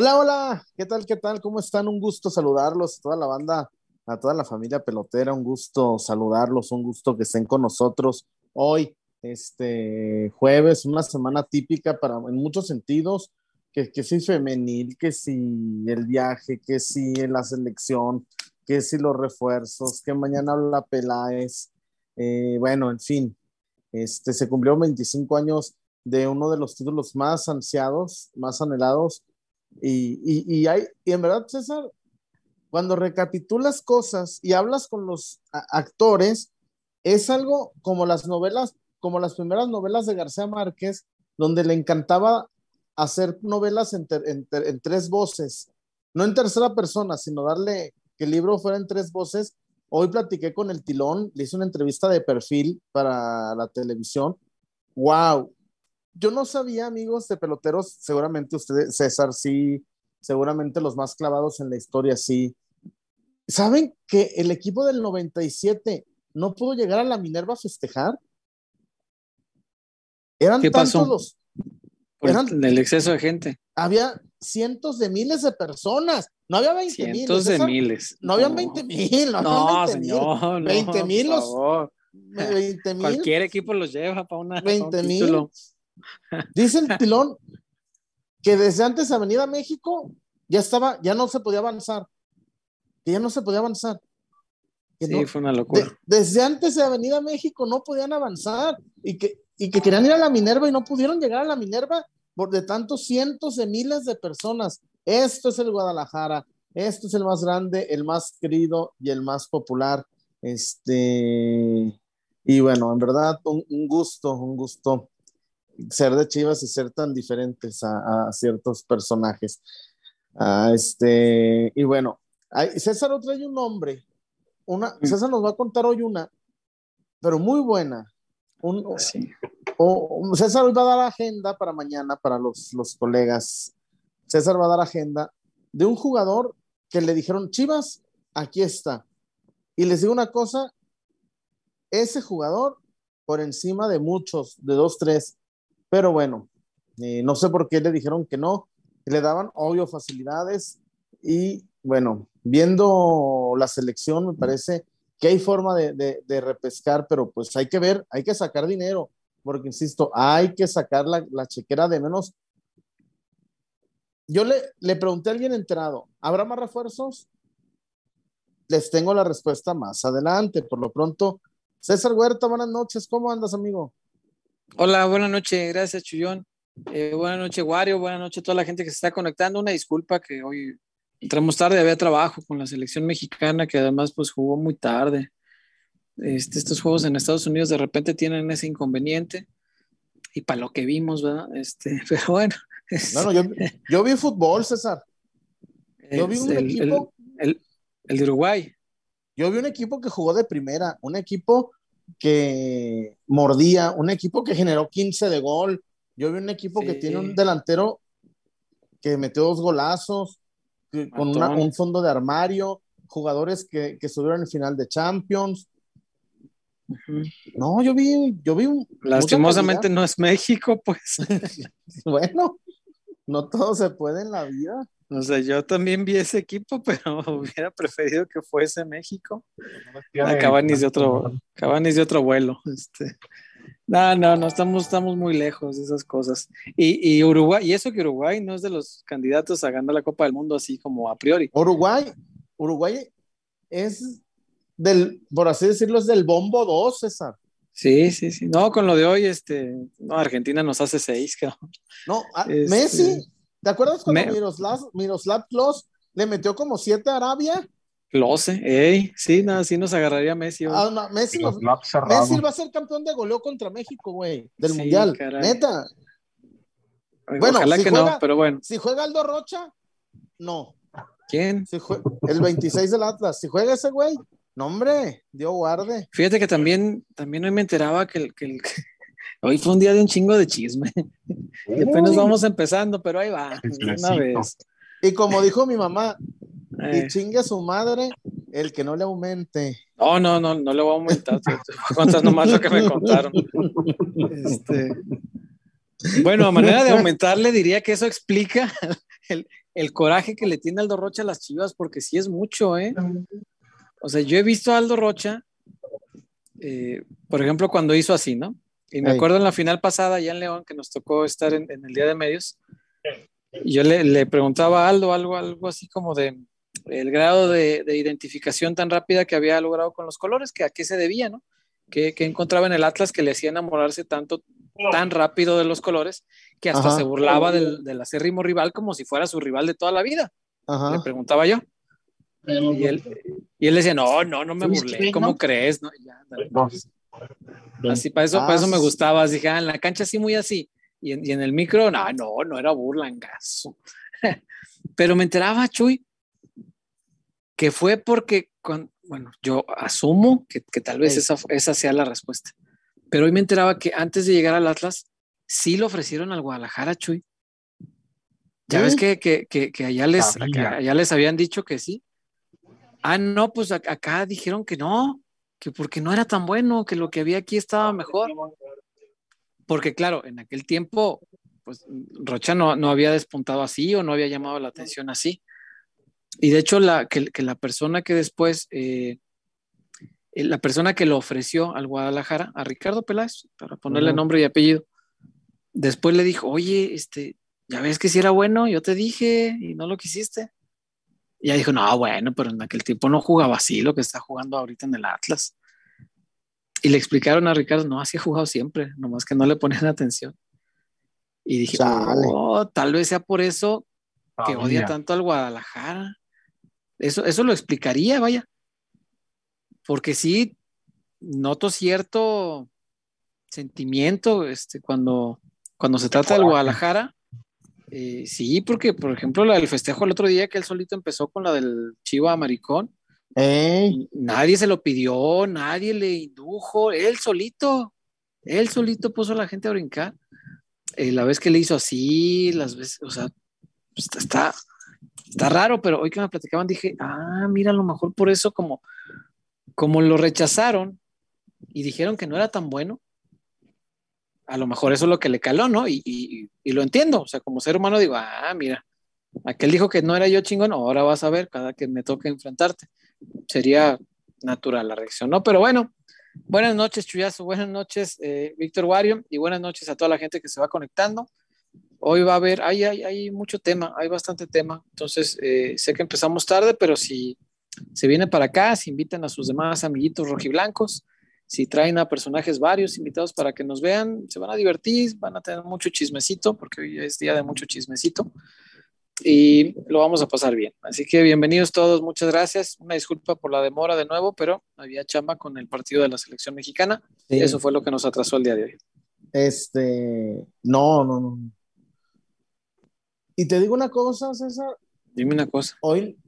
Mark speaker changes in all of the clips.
Speaker 1: Hola, hola, ¿qué tal? ¿Qué tal? ¿Cómo están? Un gusto saludarlos, toda la banda, a toda la familia pelotera, un gusto saludarlos, un gusto que estén con nosotros hoy, este jueves, una semana típica para en muchos sentidos, que, que si femenil, que si el viaje, que si la selección, que si los refuerzos, que mañana habla Peláez, eh, bueno, en fin, este, se cumplió 25 años de uno de los títulos más ansiados, más anhelados y, y, hay, y en verdad, César, cuando recapitulas cosas y hablas con los actores, es algo como las novelas, como las primeras novelas de García Márquez, donde le encantaba hacer novelas en, en, tres voces, no en tercera persona, sino darle que el libro fuera en tres voces. Hoy platiqué con el Tilón, le hice una entrevista de perfil para la televisión. ¡Wow! Yo no sabía, amigos de peloteros, seguramente ustedes, César, sí, seguramente los más clavados en la historia, sí. ¿Saben que el equipo del 97 no pudo llegar a la Minerva a festejar?
Speaker 2: Eran ¿Qué tantos pasó? eran, el exceso de gente.
Speaker 1: Había cientos de miles de personas. No había 20
Speaker 2: mil. Cientos de miles.
Speaker 1: No, habían 20 mil. No,
Speaker 2: no 20 señor,
Speaker 1: 20 mil.
Speaker 2: No, 20 mil. Cualquier equipo los lleva para una.
Speaker 1: 20 mil. Dice el tilón que desde antes de Avenida México ya estaba, ya no se podía avanzar. Que ya no se podía avanzar.
Speaker 2: sí, fue una locura.
Speaker 1: desde antes de Avenida México no podían avanzar y que, y que querían ir a la Minerva y no pudieron llegar a la Minerva por de tantos cientos de miles de personas. Esto es el Guadalajara, esto es el más grande, el más querido y el más popular. Este, y bueno, en verdad, un gusto, un gusto ser de Chivas y ser tan diferentes a, ciertos personajes. Ah, este, y bueno, César otro trae un nombre. Una. César nos va a contar hoy una, pero muy buena. Un, César hoy va a dar agenda para mañana para los, los colegas. César va a dar agenda de un jugador que le dijeron, Chivas, aquí está. Y les digo una cosa, ese jugador, por encima de muchos, de dos, tres, pero bueno, eh, no sé por qué le dijeron que no, le daban obvio facilidades y bueno, viendo la selección me parece que hay forma de, de, repescar, pero pues hay que ver, hay que sacar dinero, porque insisto, hay que sacar la, la chequera de menos. Yo le, le pregunté a alguien enterado, ¿habrá más refuerzos? Les tengo la respuesta más adelante. Por lo pronto, César Huerta, buenas noches, ¿cómo andas, amigo?
Speaker 2: Hola, buenas noches, gracias Chuyón. Eh, buenas noches, Wario, buenas noches a toda la gente que se está conectando. Una disculpa que hoy entramos tarde, había trabajo con la selección mexicana que además pues jugó muy tarde. Este, estos juegos en Estados Unidos de repente tienen ese inconveniente y para lo que vimos, ¿verdad? Este, pero bueno.
Speaker 1: Bueno, yo, yo vi fútbol, César. Yo vi un
Speaker 2: el,
Speaker 1: equipo.
Speaker 2: El, el, de Uruguay.
Speaker 1: Yo vi un equipo que jugó de primera, un equipo que mordía, un equipo que generó 15 de gol. Yo vi un equipo que tiene un delantero que metió dos golazos, con un fondo de armario, jugadores que, que estuvieron en el final de Champions. No, yo vi, yo vi un.
Speaker 2: Lastimosamente no es México, pues.
Speaker 1: bueno, no todo se puede en la vida.
Speaker 2: O sea, yo también vi ese equipo, pero hubiera preferido que fuese México. Cabanis de otro, Cabanis de otro vuelo. Este. No, no, no, estamos, estamos muy lejos de esas cosas. Y, y, Uruguay, y eso que Uruguay no es de los candidatos a ganar la Copa del Mundo así como a priori.
Speaker 1: Uruguay, Uruguay es del, por así decirlo, es del bombo 2, César.
Speaker 2: Sí, sí, sí. No, con lo de hoy, este, no, Argentina nos hace seis, cabrón.
Speaker 1: No, este, Messi ¿Te acuerdas cuando Miroslav, Miroslav Klos le metió como siete a Arabia?
Speaker 2: Klose, ey, sí, nada, sí nos agarraría Messi.
Speaker 1: Ah, Messi, Messi, va a ser campeón de goleo contra México, güey, del Mundial. Neta.
Speaker 2: bueno, ojalá que no, pero bueno.
Speaker 1: Si juega Aldo Rocha, no.
Speaker 2: ¿Quién?
Speaker 1: el 26 del Atlas. Si juega ese güey, no, hombre, Dios guarde.
Speaker 2: Fíjate que también, también hoy me enteraba que el, que el, Hoy fue un día de un chingo de chisme. Y apenas vamos empezando, pero ahí va, una vez.
Speaker 1: Y como dijo mi mamá, y eh. chingue a su madre el que no le aumente.
Speaker 2: No, no, no, no le voy a aumentar. Cuántas nomás lo que me contaron. Este, bueno, a manera de aumentarle, diría que eso explica el, el coraje que le tiene Aldo Rocha a las chivas, porque sí es mucho, ¿eh? O sea, yo he visto a Aldo Rocha, eh, por ejemplo, cuando hizo así, ¿no? Y me acuerdo en la final pasada, ya en León, que nos tocó estar en, el Día de Medios, y yo le, preguntaba a Aldo algo, algo así como de el grado de, identificación tan rápida que había logrado con los colores, que a qué se debía, ¿no? Que, encontraba en el Atlas que le hacía enamorarse tanto, tan rápido de los colores, que hasta se burlaba del, del, acérrimo rival como si fuera su rival de toda la vida. Le preguntaba yo. Y él, y él decía, no, no, no me burlé, ¿cómo crees? No, ya, Así, para eso, para eso me ah, gustaba. Dije, ah, en la cancha sí, muy así. Y en, y en el micro, no, no, no era burla en gaso. Pero me enteraba, Chuy, que fue porque, bueno, yo asumo que, que tal vez esa, esa sea la respuesta. Pero hoy me enteraba que antes de llegar al Atlas, sí lo ofrecieron al Guadalajara, Chuy. Ya ves que, que, que, allá, les, allá les habían dicho que sí. Ah, no, pues acá dijeron que no que porque no era tan bueno, que lo que había aquí estaba mejor. Porque claro, en aquel tiempo, pues Rocha no, no había despuntado así o no había llamado la atención así. Y de hecho, la, que, la persona que después, eh, eh, la persona que lo ofreció al Guadalajara, a Ricardo Peláez, para ponerle nombre y apellido, después le dijo, oye, este, ya ves que si era bueno, yo te dije y no lo quisiste. Y ella dijo, no, bueno, pero en aquel tiempo no jugaba así lo que está jugando ahorita en el Atlas. Y le explicaron a Ricardo, no, así ha jugado siempre, nomás que no le ponen atención. Y dije, oh, tal vez sea por eso que odia tanto al Guadalajara. Eso, eso lo explicaría, vaya. Porque sí, noto cierto sentimiento este, cuando, cuando se trata del Guadalajara eh, sí, porque, por ejemplo, la del festejo el otro día que él solito empezó con la del Chiva Maricón. Nadie se lo pidió, nadie le indujo, él solito, él solito puso a la gente a brincar. Eh, la vez que le hizo así, las veces, o sea, pues, está, está raro, pero hoy que me platicaban dije, ah, mira, a lo mejor por eso como, como lo rechazaron y dijeron que no era tan bueno, a lo mejor eso es lo que le caló, ¿no? Y, lo entiendo, o sea, como ser humano digo, ah, mira, aquel dijo que no era yo chingón, ahora vas a ver cada que me toque enfrentarte. Sería natural la reacción, ¿no? Pero bueno, buenas noches, Chuyazo, buenas noches, eh, Víctor Wario, y buenas noches a toda la gente que se va conectando. Hoy va a haber, hay, hay, hay mucho tema, hay bastante tema, entonces eh, sé que empezamos tarde, pero si se viene para acá, se invitan a sus demás amiguitos rojiblancos, si traen a personajes varios invitados para que nos vean, se van a divertir, van a tener mucho chismecito, porque hoy es día de mucho chismecito, y lo vamos a pasar bien. Así que bienvenidos todos, muchas gracias. Una disculpa por la demora de nuevo, pero había chamba con el partido de la selección mexicana. y Eso fue lo que nos atrasó el día de hoy.
Speaker 1: Este, no, no, no. Y te digo una cosa, César.
Speaker 2: Dime una cosa.
Speaker 1: Hoy,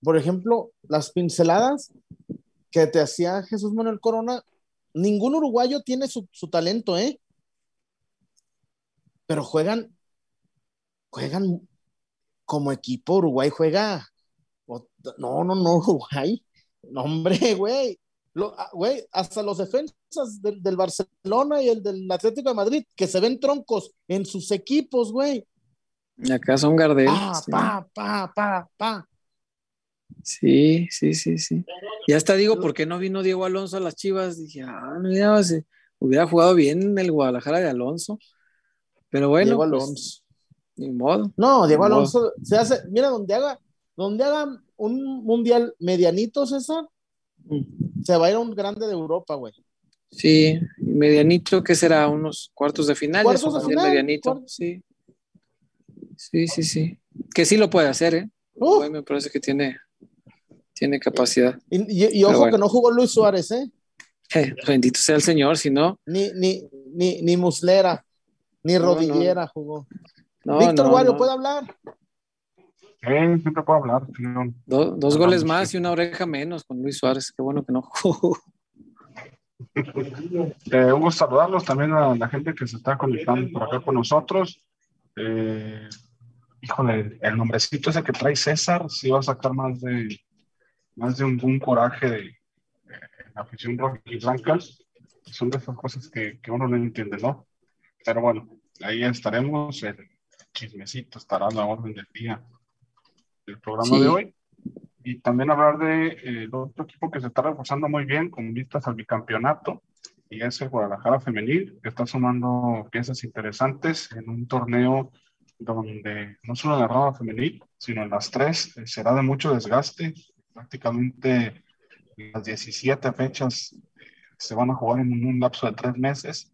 Speaker 1: por ejemplo, las pinceladas que te hacía Jesús Manuel Corona, ningún uruguayo tiene su, talento, ¿eh? Pero juegan, juegan como equipo, Uruguay juega. No, no, no, Uruguay. No, hombre, güey. Ah, güey, hasta los defensas del, del, Barcelona y el del Atlético de Madrid, que se ven troncos en sus equipos, güey.
Speaker 2: Y acá son Gardel.
Speaker 1: Pa, pa, pa, pa, pa.
Speaker 2: Sí, sí, sí, sí. Ya hasta digo, ¿por qué no vino Diego Alonso a las Chivas? Dije, ah, mira, se hubiera jugado bien en el Guadalajara de Alonso. Pero bueno.
Speaker 1: Diego pues, Alonso.
Speaker 2: ni modo.
Speaker 1: No, Diego Alonso se hace, mira, donde haga, donde haga un mundial medianito, César, mm. se va a ir a un grande de Europa, güey.
Speaker 2: Sí, medianito, ¿qué será? Unos cuartos de final. Cuartos de final. Medianito, sí. Sí, sí, sí. Que sí lo puede hacer, ¿eh? me parece que tiene tiene capacidad.
Speaker 1: Y, ojo que no jugó Luis Suárez, ¿eh?
Speaker 2: ¿eh? Bendito sea el Señor, si no.
Speaker 1: Ni, ni, ni, ni Muslera, ni Rodillera jugó. Víctor Guario, ¿puede hablar?
Speaker 3: Sí, siempre puedo hablar.
Speaker 2: dos goles más y una oreja menos con Luis Suárez. Qué bueno que no jugó.
Speaker 3: Eh, un gusto saludarlos también a la gente que se está conectando por acá con nosotros. Eh, híjole, el nombrecito ese que trae César, sí va a sacar más de más de un, coraje de, la afición roja y blanca. Son de esas cosas que, que, uno no entiende, ¿no? Pero bueno, ahí estaremos el, chismecito estará a la orden del día del programa de hoy. Y también hablar de eh, otro equipo que se está reforzando muy bien con vistas al bicampeonato, y es el Guadalajara Femenil, que está sumando piezas interesantes en un torneo donde no solo en la rama femenil, sino en las tres, eh, será de mucho desgaste. Prácticamente las 17 fechas se van a jugar en un lapso de tres meses.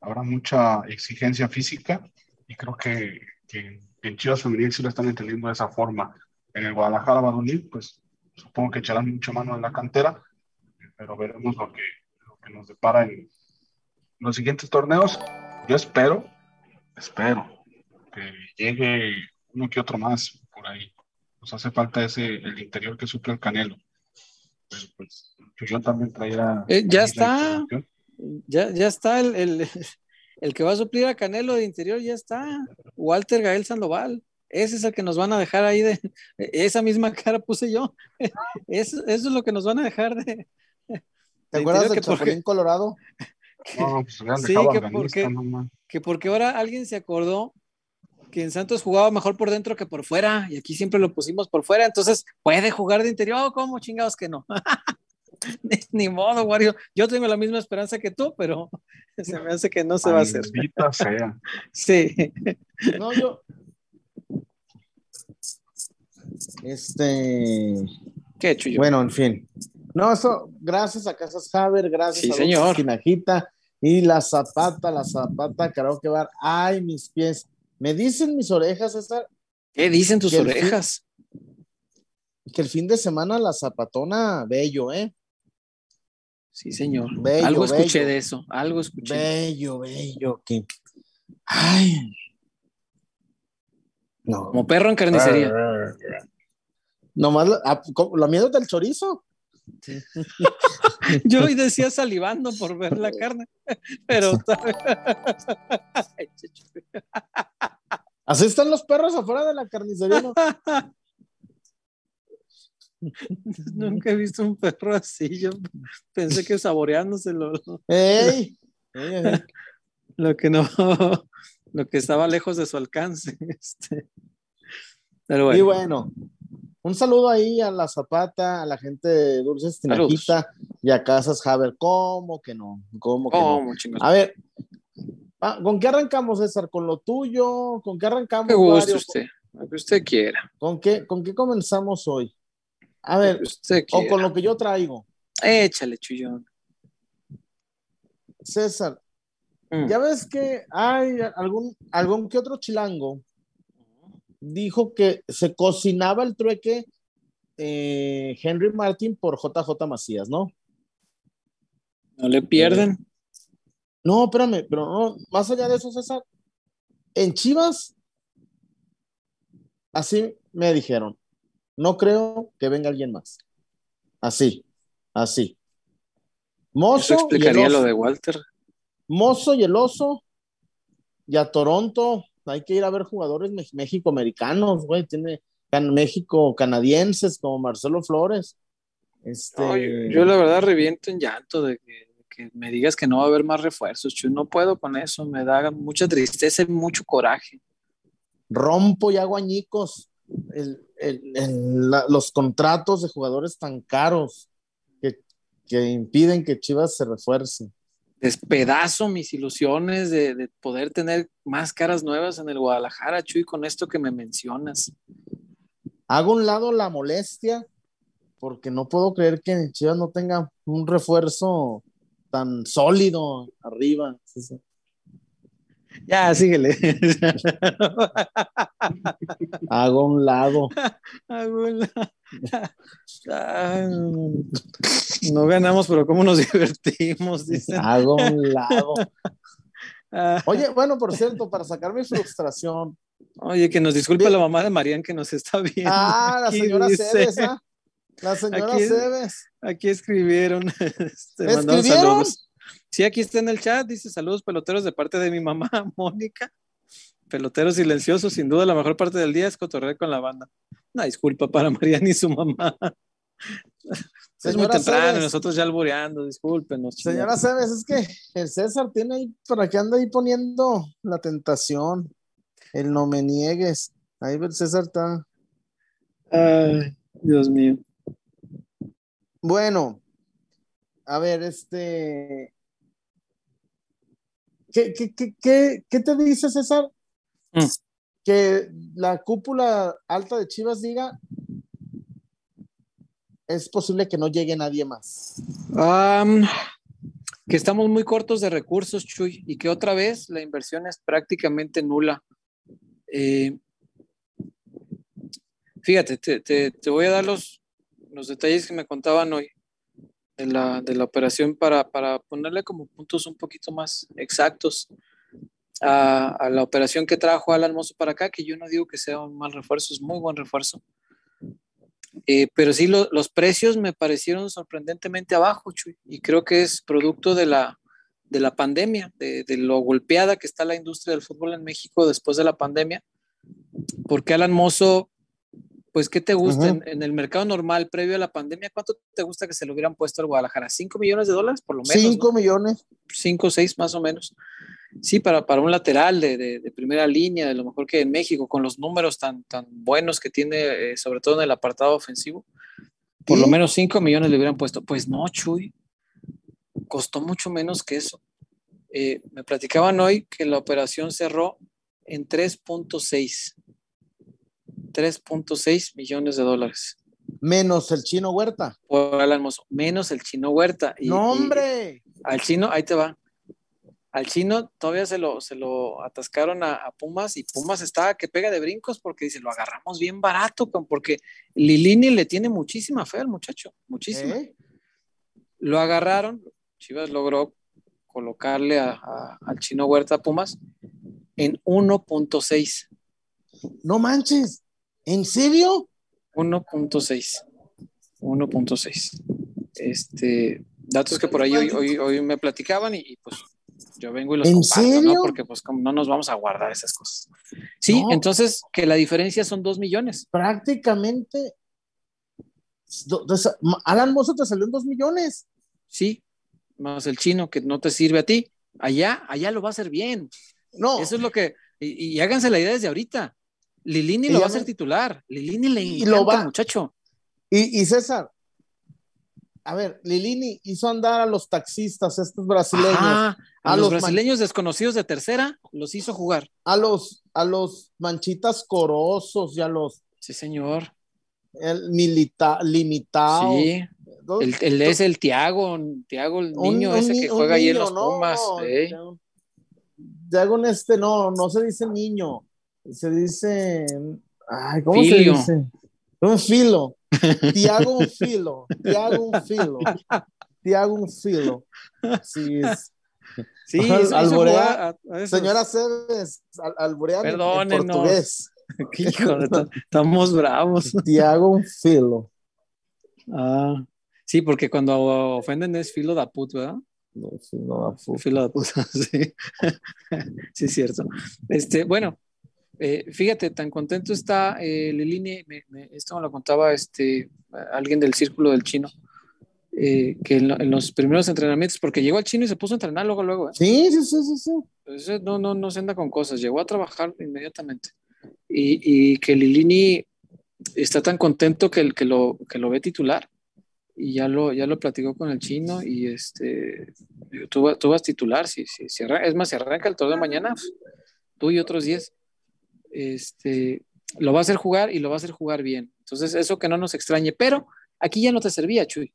Speaker 3: Habrá mucha exigencia física y creo que, en Chivas Femenil sí lo están entendiendo de esa forma. En el Guadalajara Badonil, pues supongo que echarán mucho mano en la cantera, pero veremos lo que, lo que nos depara en los siguientes torneos. Yo espero, espero que llegue uno que otro más por ahí. Nos hace falta ese, el interior que suple el Canelo. Pero pues yo también traía...
Speaker 2: Eh, ya está, ya, ya está el, el, el, que va a suplir a Canelo de interior, ya está. Walter Gael Sandoval. Ese es el que nos van a dejar ahí de... Esa misma cara puse yo. Eso, eso es lo que nos van a dejar de...
Speaker 1: ¿Te acuerdas del Chapulín Colorado?
Speaker 3: No, pues,
Speaker 2: sí, que porque, que porque ahora alguien se acordó que en Santos jugaba mejor por dentro que por fuera, y aquí siempre lo pusimos por fuera, entonces puede jugar de interior, oh, ¿cómo chingados que no? Ni modo, Wario. Yo tengo la misma esperanza que tú, pero se me hace que no se va a hacer.
Speaker 3: Sea.
Speaker 2: Sí.
Speaker 1: No, yo. Este.
Speaker 2: ¿Qué hecho yo?
Speaker 1: Bueno, en fin. No, eso, gracias a Casas Haber, gracias
Speaker 2: Sí,
Speaker 1: a
Speaker 2: señor.
Speaker 1: Tinajita y la zapata, la zapata, karaoke bar. Ay, mis pies. Me dicen mis orejas, César,
Speaker 2: ¿Qué dicen tus
Speaker 1: que el
Speaker 2: orejas?
Speaker 1: que el fin de semana la zapatona, bello, ¿eh?
Speaker 2: Sí, señor.
Speaker 1: Bello,
Speaker 2: algo escuché
Speaker 1: bello.
Speaker 2: de eso, algo escuché.
Speaker 1: Bello, bello, que. Ay. No.
Speaker 2: Como perro en carnicería.
Speaker 1: Nomás la, ah, la miedo del chorizo.
Speaker 2: Yo hoy decía salivando por ver la carne, pero.
Speaker 1: Así están los perros afuera de la carnicería. ¿no?
Speaker 2: nunca he visto un perro así. Yo pensé que saboreándoselo,
Speaker 1: ¡Ey!
Speaker 2: Lo que no, lo que estaba lejos de su alcance. Este. Pero
Speaker 1: Y
Speaker 2: bueno,
Speaker 1: bueno, un saludo ahí a la Zapata, a la gente de Dulces Tinajita y a Casas Haber. ¿Cómo que no? ¿Cómo que no?
Speaker 2: ¿cómo, chingos?
Speaker 1: A ver, ah, ¿con qué arrancamos, César? ¿Con lo tuyo? ¿Con qué arrancamos,
Speaker 2: Que guste usted, lo que usted quiera.
Speaker 1: ¿Con qué, ¿Con qué comenzamos hoy? A ver,
Speaker 2: usted
Speaker 1: o con lo que yo traigo.
Speaker 2: Échale, chullón.
Speaker 1: César,
Speaker 2: Mm.
Speaker 1: ya ves que hay algún, algún que otro chilango dijo que se cocinaba el trueque eh, Henry Martin por JJ Macías, ¿no?
Speaker 2: No le pierden.
Speaker 1: No, espérame, pero no, más allá de eso, César, en Chivas, así me dijeron, no creo que venga alguien más. Así, así. Mozo
Speaker 2: Eso
Speaker 1: y el
Speaker 2: explicaría
Speaker 1: oso.
Speaker 2: lo de Walter.
Speaker 1: Mozo y el oso, y a Toronto, hay que ir a ver jugadores México americanos, güey, tiene can- México canadienses como Marcelo Flores. Este,
Speaker 2: No, yo, yo la verdad reviento en llanto de que, de que me digas que no va a haber más refuerzos. Chuy. no puedo con eso, me da mucha tristeza y mucho coraje.
Speaker 1: rompo y hago añicos el- el- el- la- los contratos de jugadores tan caros que, que impiden que Chivas se refuerce.
Speaker 2: Despedazo mis ilusiones de, de poder tener más caras nuevas en el Guadalajara, Chuy, con esto que me mencionas.
Speaker 1: Hago un lado la molestia porque no puedo creer que Chivas no tenga un refuerzo tan sólido arriba. Sí, sí.
Speaker 2: Ya, síguele.
Speaker 1: Hago un lado.
Speaker 2: Abuela. Ay, no ganamos, pero cómo nos divertimos, dicen.
Speaker 1: Hago un lado.
Speaker 2: Ah,
Speaker 1: Oye, bueno, por cierto, para sacar mi frustración.
Speaker 2: Oye, que nos disculpe la mamá de Marian que nos está viendo.
Speaker 1: Ah, la señora Cebes, ¿ah? La señora
Speaker 2: Aquí-
Speaker 1: Cebes.
Speaker 2: Aquí escribieron. este, mandaron
Speaker 1: ¿Escribieron?
Speaker 2: saludos. Sí, aquí está en el chat, dice saludos peloteros de parte de mi mamá, Mónica. Pelotero silencioso, sin duda la mejor parte del día es cotorrear con la banda. Una disculpa para Mariana y su mamá. es muy temprano,
Speaker 1: Cebes.
Speaker 2: nosotros ya albureando, discúlpenos.
Speaker 1: Señora Cebes, es que el César tiene ahí, para que anda ahí poniendo la tentación. El no me niegues. Ahí César está.
Speaker 2: Ay, Dios mío.
Speaker 1: Bueno, a ver, este. ¿Qué, qué, qué, qué te dice César? Mm. Que la cúpula alta de Chivas diga es posible que no llegue nadie más.
Speaker 2: que estamos muy cortos de recursos, Chuy, y que otra vez la inversión es prácticamente nula. Eh, fíjate, te, voy a dar los, los detalles que me contaban hoy de la, de la operación para, para, ponerle como puntos un poquito más exactos a, a, la operación que trajo Alan Mozo para acá, que yo no digo que sea un mal refuerzo, es muy buen refuerzo. Eh, pero sí, los precios me parecieron sorprendentemente abajo, Chuy, y creo que es producto de la, de la pandemia, de, de, lo golpeada que está la industria del fútbol en México después de la pandemia, porque Alan Mozo, pues, ¿qué te gusta en, el mercado normal previo a la pandemia? ¿Cuánto te gusta que se lo hubieran puesto al Guadalajara? ¿Cinco millones de dólares por lo menos?
Speaker 1: Cinco millones.
Speaker 2: Cinco, seis más o menos. Sí, para, para un lateral de, de, primera línea, de lo mejor que en México, con los números tan, tan buenos que tiene, eh, sobre todo en el apartado ofensivo, por lo menos 5 millones le hubieran puesto. Pues no, Chuy, costó mucho menos que eso. Eh, me platicaban hoy que la operación cerró en 3.6. 3.6 millones de dólares.
Speaker 1: Menos el chino Huerta.
Speaker 2: Por Alan Menos el chino Huerta.
Speaker 1: no, hombre.
Speaker 2: al chino, ahí te va al chino todavía se lo, se lo atascaron a, Pumas y Pumas está que pega de brincos porque dice, lo agarramos bien barato, porque Lilini le tiene muchísima fe al muchacho, muchísima. ¿Eh? Lo agarraron, Chivas logró colocarle al chino Huerta Pumas en 1.6.
Speaker 1: No manches, ¿en serio?
Speaker 2: 1.6. 1.6. Este, datos que por ahí hoy, hoy, me platicaban y pues yo vengo y los comparto, ¿no? Porque pues como no nos vamos a guardar esas cosas. Sí, entonces que la diferencia son dos millones.
Speaker 1: Prácticamente. Alan Mozo te salió en dos millones.
Speaker 2: Sí, más el chino que no te sirve a ti. Allá, allá lo va a hacer bien. No. Eso es lo que. Y, háganse la idea desde ahorita. Lilini lo va a hacer titular. Lilini le encanta, y lo va, muchacho.
Speaker 1: Y, y César, a ver, Lilini hizo andar a los taxistas, estos brasileños.
Speaker 2: a, los, brasileños desconocidos de tercera, los hizo jugar.
Speaker 1: A los, a los manchitas corosos y a los.
Speaker 2: Sí, señor.
Speaker 1: El milita, limitado. Sí.
Speaker 2: El, es el Tiago, Tiago, el niño ese que juega ahí en los Pumas.
Speaker 1: Tiago en este no, no se dice niño, se dice. Ay, ¿cómo se dice? Un filo. Tiago un filo. Tiago un filo. Tiago un filo. Sí, es.
Speaker 2: Sí,
Speaker 1: alborea, señora Cebes, al, alboreando en portugués.
Speaker 2: Hijo, estamos bravos.
Speaker 1: Tiago un filo.
Speaker 2: Ah, sí, porque cuando ofenden es filo da put, ¿verdad?
Speaker 1: No, filo da.
Speaker 2: Filo da put, sí. sí, es cierto. Este, bueno, eh, fíjate, tan contento está eh, Lilini, esto me lo contaba este, alguien del círculo del chino, eh, que en, los primeros entrenamientos, porque llegó al chino y se puso a entrenar luego, luego. ¿eh?
Speaker 1: Sí, sí, sí, sí.
Speaker 2: Entonces, no, no, no se anda con cosas, llegó a trabajar inmediatamente. Y, y que Lilini está tan contento que, que, lo, que lo ve titular. Y ya lo, ya lo platicó con el chino y este, tú, tú vas titular, si, si, si es más, si arranca el torneo de mañana, pues, tú y otros 10 este, lo va a hacer jugar y lo va a hacer jugar bien. Entonces, eso que no nos extrañe, pero aquí ya no te servía, Chuy.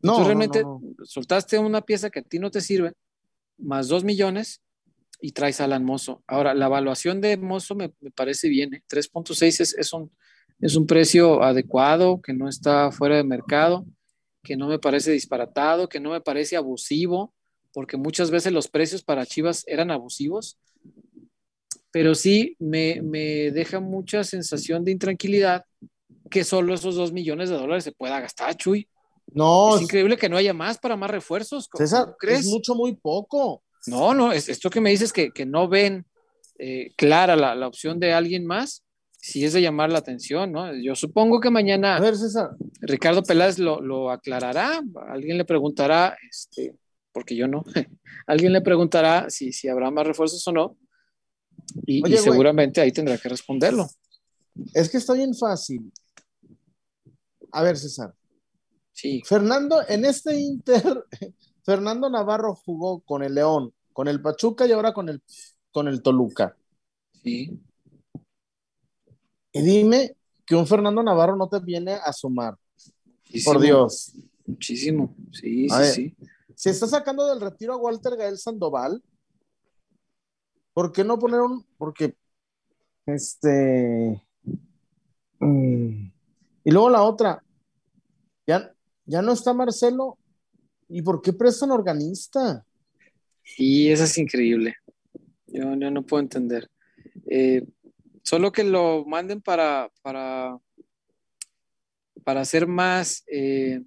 Speaker 2: No, Tú realmente soltaste una pieza que a ti no te sirve, más dos millones y traes a Alan Mozo. Ahora, la evaluación de Mozo me, parece bien, ¿eh? 3.6 es, es, un, es un precio adecuado, que no está fuera de mercado, que no me parece disparatado, que no me parece abusivo, porque muchas veces los precios para Chivas eran abusivos pero sí me, deja mucha sensación de intranquilidad que solo esos dos millones de dólares se pueda gastar, Chuy.
Speaker 1: No.
Speaker 2: Es increíble que no haya más para más refuerzos.
Speaker 1: César, crees? es mucho, muy poco.
Speaker 2: No, no, es, esto que me dices que, que no ven eh, clara la, opción de alguien más, sí es de llamar la atención, ¿no? Yo supongo que mañana
Speaker 1: A ver, César.
Speaker 2: Ricardo Peláez lo, lo aclarará, alguien le preguntará, este, porque yo no, alguien le preguntará si, si habrá más refuerzos o no, Y,
Speaker 1: Oye,
Speaker 2: y
Speaker 1: güey.
Speaker 2: seguramente ahí tendrá que responderlo.
Speaker 1: Es que está bien fácil. A ver, César.
Speaker 2: Sí,
Speaker 1: Fernando, en este Inter, Fernando Navarro jugó con el León, con el Pachuca y ahora con el, con el Toluca.
Speaker 2: sí.
Speaker 1: Y dime que un Fernando Navarro no te viene a sumar.
Speaker 2: Muchísimo,
Speaker 1: Por Dios.
Speaker 2: Muchísimo. Sí,
Speaker 1: A
Speaker 2: sí,
Speaker 1: ver.
Speaker 2: sí.
Speaker 1: Si está sacando del retiro a Walter Gael Sandoval, ¿por qué no poner un.? Porque. Este. mm, y luego la otra. Ya, ya no está Marcelo. ¿Y por qué prestan organista?
Speaker 2: Y eso es increíble. Yo, yo no puedo entender. Eh, solo que lo manden para, para, para hacer más eh,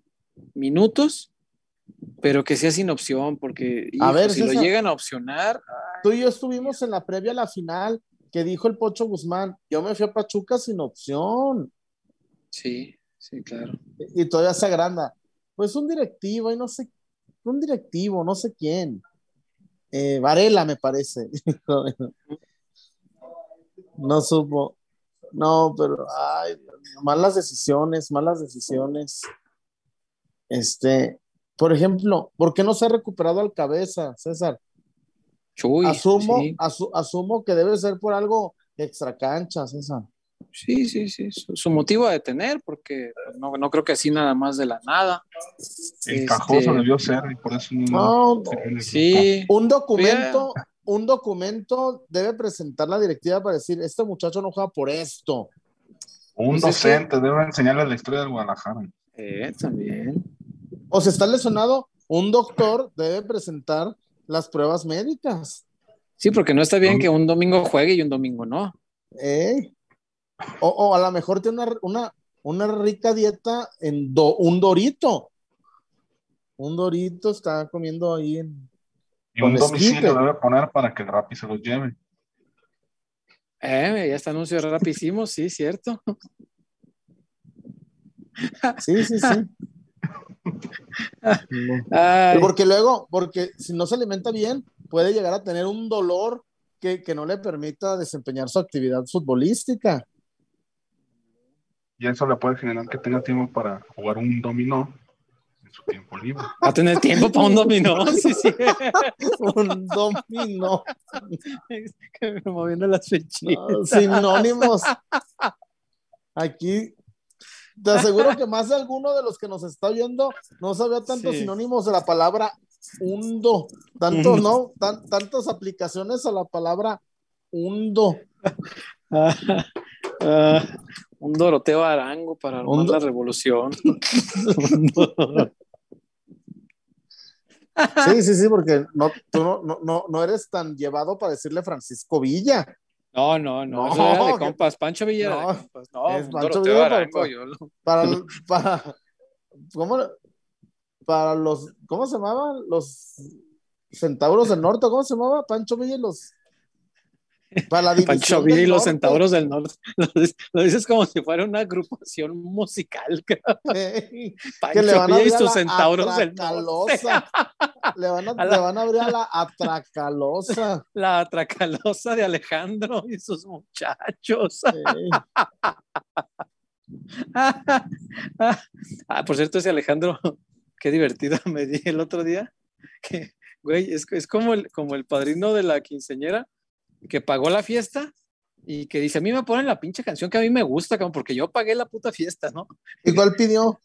Speaker 2: minutos, pero que sea sin opción, porque
Speaker 1: A
Speaker 2: hijo,
Speaker 1: ver,
Speaker 2: si lo llegan a opcionar,
Speaker 1: Tú y yo estuvimos en la previa a la final que dijo el Pocho Guzmán. Yo me fui a Pachuca sin opción.
Speaker 2: sí, sí, claro.
Speaker 1: Y todavía se agranda. Pues un directivo, y no sé, un directivo, no sé quién. Eh, Varela, me parece. no supo. No, pero, ay, malas decisiones, malas decisiones. Este, por ejemplo, ¿por qué no se ha recuperado al cabeza, César?
Speaker 2: Chuy,
Speaker 1: asumo,
Speaker 2: sí,
Speaker 1: asu- asumo que debe ser por algo extra cancha, César.
Speaker 2: sí, sí, sí, Su, su motivo de tener, porque no, no creo que así nada más de la nada.
Speaker 3: Encajoso
Speaker 2: Este,
Speaker 3: debió ser y por eso no.
Speaker 1: No,
Speaker 3: el.
Speaker 2: Sí,
Speaker 1: Un documento, un documento debe presentar la directiva para decir, este muchacho no juega por esto.
Speaker 3: Un
Speaker 2: Pues es que-
Speaker 3: docente debe enseñarle la historia del Guadalajara.
Speaker 2: eh, también.
Speaker 1: O si está lesionado, un doctor debe presentar las pruebas médicas.
Speaker 2: Sí, porque no está bien que un domingo juegue y un domingo no.
Speaker 1: ¿eh? O, o a lo mejor tiene una, una, una rica dieta en do- un dorito. Un dorito está comiendo ahí en...
Speaker 3: Y un domicilio debe poner para que el Rappi se los lleve.
Speaker 2: Eh, ya está anuncio rapidísimo, sí, cierto.
Speaker 1: Sí, sí, sí.
Speaker 2: Ay,
Speaker 1: Porque luego, porque si no se alimenta bien, puede llegar a tener un dolor que, que no le permita desempeñar su actividad futbolística.
Speaker 3: Y eso le puede generar que tenga tiempo para jugar un dominó en su tiempo libre.
Speaker 2: va a tener tiempo para un dominó, sí, sí.
Speaker 1: Un dominó.
Speaker 2: Moviendo las fechitas.
Speaker 1: No, sinónimos. Aquí te aseguro que más de alguno de los que nos está oyendo no sabía tantos
Speaker 2: Sí.
Speaker 1: sinónimos de la palabra hundo, tantos, ¿no? Tan- tantas aplicaciones a la palabra hundo.
Speaker 2: Ah, ah, un Doroteo Arango para armar la revolución.
Speaker 1: Sí, sí, sí, porque no, tú no, no, no eres tan llevado para decirle Francisco Villa.
Speaker 2: No, no, no,
Speaker 1: No,
Speaker 2: eso era de compas. Pancho Villa
Speaker 1: no,
Speaker 2: de compas. No,
Speaker 1: es Pancho Villa,
Speaker 2: Arango, yo lo-
Speaker 1: Para, para, ¿cómo? Para los, ¿cómo se llamaban? Los centauros del norte, ¿cómo se llamaba? Pancho Villa y los. Para la división
Speaker 2: Pancho
Speaker 1: del
Speaker 2: Villa y los centauros del norte. Lo, dices- lo dices como si fuera una agrupación musical. cabrón. Pancho
Speaker 1: que le van a
Speaker 2: Villa y sus centauros del norte.
Speaker 1: Le van a,
Speaker 2: A la-
Speaker 1: le van a abrir a la atracalosa.
Speaker 2: La atracalosa de Alejandro y sus muchachos. Ah, por cierto, ese Alejandro, qué divertido me di el otro día. Que, güey, es, es como, el, como el padrino de la quinceñera que pagó la fiesta y que dice: A mí me ponen la pinche canción que a mí me gusta, cabrón, porque yo pagué la puta fiesta, ¿no?
Speaker 1: ¿Y cuál pidió?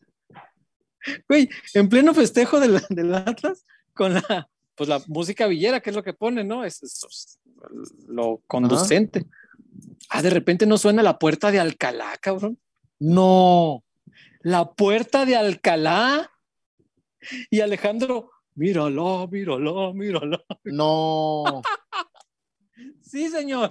Speaker 2: Güey, en pleno festejo del, del Atlas, con la, pues la música villera, que es lo que pone, ¿no? Es, es lo conducente. Ah, de repente no suena la puerta de Alcalá, cabrón.
Speaker 1: No.
Speaker 2: La puerta de Alcalá. Y Alejandro, míralo, míralo, míralo.
Speaker 1: No.
Speaker 2: Sí, señor.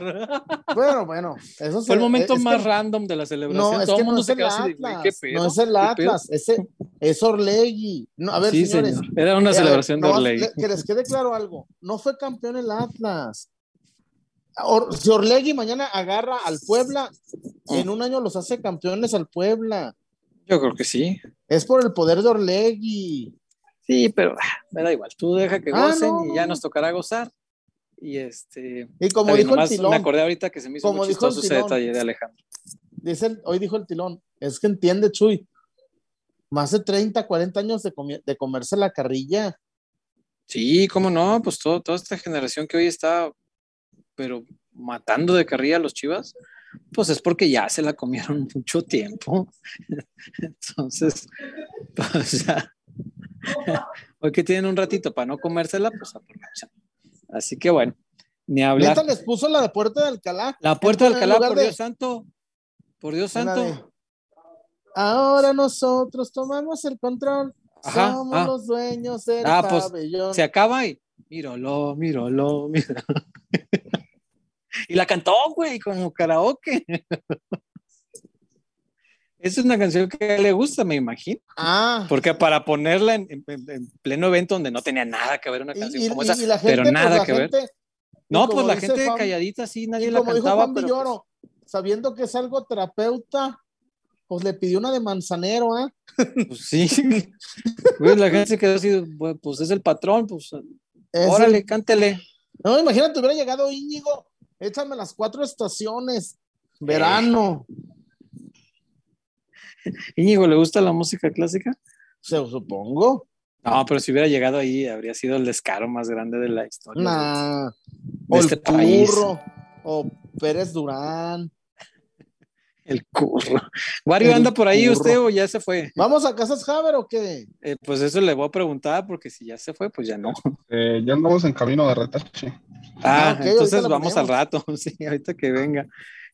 Speaker 1: Bueno, bueno. Eso
Speaker 2: Fue el momento
Speaker 1: es que-
Speaker 2: más random de la celebración.
Speaker 1: No, es
Speaker 2: Todo
Speaker 1: que
Speaker 2: el mundo
Speaker 1: no es
Speaker 2: se
Speaker 1: el
Speaker 2: así de,
Speaker 1: Atlas.
Speaker 2: ¿qué pedo?
Speaker 1: No es el. Atlas. Ese, es Orlegui. No, a ver,
Speaker 2: sí,
Speaker 1: señores.
Speaker 2: señor. Era una
Speaker 1: Eh, ver,
Speaker 2: celebración de Orlegui.
Speaker 1: le- Que les quede claro algo. No fue campeón el Atlas. Or- si Orlegui mañana agarra al Puebla, en un año los hace campeones al Puebla.
Speaker 2: Yo creo que sí.
Speaker 1: Es por el poder de Orlegui.
Speaker 2: Sí, pero ah, me da igual. Tú deja que
Speaker 1: Ah,
Speaker 2: gocen
Speaker 1: no,
Speaker 2: y ya
Speaker 1: no.
Speaker 2: nos tocará gozar. Y este.
Speaker 1: Y como dijo el tilón.
Speaker 2: Me acordé ahorita que se me hizo
Speaker 1: como
Speaker 2: muy chistoso ese detalle de Alejandro.
Speaker 1: Dice el- hoy dijo el tilón, es que entiende, Chuy, más de 30, 40 años de, comi- de comerse la carrilla.
Speaker 2: Sí, cómo no, pues todo, toda esta generación que hoy está, pero matando de carrilla a los chivas, pues es porque ya se la comieron mucho tiempo. Entonces, pues ya, hoy que tienen un ratito para no comérsela, pues aprovechan. Así que bueno, ni hablar.
Speaker 1: Neta les puso la de Puerta de Alcalá.
Speaker 2: La puerta de Alcalá, por
Speaker 1: de-
Speaker 2: Dios santo, por Dios santo.
Speaker 1: de, Ahora nosotros tomamos el control.
Speaker 2: Ajá,
Speaker 1: somos
Speaker 2: ah.
Speaker 1: los dueños del
Speaker 2: Ah, pues,
Speaker 1: pabellón.
Speaker 2: se acaba y míralo, míralo, míralo. y la cantó, güey, como karaoke. Es una canción que le gusta, me imagino.
Speaker 1: Ah,
Speaker 2: Porque para ponerla en, en- en pleno evento donde no tenía nada que ver una canción
Speaker 1: y-
Speaker 2: como
Speaker 1: y-
Speaker 2: esa,
Speaker 1: y gente,
Speaker 2: pero
Speaker 1: pues,
Speaker 2: nada que ver. No, pues la gente
Speaker 1: Juan-
Speaker 2: calladita, sí, nadie la
Speaker 1: como dijo
Speaker 2: cantaba.
Speaker 1: Juan Villoro, sabiendo que es algo terapeuta, pues le pidió una de manzanero, ¿ah?
Speaker 2: pues, sí. Güey, la gente se quedó así, "Bueno, pues es el patrón, pues
Speaker 1: Es
Speaker 2: órale,
Speaker 1: el-
Speaker 2: cántele.
Speaker 1: No, imagínate, hubiera llegado Íñigo, échame las cuatro estaciones, verano,
Speaker 2: Íñigo, ¿le gusta la música clásica?
Speaker 1: se supongo.
Speaker 2: No, pero si hubiera llegado ahí, habría sido el descaro más grande de la historia.
Speaker 1: Nah.
Speaker 2: de
Speaker 1: O
Speaker 2: este
Speaker 1: el
Speaker 2: país.
Speaker 1: Curro, o Pérez Durán.
Speaker 2: El curro. Wario anda por ahí
Speaker 1: curro.
Speaker 2: usted o ya se fue.
Speaker 1: ¿Vamos a Casas Haber o qué?
Speaker 2: Eh, pues eso le voy a preguntar porque si ya se fue, pues ya no.
Speaker 3: Eh, ya andamos en camino de retache.
Speaker 2: Ah,
Speaker 1: ahorita
Speaker 2: entonces vamos al rato, sí, ahorita que venga.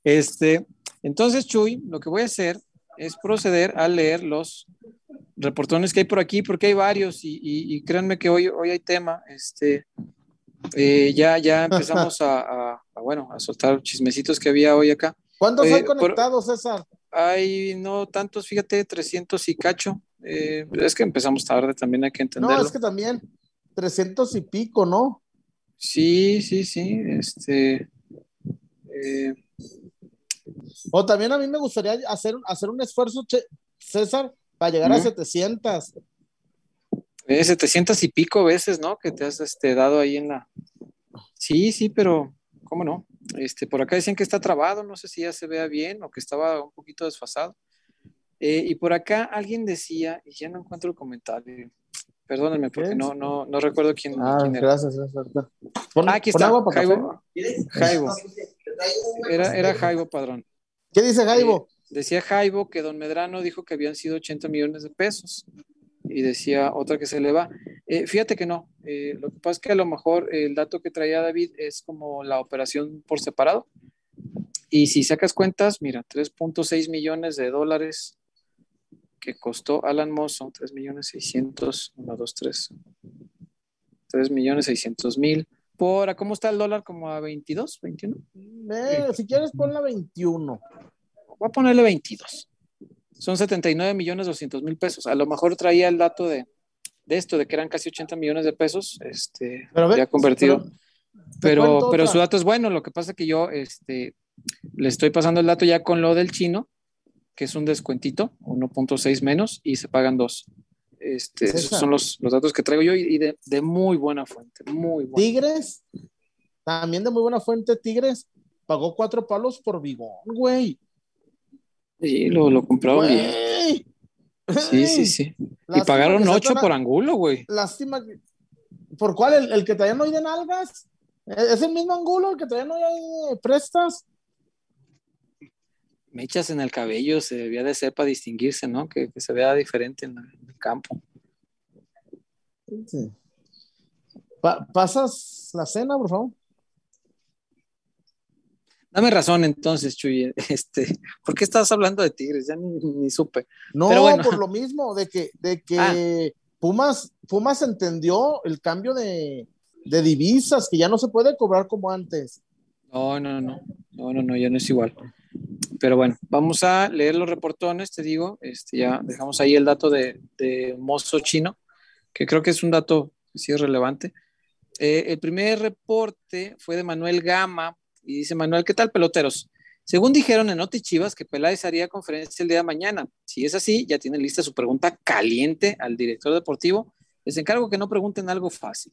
Speaker 2: Este, entonces, Chuy, lo que voy a hacer es proceder a leer los reportones que hay por aquí, porque hay varios, y, y- y créanme que hoy, hoy hay tema. Este, eh, ya, ya empezamos a, a- a, bueno, a soltar chismecitos que había hoy acá.
Speaker 1: ¿Cuántos
Speaker 2: Oye,
Speaker 1: hay
Speaker 2: por-
Speaker 1: conectados, César?
Speaker 2: Hay no tantos, fíjate, 300 y cacho. Eh, es que empezamos tarde, también hay que entenderlo.
Speaker 1: No, es que también 300 y pico, ¿no?
Speaker 2: Sí, sí, sí. Este, eh,
Speaker 1: O también a mí me gustaría hacer, hacer un esfuerzo, César, para llegar a
Speaker 2: Ujú.
Speaker 1: 700.
Speaker 2: eh, 700 y pico veces, ¿no? Que te has este, dado ahí en la. Sí, sí, pero ¿cómo no? Este, por acá decían que está trabado, no sé si ya se vea bien o que estaba un poquito desfasado. Eh, y por acá alguien decía, y ya no encuentro el comentario. Perdónenme, porque no, no, no recuerdo quién,
Speaker 1: Ah,
Speaker 2: quién era.
Speaker 1: gracias, César. Pon,
Speaker 2: Ah, aquí
Speaker 1: pon
Speaker 2: está,
Speaker 1: agua para café.
Speaker 2: Jaibo. Era, era Jaibo Padrón.
Speaker 1: ¿Qué dice Jaibo?
Speaker 2: Decía Jaibo que don Medrano dijo que habían sido 80 millones de pesos. Y decía otra que se le va. Eh, fíjate que no. Eh, lo que pasa es que a lo mejor el dato que traía David es como la operación por separado. Y si sacas cuentas, mira, 3.6 millones de dólares que costó Alan Mosso, 3 millones 600, 1, 2, 3. 3 millones 600 mil. Por, ¿a ¿cómo está el dólar? Como a 22, 21.
Speaker 1: Eh, si quieres, ponla 21.
Speaker 2: voy a ponerle 22. Son 79 millones 200 mil pesos. A lo mejor traía el dato de, de esto, de que eran casi 80 millones de pesos, este,
Speaker 1: Pero
Speaker 2: ya convertido.
Speaker 1: pero-
Speaker 2: Pero, pero su dato es bueno. Lo que pasa es que yo este, le estoy pasando el dato ya con lo del chino, que es un descuentito, 1.6 menos, y se pagan dos. Este, esos
Speaker 1: César.
Speaker 2: son los, los datos que traigo yo y y de, de muy buena fuente, muy buena.
Speaker 1: Tigres, también de muy buena fuente, Tigres, pagó cuatro palos por bigón, güey.
Speaker 2: Sí, lo, lo compraron.
Speaker 1: Güey.
Speaker 2: Sí, sí, sí. Y pagaron
Speaker 1: que
Speaker 2: 8
Speaker 1: sacan a-
Speaker 2: por angulo, güey.
Speaker 1: Lástima que- ¿Por cuál? ¿El, el que traían hoy de nalgas? ¿Es el mismo angulo el que traían hoy de prestas?
Speaker 2: Mechas en el cabello se debía de ser para distinguirse, ¿no? Que, que se vea diferente en, el campo.
Speaker 1: Sí. Pa- ¿Pasas la cena, por favor?
Speaker 2: Dame razón entonces, Chuy. Este, ¿Por qué estás hablando de Tigres? Ya ni, ni supe.
Speaker 1: No,
Speaker 2: Pero bueno.
Speaker 1: por lo mismo, de que, de que
Speaker 2: Ah.
Speaker 1: Pumas, Pumas entendió el cambio de, de divisas, que ya no se puede cobrar como antes.
Speaker 2: No, no, no. No, no, no, ya no es igual. Pero bueno, vamos a leer los reportones, te digo. Este, ya dejamos ahí el dato de, mozo chino, que creo que es un dato que sí relevante. Eh, el primer reporte fue de Manuel Gama y dice Manuel, ¿qué tal peloteros? Según dijeron en Noti Chivas que Peláez haría conferencia el día de mañana. Si es así, ya tienen lista su pregunta caliente al director deportivo. Les encargo que no pregunten algo fácil.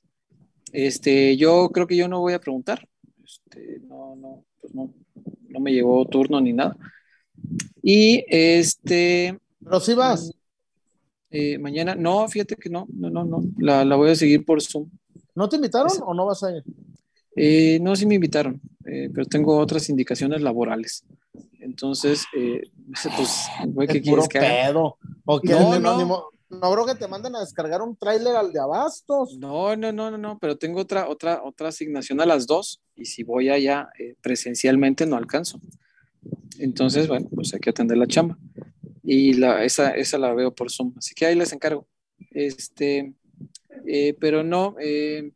Speaker 2: Este, yo creo que yo no voy a preguntar. Este, no, no, pues no, no me llegó turno ni nada. Y este.
Speaker 1: Pero si vas.
Speaker 2: Eh, mañana, no, fíjate que no, no, no, no, la, la voy a seguir por Zoom.
Speaker 1: ¿No te invitaron o no vas a ir?
Speaker 2: Eh, no, sí me invitaron, eh, pero tengo otras indicaciones laborales. Entonces, eh, pues, güey, ¿qué quieres que haga?
Speaker 1: pedo. ¿O qué?
Speaker 2: No,
Speaker 1: no,
Speaker 2: no.
Speaker 1: No, bro, que te manden a descargar un tráiler al de Abastos.
Speaker 2: No, no, no, no, no, pero tengo otra, otra, otra asignación a las dos y si voy allá eh, presencialmente no alcanzo. Entonces, bueno, pues hay que atender la chamba. Y la, esa, esa la veo por Zoom, así que ahí les encargo. Este, eh, pero no, eh,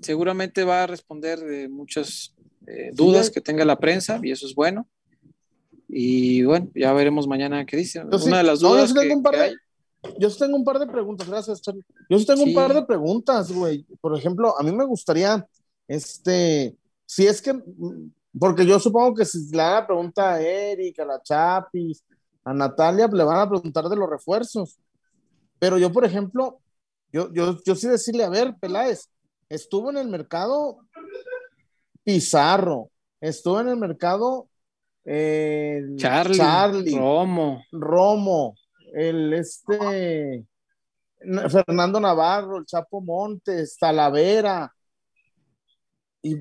Speaker 2: seguramente va a responder de muchas eh, dudas
Speaker 1: Sí,
Speaker 2: que tenga la prensa y eso es bueno. Y bueno, ya veremos mañana qué dice.
Speaker 1: Sí-
Speaker 2: Una de las
Speaker 1: no, yo
Speaker 2: dudas
Speaker 1: sí tengo
Speaker 2: que-
Speaker 1: un par
Speaker 2: que
Speaker 1: de-
Speaker 2: hay-
Speaker 1: Yo sí tengo un par de preguntas, gracias, Charlie. Yo tengo
Speaker 2: Sí.
Speaker 1: un par de preguntas, güey. Por ejemplo, a mí me gustaría, este, si es que, porque yo supongo que si le la pregunta a Eric, a la Chapis, a Natalia, le van a preguntar de los refuerzos. Pero yo, por ejemplo, yo, yo, yo sí decirle, a ver, Peláez, estuvo en el mercado Pizarro, estuvo en el mercado eh,
Speaker 2: Charlie,
Speaker 1: Charlie
Speaker 2: Romo.
Speaker 1: Romo, el este Fernando Navarro, el Chapo Montes, Talavera y,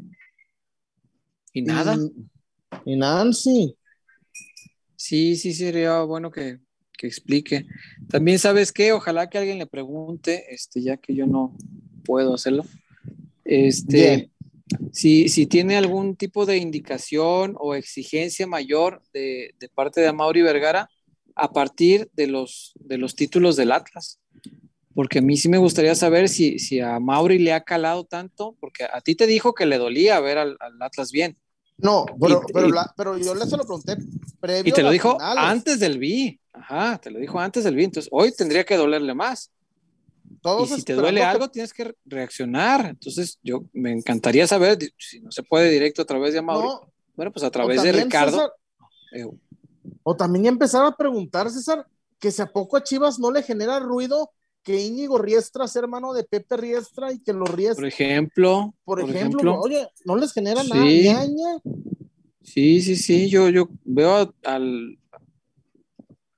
Speaker 2: Y nada.
Speaker 1: y, y Nancy.
Speaker 2: Sí, sí, sería bueno que, que explique. También, ¿sabes qué? Ojalá que alguien le pregunte, este, ya que yo no puedo hacerlo. Este, si, si tiene algún tipo de indicación o exigencia mayor de, de parte de Amaury Vergara a partir de los, de los títulos del Atlas. Porque a mí sí me gustaría saber si, si a Mauri le ha calado tanto, porque a ti te dijo que le dolía ver al, al Atlas bien.
Speaker 1: No, pero,
Speaker 2: Y-
Speaker 1: pero,
Speaker 2: y-
Speaker 1: la- pero yo le se lo pregunté previo
Speaker 2: Y te lo dijo
Speaker 1: finales.
Speaker 2: antes del B. Ajá, te lo dijo antes del B. Entonces, hoy tendría que dolerle más.
Speaker 1: Todos
Speaker 2: y si te duele
Speaker 1: que-
Speaker 2: algo, tienes que reaccionar. Entonces, yo me encantaría saber si no se puede directo a través de Amaury.
Speaker 1: No,
Speaker 2: bueno, pues a través de Ricardo.
Speaker 1: César,
Speaker 2: eh,
Speaker 1: o también empezar a preguntar, César, que si a poco a Chivas no le genera ruido que Íñigo Riestra sea hermano de Pepe Riestra y que los
Speaker 2: por
Speaker 1: Riestra,
Speaker 2: ejemplo,
Speaker 1: por, ejemplo, oye, no les genera nada,
Speaker 2: Sí.
Speaker 1: ñaña.
Speaker 2: Sí, sí, sí, yo, yo veo al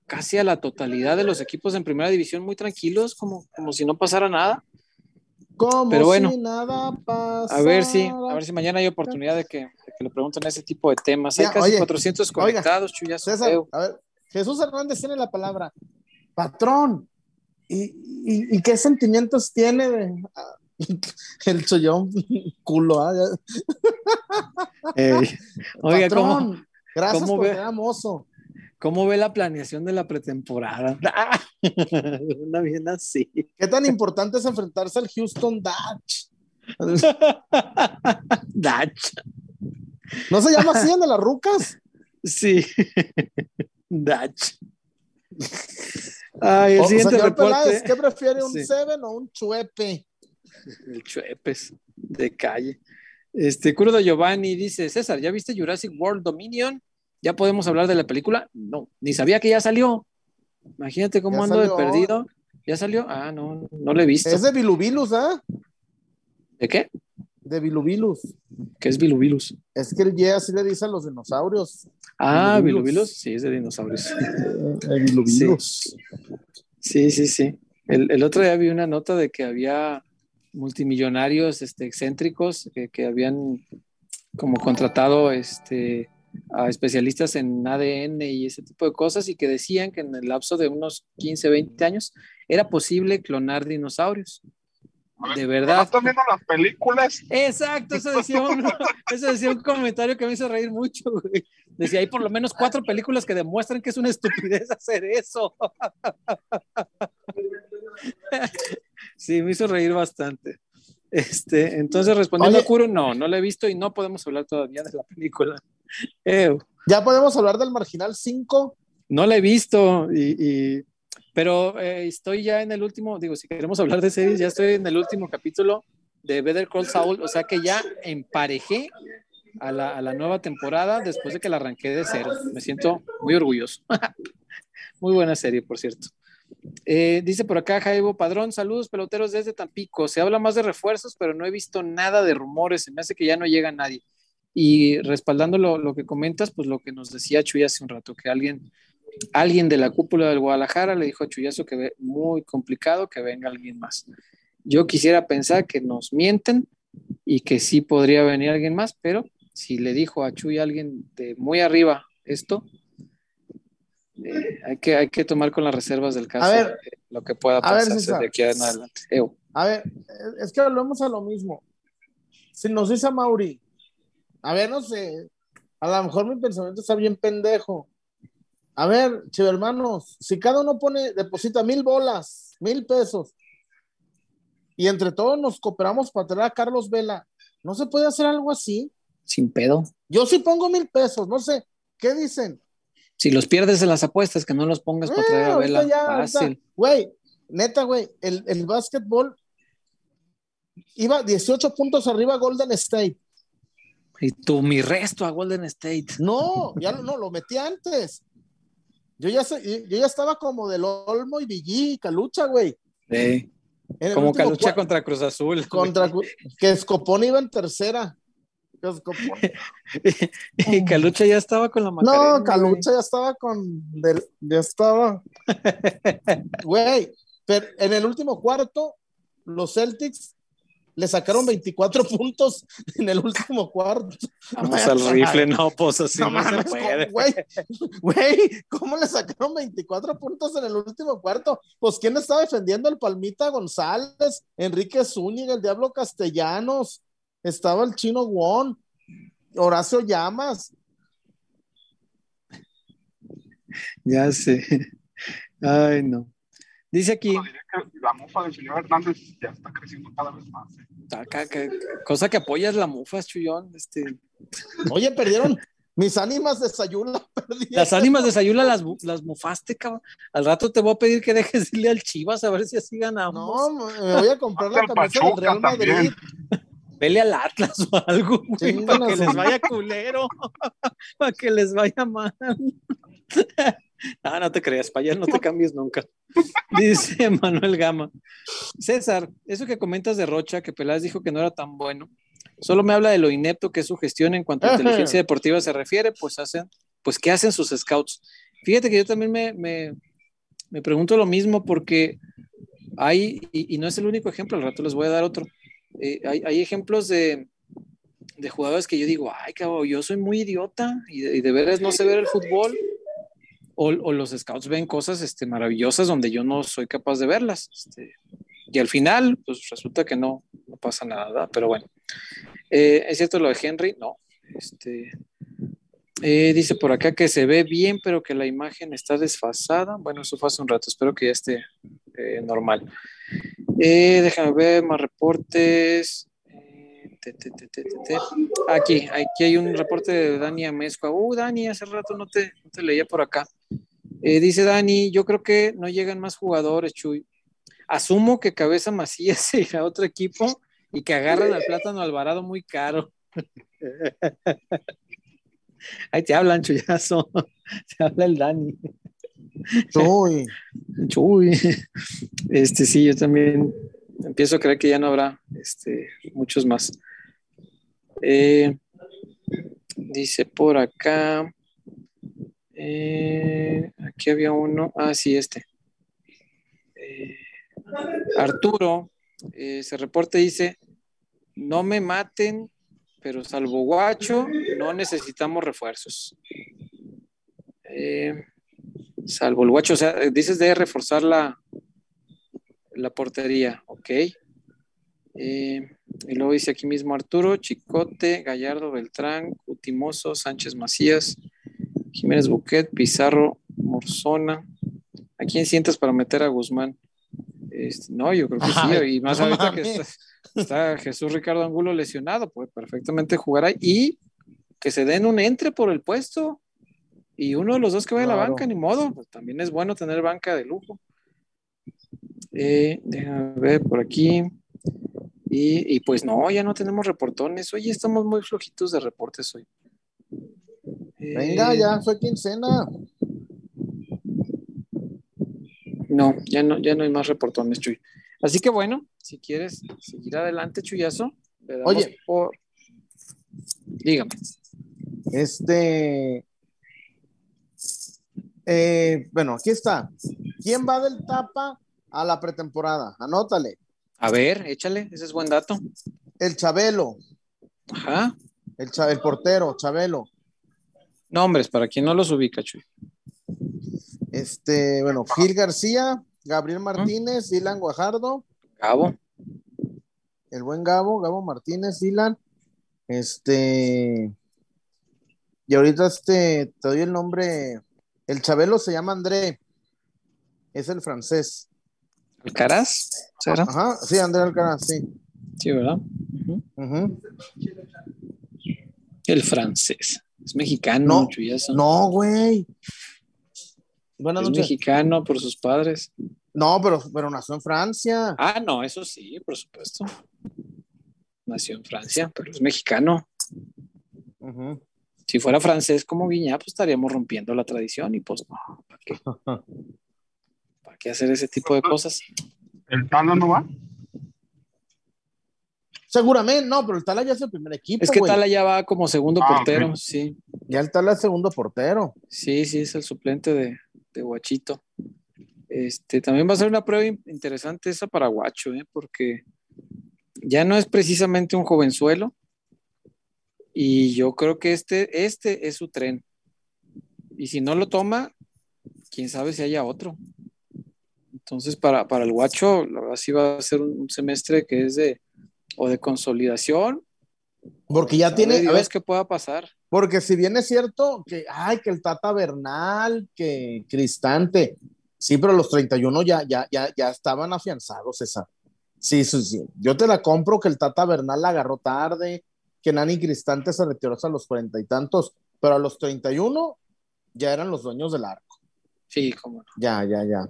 Speaker 2: casi a la totalidad de los equipos en primera división muy tranquilos, como, como si no pasara nada.
Speaker 1: Como
Speaker 2: Pero bueno,
Speaker 1: si nada pasa.
Speaker 2: A ver si, a ver si mañana hay oportunidad de que, que le pregunten ese tipo de temas.
Speaker 1: Ya,
Speaker 2: hay casi
Speaker 1: oye,
Speaker 2: 400
Speaker 1: oiga,
Speaker 2: conectados, Chuya,
Speaker 1: César,
Speaker 2: feo.
Speaker 1: a ver, Jesús Hernández tiene la palabra. Patrón, ¿y, y, y qué sentimientos tiene de, ah, el chollón culo? ah?
Speaker 2: Ey, Oiga, ¿cómo,
Speaker 1: Patrón, gracias
Speaker 2: cómo
Speaker 1: por
Speaker 2: ve?
Speaker 1: ser hermoso.
Speaker 2: ¿Cómo ve la planeación de la pretemporada? Una bien así.
Speaker 1: ¿Qué tan importante es enfrentarse al Houston Dutch?
Speaker 2: Dach.
Speaker 1: ¿No se llama así en de las rucas?
Speaker 2: Sí. Dach. Ay, el
Speaker 1: O-
Speaker 2: siguiente
Speaker 1: señor
Speaker 2: reporte.
Speaker 1: Peláez, ¿qué prefiere, un
Speaker 2: Sí.
Speaker 1: Seven o un Chuepe?
Speaker 2: El Chuepes de calle. Este, Curdo Giovanni dice: César, ¿ya viste Jurassic World Dominion? ¿Ya podemos hablar de la película? No, ni sabía que ya salió. Imagínate cómo
Speaker 1: Ya
Speaker 2: ando de perdido. ¿Ya salió? Ah, no, no lo he visto.
Speaker 1: Es de Bilubilus, ¿ah?
Speaker 2: ¿De qué?
Speaker 1: De Bilubilus.
Speaker 2: ¿Qué es Bilubilus?
Speaker 1: Es que el Y así le dice a los dinosaurios.
Speaker 2: Ah,
Speaker 1: Bilubilus.
Speaker 2: Bilubilus. Sí, es de dinosaurios.
Speaker 1: Eh, Bilubilus.
Speaker 2: Sí, sí, sí. El, el otro día vi una nota de que había multimillonarios este, excéntricos que, que habían como contratado este, a especialistas en ADN y ese tipo de cosas y que decían que en el lapso de unos 15, 20 años era posible clonar dinosaurios. De
Speaker 3: ¿No
Speaker 2: verdad.
Speaker 3: están viendo las películas?
Speaker 2: Exacto, eso decía, un, eso decía un comentario que me hizo reír mucho, güey. Decía, hay por lo menos cuatro películas que demuestran que es una estupidez hacer eso. Sí, me hizo reír bastante. Este, entonces, respondiendo
Speaker 1: Oye.
Speaker 2: a Kuro, no, no la he visto y no podemos hablar todavía de la película. Ew,
Speaker 1: Ya podemos hablar del Marginal 5.
Speaker 2: no la he visto, y, y- pero eh, estoy ya en el último, digo, si queremos hablar de series, ya estoy en el último capítulo de Better Call Saul, o sea que ya emparejé a la, a la nueva temporada después de que la arranqué de cero. Me siento muy orgulloso. muy buena serie, por cierto. Eh, dice por acá Jaibo Padrón, saludos peloteros desde Tampico. Se habla más de refuerzos, pero no he visto nada de rumores. Se me hace que ya no llega nadie. Y respaldando lo, lo que comentas, pues lo que nos decía Chuy hace un rato, que alguien, alguien de la cúpula del Guadalajara le dijo a Chuyazo que ve muy complicado que venga alguien más. Yo quisiera pensar que nos mienten y que sí podría venir alguien más, pero si le dijo a Chuy alguien de muy arriba esto, eh, hay, que, hay que tomar con las reservas del caso
Speaker 1: A ver,
Speaker 2: eh, lo que pueda
Speaker 1: a
Speaker 2: pasar de aquí en adelante. Ew.
Speaker 1: A ver, es que volvemos a lo mismo. Si nos dice Mauri, a ver, no sé, a lo mejor mi pensamiento está bien pendejo. A ver, chivo hermanos, si cada uno pone, deposita mil bolas, mil pesos, y entre todos nos cooperamos para traer a Carlos Vela, ¿no se puede hacer algo así?
Speaker 2: Sin pedo.
Speaker 1: Yo sí pongo mil pesos, no sé, ¿qué dicen?
Speaker 2: Si los pierdes en las apuestas, que no los pongas para
Speaker 1: Eh,
Speaker 2: traer a
Speaker 1: ahorita
Speaker 2: Vela.
Speaker 1: ya,
Speaker 2: Fácil.
Speaker 1: Güey, neta, güey, el, el básquetbol iba 18 puntos arriba Golden State.
Speaker 2: Y tú, mi resto a Golden State.
Speaker 1: No, ya no, lo metí antes. Yo ya, sé- yo ya estaba como del Olmo y Villí y Calucha, güey.
Speaker 2: Sí. Como Calucha contra Cruz Azul.
Speaker 1: contra que Escopón iba en tercera. Que Escopón-
Speaker 2: y Calucha ya estaba con la Macarena.
Speaker 1: No,
Speaker 2: güey.
Speaker 1: Calucha ya estaba con del, ya estaba. Güey, pero en el último cuarto, los Celtics le sacaron 24 puntos en el último cuarto.
Speaker 2: Vamos al rifle, no, pues así
Speaker 1: No
Speaker 2: no, se puede.
Speaker 1: ¿cómo, güey, güey, ¿cómo le sacaron 24 puntos en el último cuarto? Pues ¿quién está defendiendo? El Palmita González, Enrique Zúñiga, el Diablo Castellanos, estaba el Chino Won, Horacio Llamas.
Speaker 2: Ya sé. Ay, no. Dice aquí,
Speaker 3: Bueno, diré que la mofa del señor Hernández ya está creciendo cada vez más. ¿eh?
Speaker 2: que- cosa que apoyas la mufas, Chuyón. Este,
Speaker 1: Oye, perdieron mis ánimas de Sayula. Perdieron.
Speaker 2: las ánimas de Sayula las, las mufaste, cabrón. Al rato te voy a pedir que dejes de irle al Chivas a ver si así ganamos.
Speaker 1: No, me voy a comprar la camisa del Real Madrid.
Speaker 3: también.
Speaker 2: Vele al Atlas o algo, güey, para que les vaya culero, para que les vaya mal. Ah, no te creas, para allá no te cambies nunca. Dice Manuel Gama. César, eso que comentas de Rocha, que Peláez dijo que no era tan bueno, solo me habla de lo inepto que es su gestión en cuanto a
Speaker 1: Ajá.
Speaker 2: inteligencia deportiva se refiere, pues hacen, pues ¿qué hacen sus scouts? Fíjate que yo también me, me, me pregunto lo mismo porque hay, y, y no es el único ejemplo, al rato les voy a dar otro. Eh, hay, hay ejemplos de, de jugadores que yo digo, ay, cabrón, yo soy muy idiota y de, y de veras no sé ver el fútbol. O, los scouts ven cosas este, maravillosas donde yo no soy capaz de verlas. Este, y al final, pues resulta que no, no pasa nada. Pero bueno. Eh, ¿Es cierto lo de Henry? No. Este, eh, dice por acá que se ve bien, pero que la imagen está desfasada. Bueno, eso fue hace un rato. Espero que ya esté eh, normal. Déjame ver más reportes. Te, te, te, te, te, te. Aquí, aquí hay un reporte de Dani Amezcua. Uh, Dani, hace rato no te, no te leía por acá. Eh, dice Dani, yo creo que no llegan más jugadores, Chuy. Asumo que Cabeza Macías se irá a otro equipo y que agarran al Plátano Alvarado muy caro. Ahí te hablan, Chuyazo. Te habla el Dani.
Speaker 1: Uy,
Speaker 2: Chuy. Este sí, yo también empiezo a creer que ya no habrá este, muchos más. Eh, dice por acá. Eh, aquí había uno. Ah, sí, este. Eh, Arturo eh, se reporta y dice: No me maten, pero salvo guacho, no necesitamos refuerzos. Eh, salvo el guacho, o sea, dices de reforzar la, la portería, ok. Y luego dice aquí mismo Arturo, Chicote, Gallardo, Beltrán, Cutimoso, Sánchez Macías, Jiménez Buquet, Pizarro, Morzona. ¿A quién sientas para meter a Guzmán? Este, no, yo creo que sí,
Speaker 1: Ay,
Speaker 2: y más
Speaker 1: no
Speaker 2: ahorita que está, está Jesús Ricardo Angulo lesionado, puede perfectamente jugar ahí y que se den un entre por el puesto y uno de los dos que vaya a la banca, ni modo, pues también es bueno tener banca de lujo. Eh, déjame ver por aquí. Y, y pues no, ya no tenemos reportones. Oye, estamos muy flojitos de reportes hoy. Eh,
Speaker 1: venga, ya fue quincena.
Speaker 2: No, ya no, ya no hay más reportones, Chuy. Así que bueno, si quieres seguir adelante, Chuyazo, le damos
Speaker 1: Oye.
Speaker 2: por... Dígame.
Speaker 1: Este. eh, bueno, aquí está. ¿Quién va del tapa a la pretemporada? Anótale.
Speaker 2: A ver, échale, ese es buen dato.
Speaker 1: El Chabelo,
Speaker 2: Ajá.
Speaker 1: el, cha- el portero, Chabelo.
Speaker 2: Nombres, para quien no los ubica, Chuy.
Speaker 1: Este, bueno, Gil García, Gabriel Martínez, Dylan Guajardo,
Speaker 2: Gabo.
Speaker 1: el buen Gabo, Gabo Martínez, Dylan. Este. Y ahorita este, te doy el nombre. El Chabelo se llama André. Es el francés.
Speaker 2: Alcaraz, ¿será?
Speaker 1: Ajá, sí, André Alcaraz, sí.
Speaker 2: Sí, ¿verdad? El francés. Es mexicano,
Speaker 1: No,
Speaker 2: Chuyazo.
Speaker 1: No, güey. Buenas
Speaker 2: es
Speaker 1: noches.
Speaker 2: mexicano por sus padres.
Speaker 1: No, pero, pero nació en Francia.
Speaker 2: Ah, no, eso sí, por supuesto. Nació en Francia, pero es mexicano. Si fuera francés como Guiñá, pues estaríamos rompiendo la tradición y pues no, ¿para qué? ¿Para qué hacer ese tipo de cosas?
Speaker 3: ¿El Tala no va?
Speaker 1: Seguramente, no, pero el Tala ya es el primer equipo.
Speaker 2: Es que
Speaker 1: güey.
Speaker 2: Tala ya va como segundo
Speaker 3: Ah,
Speaker 2: portero, sí.
Speaker 1: Ya el Tala es segundo portero.
Speaker 2: Sí, sí, es el suplente de, de Guachito. Este, también va a ser una prueba in- interesante esa para Guacho, ¿eh? porque ya no es precisamente un jovenzuelo. Y yo creo que este, este es su tren. Y si no lo toma, quién sabe si haya otro. Entonces, para, para el Guacho, la verdad sí va a ser un, un semestre que es de o de consolidación.
Speaker 1: Porque ya tiene, a
Speaker 2: Dios
Speaker 1: ver,
Speaker 2: qué pueda pasar.
Speaker 1: porque si bien es cierto que, ay, que el Tata Bernal, que Cristante, sí, pero los 31 ya, ya, ya, ya estaban afianzados esa. Sí, sí, sí. Yo te la compro que el Tata Bernal la agarró tarde, que Nani Cristante se retiró hasta los cuarenta y tantos, pero a los 31 ya eran los dueños del arco.
Speaker 2: Sí, como no.
Speaker 1: Ya, ya, ya.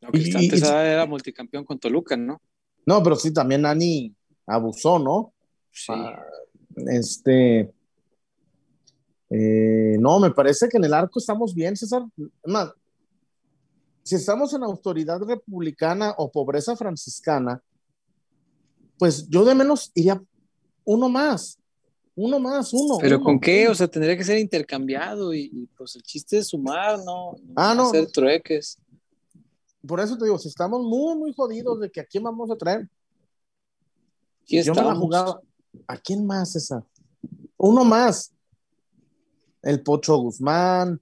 Speaker 2: No, Cristante
Speaker 1: y-
Speaker 2: era multicampeón con Toluca, ¿no?
Speaker 1: No, pero sí, también Nani abusó, ¿no?
Speaker 2: Sí.
Speaker 1: Ah, Este. eh, no, me parece que en el arco estamos bien, César. Más, si estamos en autoridad republicana o pobreza franciscana, pues yo de menos iría uno más. Uno más, uno.
Speaker 2: Pero
Speaker 1: uno,
Speaker 2: ¿con qué?
Speaker 1: uno.
Speaker 2: O sea, tendría que ser intercambiado y, y, pues el chiste es sumar, no,
Speaker 1: Ah, no.
Speaker 2: hacer trueques.
Speaker 1: Por eso te digo, si estamos muy, muy jodidos de que a quién vamos a traer,
Speaker 2: Sí
Speaker 1: yo me la
Speaker 2: estamos.
Speaker 1: jugaba. ¿A quién más, César? Uno más. El Pocho Guzmán.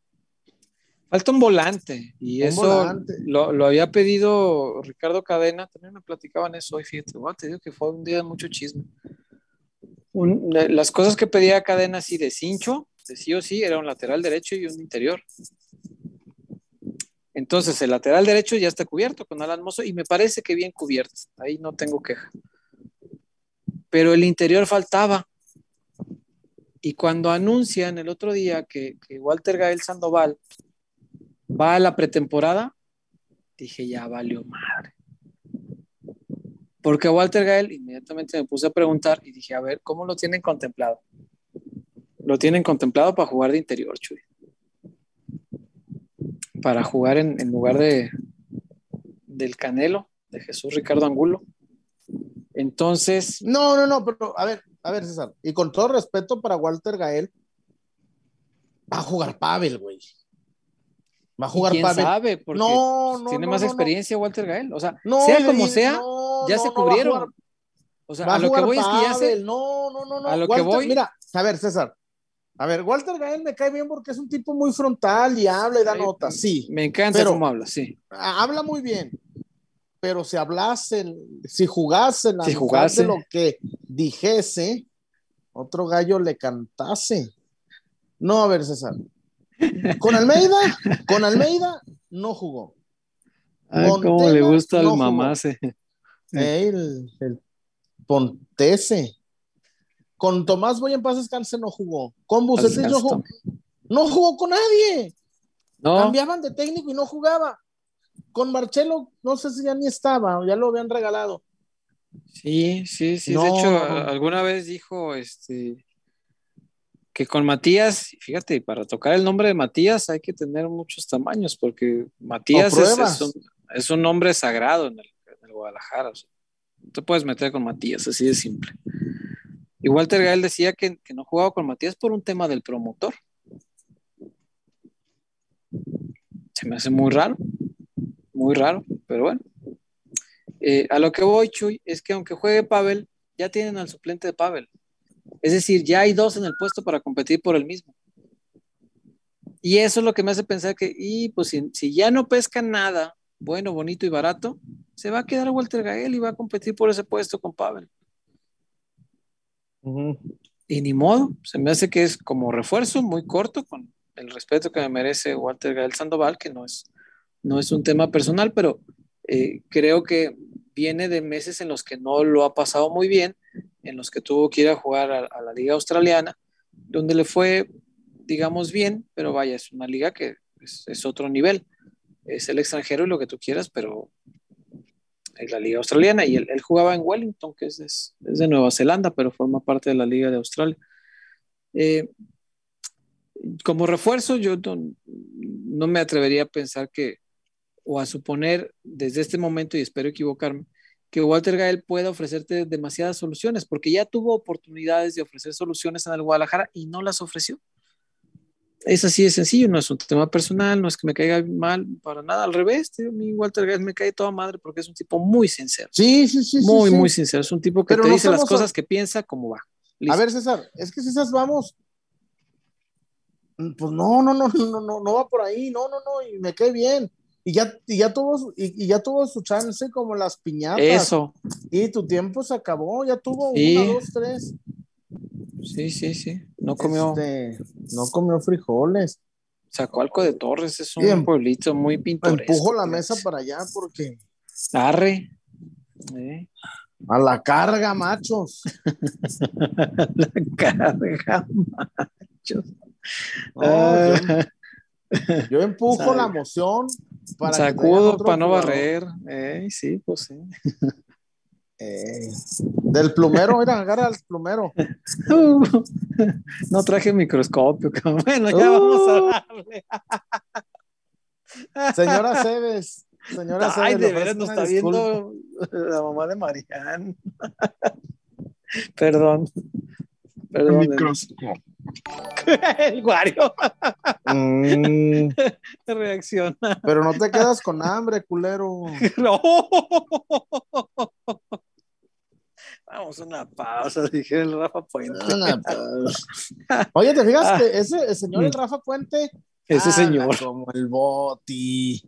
Speaker 2: Falta un volante y
Speaker 1: Un
Speaker 2: eso
Speaker 1: volante.
Speaker 2: Lo, lo había pedido Ricardo Cadena, también me platicaban eso hoy, fíjate, Bueno, te digo que fue un día de mucho chisme. Un- las cosas que pedía Cadena así de cincho, de sí o sí, era un lateral derecho y un interior. Entonces el lateral derecho ya está cubierto con Alan Mozo y me parece que bien cubierto, ahí no tengo queja. Pero el interior faltaba. Y cuando anuncian el otro día que, que Walter Gael Sandoval va a la pretemporada, dije, ya valió madre. Porque Walter Gael inmediatamente me puse a preguntar y dije, a ver, ¿cómo lo tienen contemplado? Lo tienen contemplado para jugar de interior, Chuy. Para jugar en, lugar de del Canelo, de Jesús Ricardo Angulo. Entonces,
Speaker 1: No, no, no, pero a ver, a ver, César, y con todo respeto para Walter Gael, va a jugar Pavel, güey. Va a jugar
Speaker 2: quién
Speaker 1: Pavel.
Speaker 2: sabe, porque
Speaker 1: No, no,
Speaker 2: tiene
Speaker 1: no,
Speaker 2: más experiencia Walter Gael. O sea,
Speaker 1: No,
Speaker 2: sea como sea, ya se cubrieron. o sea, a lo que voy es que ya se.
Speaker 1: No, no, no, no.
Speaker 2: a lo que voy-
Speaker 1: Mira, a ver, César. A ver, Walter Gael me cae bien porque es un tipo muy frontal y habla y da notas, sí.
Speaker 2: me encanta
Speaker 1: Pero-
Speaker 2: cómo habla, sí.
Speaker 1: habla muy bien, pero si hablasen, si jugasen, a
Speaker 2: Si jugase.
Speaker 1: lo que dijese, otro gallo le cantase. No, a ver, César. Con Almeida, con Almeida no jugó.
Speaker 2: Ay, cómo le gusta
Speaker 1: no
Speaker 2: al mamase.
Speaker 1: El, el Pontese. Con Tomás Boy en paz descanse no jugó. Con Bucetich no jugó. No jugó con nadie.
Speaker 2: No,
Speaker 1: Cambiaban de técnico y no jugaba. Con Marcelo, no sé si ya ni estaba, o ya lo habían regalado.
Speaker 2: sí, sí, sí.
Speaker 1: No,
Speaker 2: de hecho, alguna vez dijo este que con Matías, fíjate, para tocar el nombre de Matías hay que tener muchos tamaños, porque Matías
Speaker 1: O
Speaker 2: es,
Speaker 1: pruebas.
Speaker 2: es un- es un nombre sagrado en el, Guadalajara. no te puedes meter con Matías, así de simple. Y Walter Gael decía que, que no jugaba con Matías por un tema del promotor. Se me hace muy raro, muy raro, pero bueno. Eh, a lo que voy, Chuy, es que aunque juegue Pavel, ya tienen al suplente de Pavel. Es decir, ya hay dos en el puesto para competir por el mismo. Y eso es lo que me hace pensar que, y pues si, ya no pescan nada bueno, bonito y barato, se va a quedar Walter Gael y va a competir por ese puesto con Pavel. Y ni modo, se me hace que es como refuerzo muy corto, con el respeto que me merece Walter Gael Sandoval, que no es, no es un tema personal, pero eh, creo que viene de meses en los que no lo ha pasado muy bien, en los que tuvo que ir a jugar a, la liga australiana, donde le fue, digamos, bien, pero vaya, es una liga que es, otro nivel. Es el extranjero y lo que tú quieras, pero es la liga australiana y él, jugaba en Wellington, que es, de Nueva Zelanda, pero forma parte de la liga de Australia. Eh, como refuerzo, yo no, me atrevería a pensar que, o a suponer desde este momento, y espero equivocarme, que Walter Gael pueda ofrecerte demasiadas soluciones, porque ya tuvo oportunidades de ofrecer soluciones en el Guadalajara y no las ofreció. Es así de sencillo, no es un tema personal, no es que me caiga mal para nada, al revés, tío, mi Walter Gael me cae toda madre porque es un tipo muy sincero.
Speaker 1: Sí, sí, sí.
Speaker 2: Muy, muy sincero, es un tipo que te dice las cosas que piensa como va.
Speaker 1: A ver, César, es que César, vamos, pues no, no, no, no, no, no va por ahí, no, no, no, y me cae bien y ya, y ya tuvo, y, ya tuvo su chance como las piñatas.
Speaker 2: Eso.
Speaker 1: Y tu tiempo se acabó, ya tuvo una, dos, tres.
Speaker 2: Sí, sí, sí. No comió.
Speaker 1: Este, no comió frijoles.
Speaker 2: Sacó algo de Torres, es un pueblito muy pintoresco.
Speaker 1: Empujo la mesa para allá porque.
Speaker 2: Arre.
Speaker 1: A la carga, machos.
Speaker 2: la carga, machos.
Speaker 1: Ah. yo, empujo la moción
Speaker 2: Sacudo para no barrer. sí, pues sí.
Speaker 1: Eh, del plumero, mira, agarra al plumero.
Speaker 2: no traje microscopio. Bueno, ya vamos a uh.
Speaker 1: darle. Señora Cebes. Señora
Speaker 2: Ay, de veras nos está viendo la mamá de Marianne. Perdón. Perdón. Microscopio. el guario. Mm. Reacciona.
Speaker 1: Pero no te quedas con hambre, culero. No.
Speaker 2: Vamos a una pausa, dije el Rafa Puente.
Speaker 1: Oye, ¿te fijas que ese señor el Rafa Puente?
Speaker 2: Ese señor.
Speaker 1: Como el Boti.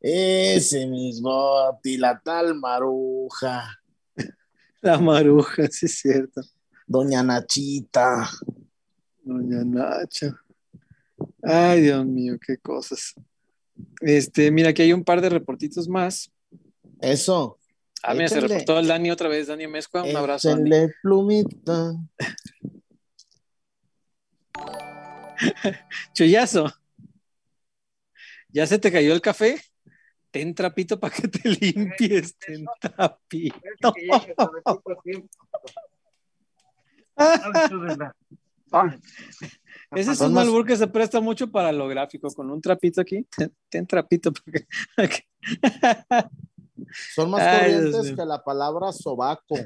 Speaker 1: Ese mismo Boti, la tal Maruja.
Speaker 2: La Maruja, sí es cierto.
Speaker 1: Doña Nachita.
Speaker 2: Doña Nacha. Ay, Dios mío, qué cosas. Este, mira, aquí hay un par de reportitos más.
Speaker 1: Eso.
Speaker 2: Ah, mira, se reportó el Dani otra vez, Dani Mezcua, un abrazo.
Speaker 1: Dani. plumita.
Speaker 2: Chuyazo. ¿Ya se te cayó el café? Ten trapito para que te limpies, ten trapito. Ese es un albur que se presta mucho para lo gráfico, con un trapito aquí, ten, trapito.
Speaker 1: Son más corrientes que la palabra sobaco.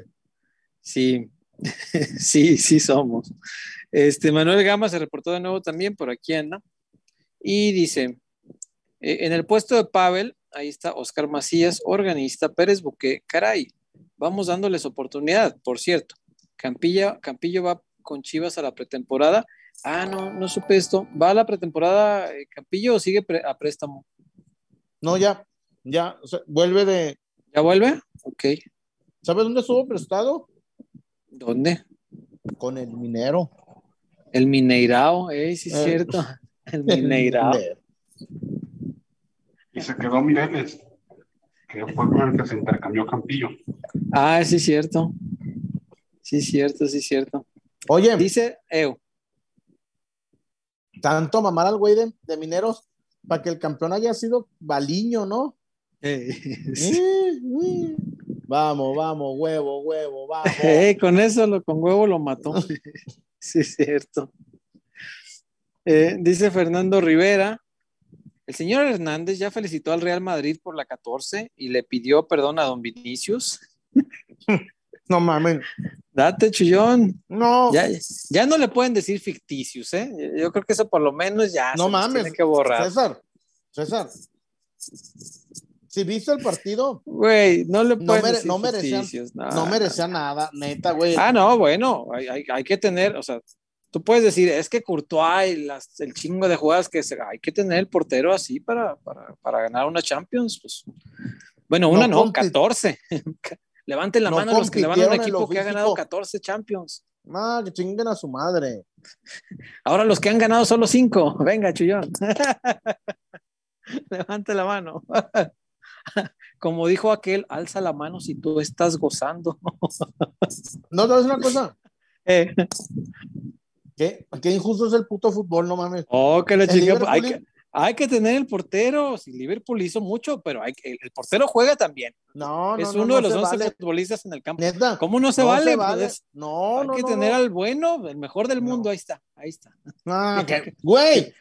Speaker 2: Sí, sí, sí somos. Este, Manuel Gama se reportó de nuevo también, por aquí anda, y dice, e, en el puesto de Pavel, ahí está Oscar Macías, organista, Pérez Buque, caray, vamos dándoles oportunidad, por cierto. Campilla, Campillo va con Chivas a la pretemporada. Ah, no, no supe esto. ¿Va a la pretemporada eh, Campillo o sigue a préstamo?
Speaker 1: No, ya, ya, vuelve de.
Speaker 2: ¿Ya vuelve? Ok.
Speaker 1: ¿Sabes dónde estuvo prestado?
Speaker 2: ¿Dónde?
Speaker 1: Con el minero.
Speaker 2: El Mineirao, eh, sí es eh. cierto. El Mineirao.
Speaker 3: y se quedó Mireles, que fue con el que se intercambió Campillo.
Speaker 2: Ah, sí es cierto. Sí cierto, sí cierto.
Speaker 1: Oye.
Speaker 2: Dice Eu.
Speaker 1: Tanto mamar al güey de, mineros para que el campeón haya sido Baliño, ¿no? Eh, eh, vamos, vamos, huevo, huevo, vamos.
Speaker 2: Eh, con eso, lo, con huevo lo mató. sí, es cierto. dice Fernando Rivera, El señor Hernández ya felicitó al Real Madrid por la 14 y le pidió perdón a don Vinicius.
Speaker 1: No mames.
Speaker 2: Date, Chullón.
Speaker 1: No.
Speaker 2: Ya, ya no le pueden decir ficticios, ¿eh? Yo creo que eso por lo menos ya
Speaker 1: no
Speaker 2: se
Speaker 1: mames.
Speaker 2: tiene que borrar.
Speaker 1: César, César. Si viste el partido,
Speaker 2: Güey, no le
Speaker 1: No
Speaker 2: pueden
Speaker 1: mere-
Speaker 2: decir
Speaker 1: no
Speaker 2: ficticios, no,
Speaker 1: no merecía nada, neta, güey.
Speaker 2: Ah, no, bueno, hay, hay- hay que tener, o sea, tú puedes decir, es que Courtois y las, el chingo de jugadas que se, hay que tener el portero así para, para, para ganar una Champions, pues. Bueno, una no,
Speaker 1: No compi-
Speaker 2: 14. Levanten la
Speaker 1: No
Speaker 2: mano los que le van a un equipo que ha ganado 14 Champions.
Speaker 1: Ah, que chinguen a su madre.
Speaker 2: Ahora los que han ganado solo 5. Venga, Chullón. Levante la mano. Como dijo aquel, alza la mano si tú estás gozando.
Speaker 1: No, no es una cosa.
Speaker 2: Eh,
Speaker 1: ¿Qué, qué injusto es el puto fútbol, no mames.
Speaker 2: Oh, que hay,
Speaker 1: Liverpool-
Speaker 2: que, hay que tener el portero. Si Liverpool hizo mucho, pero hay que, el, portero juega también.
Speaker 1: No, no,
Speaker 2: es
Speaker 1: no,
Speaker 2: uno
Speaker 1: no
Speaker 2: de los
Speaker 1: se
Speaker 2: 11
Speaker 1: vale.
Speaker 2: futbolistas en el campo.
Speaker 1: Neta.
Speaker 2: ¿Cómo no se vale?
Speaker 1: se vale.
Speaker 2: Pues,
Speaker 1: No,
Speaker 2: hay que tener al bueno, el mejor del mundo. Ahí está, ahí está.
Speaker 1: Ah, que- Güey,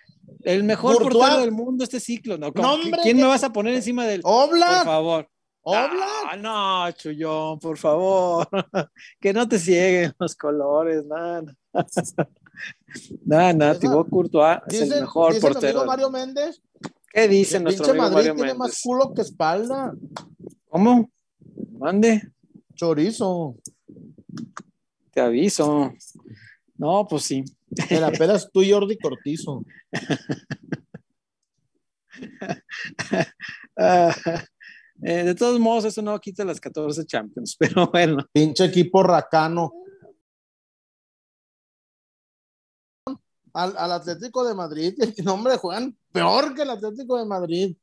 Speaker 2: El mejor
Speaker 1: Courtois.
Speaker 2: portero del mundo este ciclo. ¿no? ¿Cómo-
Speaker 1: No, hombre,
Speaker 2: ¿Quién me vas a poner encima del? Por
Speaker 1: Oblak,
Speaker 2: favor.
Speaker 1: Oblak.
Speaker 2: Ah, no, Chullón, por favor. que no te cieguen los colores, nada. Nada, nada, Thibaut Courtois es el mejor
Speaker 1: dice
Speaker 2: portero.
Speaker 1: amigo Mario. Méndez.
Speaker 2: ¿Qué dice
Speaker 1: El
Speaker 2: nuestro
Speaker 1: pinche
Speaker 2: amigo
Speaker 1: Madrid
Speaker 2: Mario
Speaker 1: tiene más culo que espalda.
Speaker 2: ¿Cómo? Mande,
Speaker 1: Chorizo.
Speaker 2: te aviso. No, pues sí.
Speaker 1: Te la pelas tú y Jordi Cortizo.
Speaker 2: Eh, de todos modos, eso no quita las 14 Champions, pero bueno.
Speaker 1: Pinche equipo racano. Al, al Atlético de Madrid, no, hombre, juegan peor que el Atlético de Madrid.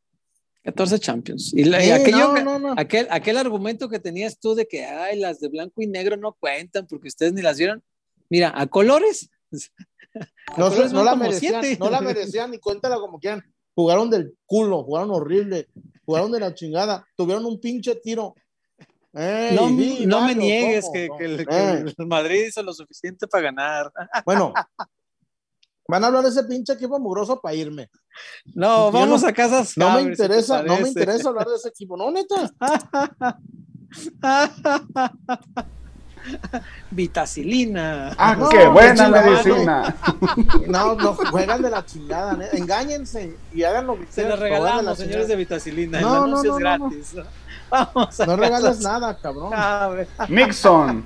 Speaker 2: 14 Champions. Y, la- y aquello,
Speaker 1: no, no, no.
Speaker 2: Aquel, aquel argumento que tenías tú de que ay, las de blanco y negro no cuentan porque ustedes ni las vieron. Mira, a colores. a
Speaker 1: No,
Speaker 2: colores
Speaker 1: la merecían,
Speaker 2: siete.
Speaker 1: no la merecían ni cuéntala como quieran. Jugaron del culo, jugaron horrible, jugaron de la chingada, tuvieron un pinche tiro. Ey,
Speaker 2: No,
Speaker 1: sí,
Speaker 2: no me niegues que,
Speaker 1: No.
Speaker 2: que el, que el Madrid hizo lo suficiente para ganar.
Speaker 1: Bueno, van a hablar de ese pinche equipo mugroso para irme.
Speaker 2: No,
Speaker 1: Yo
Speaker 2: vamos
Speaker 1: no-
Speaker 2: a casas.
Speaker 1: No me
Speaker 2: si
Speaker 1: interesa, no me interesa hablar de ese equipo, no, neta.
Speaker 2: Vitacilina.
Speaker 4: Ah,
Speaker 1: No,
Speaker 4: qué buena medicina.
Speaker 1: No, no, juegan de la chingada, neta. engáñense y hagan lo que
Speaker 2: Se
Speaker 1: de
Speaker 2: regalamos,
Speaker 1: la
Speaker 2: señores de. Vitacilina.
Speaker 1: No,
Speaker 2: el
Speaker 1: no,
Speaker 2: anuncio
Speaker 1: no,
Speaker 2: es
Speaker 1: no, no.
Speaker 2: gratis. Vamos a
Speaker 1: No regales
Speaker 2: casas.
Speaker 1: nada, cabrón.
Speaker 4: Nixon.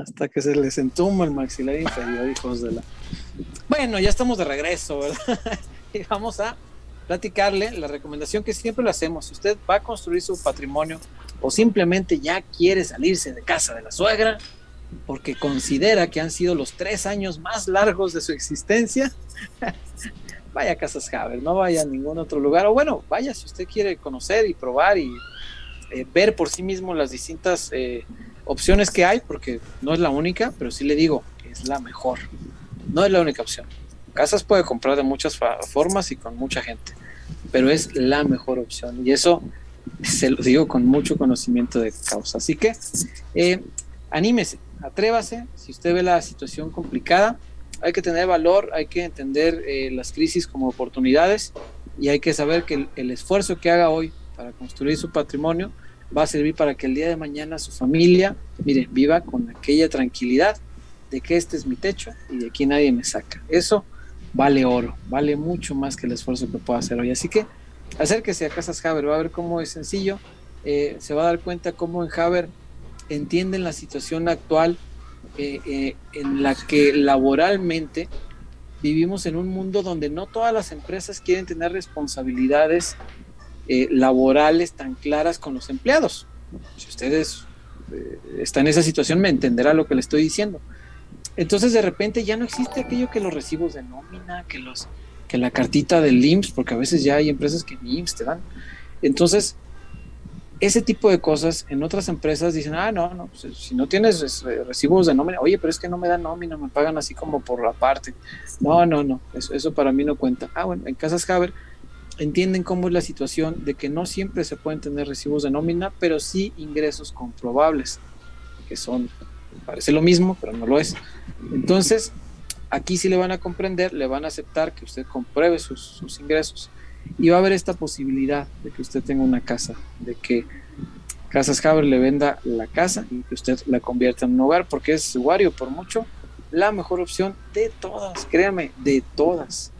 Speaker 2: Hasta que se les entuma el maxilar inferior, hijos de la. Bueno, ya estamos de regreso, ¿verdad? y vamos a platicarle la recomendación que siempre le hacemos. Si usted va a construir su patrimonio o simplemente ya quiere salirse de casa de la suegra porque considera que han sido los tres años más largos de su existencia, vaya a Casas Haber, no vaya a ningún otro lugar. O bueno, vaya si usted quiere conocer y probar y eh, ver por sí mismo las distintas eh, opciones que hay, porque no es la única, pero sí le digo, es la mejor. No es la única opción. Casas puede comprar de muchas formas y con mucha gente, pero es la mejor opción. Y eso se lo digo con mucho conocimiento de causa. Así que eh, anímese, atrévase. Si usted ve la situación complicada, hay que tener valor, hay que entender eh, las crisis como oportunidades y hay que saber que el esfuerzo que haga hoy para construir su patrimonio va a servir para que el día de mañana su familia, mire, viva con aquella tranquilidad de que este es mi techo y de aquí nadie me saca. Eso vale oro, vale mucho más que el esfuerzo que pueda hacer hoy. Así que acérquese a Casas Haber, va a ver cómo es sencillo, eh, se va a dar cuenta cómo en Haber entienden la situación actual eh, eh, en la que laboralmente vivimos en un mundo donde no todas las empresas quieren tener responsabilidades laborales tan claras con los empleados. Si ustedes están en esa situación, me entenderá lo que le estoy diciendo. Entonces de repente ya no existe aquello que los recibos de nómina, que los que la cartita del IMSS, porque a veces ya hay empresas que ni IMSS te dan. Entonces, ese tipo de cosas en otras empresas dicen, ah, no, no, pues, si no tienes eh, recibos de nómina, oye, pero es que no me dan nómina, me pagan así como por la parte. No, no, no, eso, eso para mí no cuenta. Ah, bueno, en Casas Haber entienden cómo es la situación de que no siempre se pueden tener recibos de nómina, pero sí ingresos comprobables, que son, parece lo mismo, pero no lo es. Entonces, aquí sí le van a comprender, le van a aceptar que usted compruebe sus, ingresos y va a haber esta posibilidad de que usted tenga una casa, de que Casas Haber le venda la casa y que usted la convierta en un hogar, porque es Wario por mucho la mejor opción de todas, créame, de todas.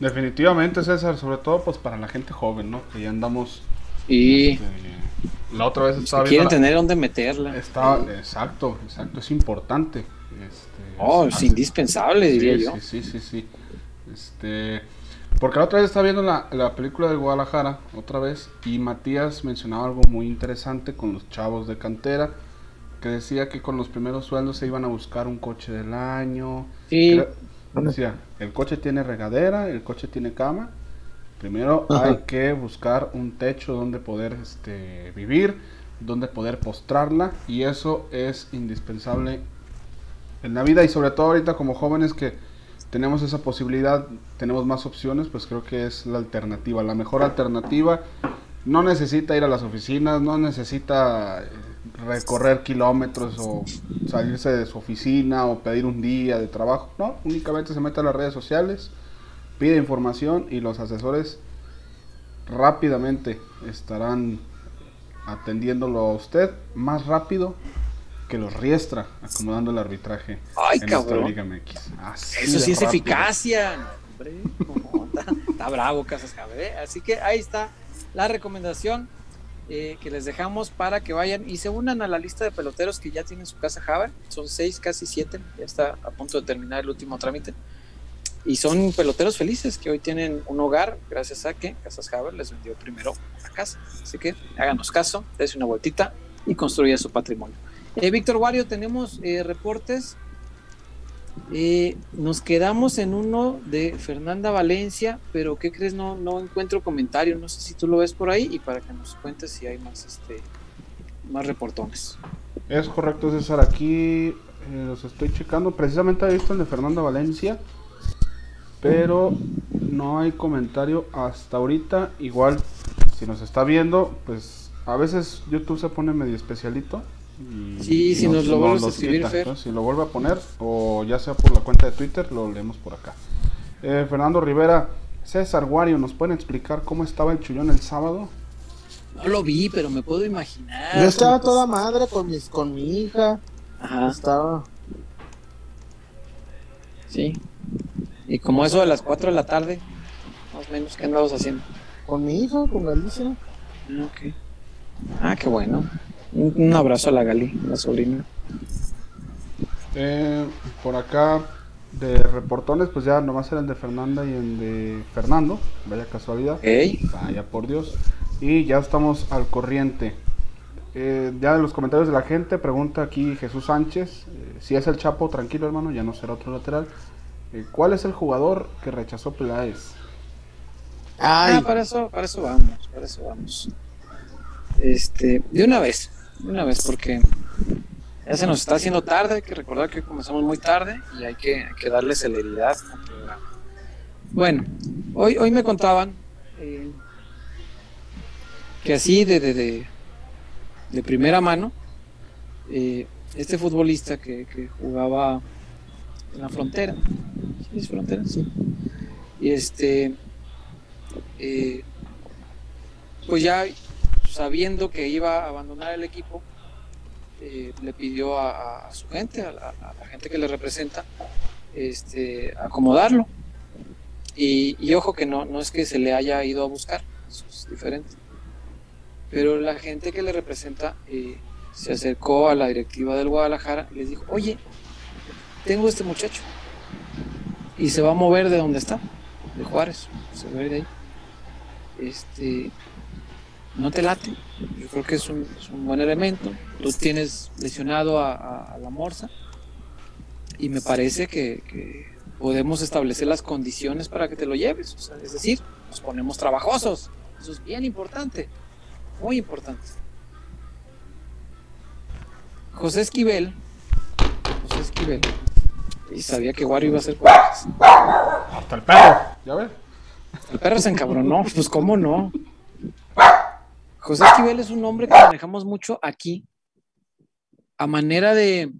Speaker 3: Definitivamente, César, sobre todo pues para la gente joven, ¿no? Que ya andamos...
Speaker 2: Y...
Speaker 3: Este, la otra vez estaba
Speaker 2: Quieren tener dónde meterla.
Speaker 3: Exacto, exacto, es importante. Este,
Speaker 2: Oh, es, indispensable, diría yo.
Speaker 3: Sí, sí, sí, Este, porque la otra vez estaba viendo la, la, película de Guadalajara, otra vez, y Matías mencionaba algo muy interesante con los chavos de cantera, que decía que con los primeros sueldos se iban a buscar un coche del año.
Speaker 2: Sí.
Speaker 3: Decía, el coche tiene regadera, el coche tiene cama. Primero hay que buscar un techo donde poder este, vivir, donde poder postrarla, y eso es indispensable en la vida y sobre todo ahorita como jóvenes que tenemos esa posibilidad, tenemos más opciones, pues creo que es la alternativa, la mejor alternativa. No necesita ir a las oficinas, no necesita recorrer kilómetros o salirse de su oficina o pedir un día de trabajo. No, únicamente se mete a las redes sociales, pide información y los asesores rápidamente estarán atendiéndolo a usted más rápido que los riestra acomodando el arbitraje
Speaker 2: Ay, en cabrón. Liga
Speaker 3: MX.
Speaker 2: Eso sí es eficacia. está, bravo Casas. Así que ahí está la recomendación eh, que les dejamos para que vayan y se unan a la lista de peloteros que ya tienen su casa Java. Son seis, casi siete. Ya está a punto de terminar el último trámite. Y son peloteros felices que hoy tienen un hogar gracias a que Casas Haber les vendió primero la casa. Así que háganos caso, des una vueltita y construya su patrimonio. Eh, Víctor Wario, tenemos eh, reportes. Eh, nos quedamos en uno de Fernanda Valencia, pero ¿qué crees? No, no encuentro comentario. No sé si tú lo ves por ahí y para que nos cuentes si hay más, este, más reportones.
Speaker 3: Es correcto, César. Aquí los estoy checando. Precisamente he visto el de Fernanda Valencia, pero no hay comentario hasta ahorita. Igual, si nos está viendo, pues a veces YouTube se pone medio especialito
Speaker 2: sí, si nos, lo vuelves a escribir,
Speaker 3: si lo vuelve a poner, o ya sea por la cuenta de Twitter, lo leemos por acá. Eh, Fernando Rivera, César Guario, ¿nos pueden explicar cómo estaba el chullón el sábado?
Speaker 2: No lo vi, pero me puedo imaginar.
Speaker 1: Yo estaba toda madre con, mis, con mi hija.
Speaker 2: Ajá.
Speaker 1: Estaba.
Speaker 2: Sí. Y como eso de las 4 de la tarde, más o menos, ¿qué andabas haciendo?
Speaker 1: Con mi hija, con Alicia.
Speaker 2: Ah, ok. Ah, qué bueno. Un, abrazo a la Gali, la sobrina.
Speaker 3: Eh, por acá, de reportones, pues ya nomás eran de Fernanda y el de Fernando. Vaya casualidad. Vaya por Dios. Y ya estamos al corriente. Eh, ya de los comentarios de la gente, pregunta aquí Jesús Sánchez, eh, si es el Chapo, tranquilo hermano, ya no será otro lateral. ¿Cuál es el jugador que rechazó Peláez?
Speaker 2: Ah, para eso, para eso vamos, para eso vamos. Este, de una vez, una vez porque ya se nos está haciendo tarde, hay que recordar que comenzamos muy tarde y hay que, darle celeridad Bueno, hoy, hoy me contaban eh, que así de, de, de, primera mano, eh, este futbolista que, jugaba en la frontera, ¿sí es frontera? Sí. Y este, eh, pues ya sabiendo que iba a abandonar el equipo, eh, le pidió a, su gente, a la, gente que le representa, este, acomodarlo. Y, ojo que no, no es que se le haya ido a buscar, eso es diferente. Pero la gente que le representa eh, se acercó a la directiva del Guadalajara y les dijo, oye, tengo este muchacho y se va a mover de donde está, de Juárez, se va a ir de ahí. Este, no te late, yo creo que es un, buen elemento. Tú tienes lesionado a, la Morsa y me parece que, podemos establecer las condiciones para que te lo lleves. es decir, nos ponemos trabajosos. Eso es bien importante, muy importante. José Esquivel, José Esquivel, y sabía que Wario iba a ser
Speaker 3: Hasta el perro, ¿ya ves?
Speaker 2: El perro se encabronó, pues cómo no. José Esquivel es un nombre que manejamos mucho aquí, a manera de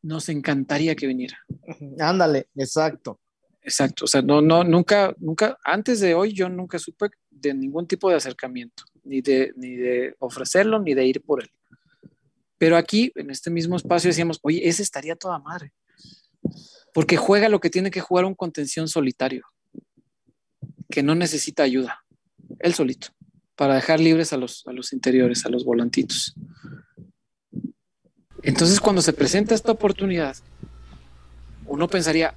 Speaker 2: nos encantaría que viniera.
Speaker 1: Ándale, exacto.
Speaker 2: Exacto, o sea, no, no, nunca, nunca, antes de hoy yo nunca supe de ningún tipo de acercamiento, ni de, ni de ofrecerlo, ni de ir por él. Pero aquí, en este mismo espacio, decíamos, oye, ese estaría toda madre, porque juega lo que tiene que jugar un contención solitario, que no necesita ayuda, él solito, para dejar libres a los, a los interiores, a los volantitos. Entonces, cuando se presenta esta oportunidad, uno pensaría,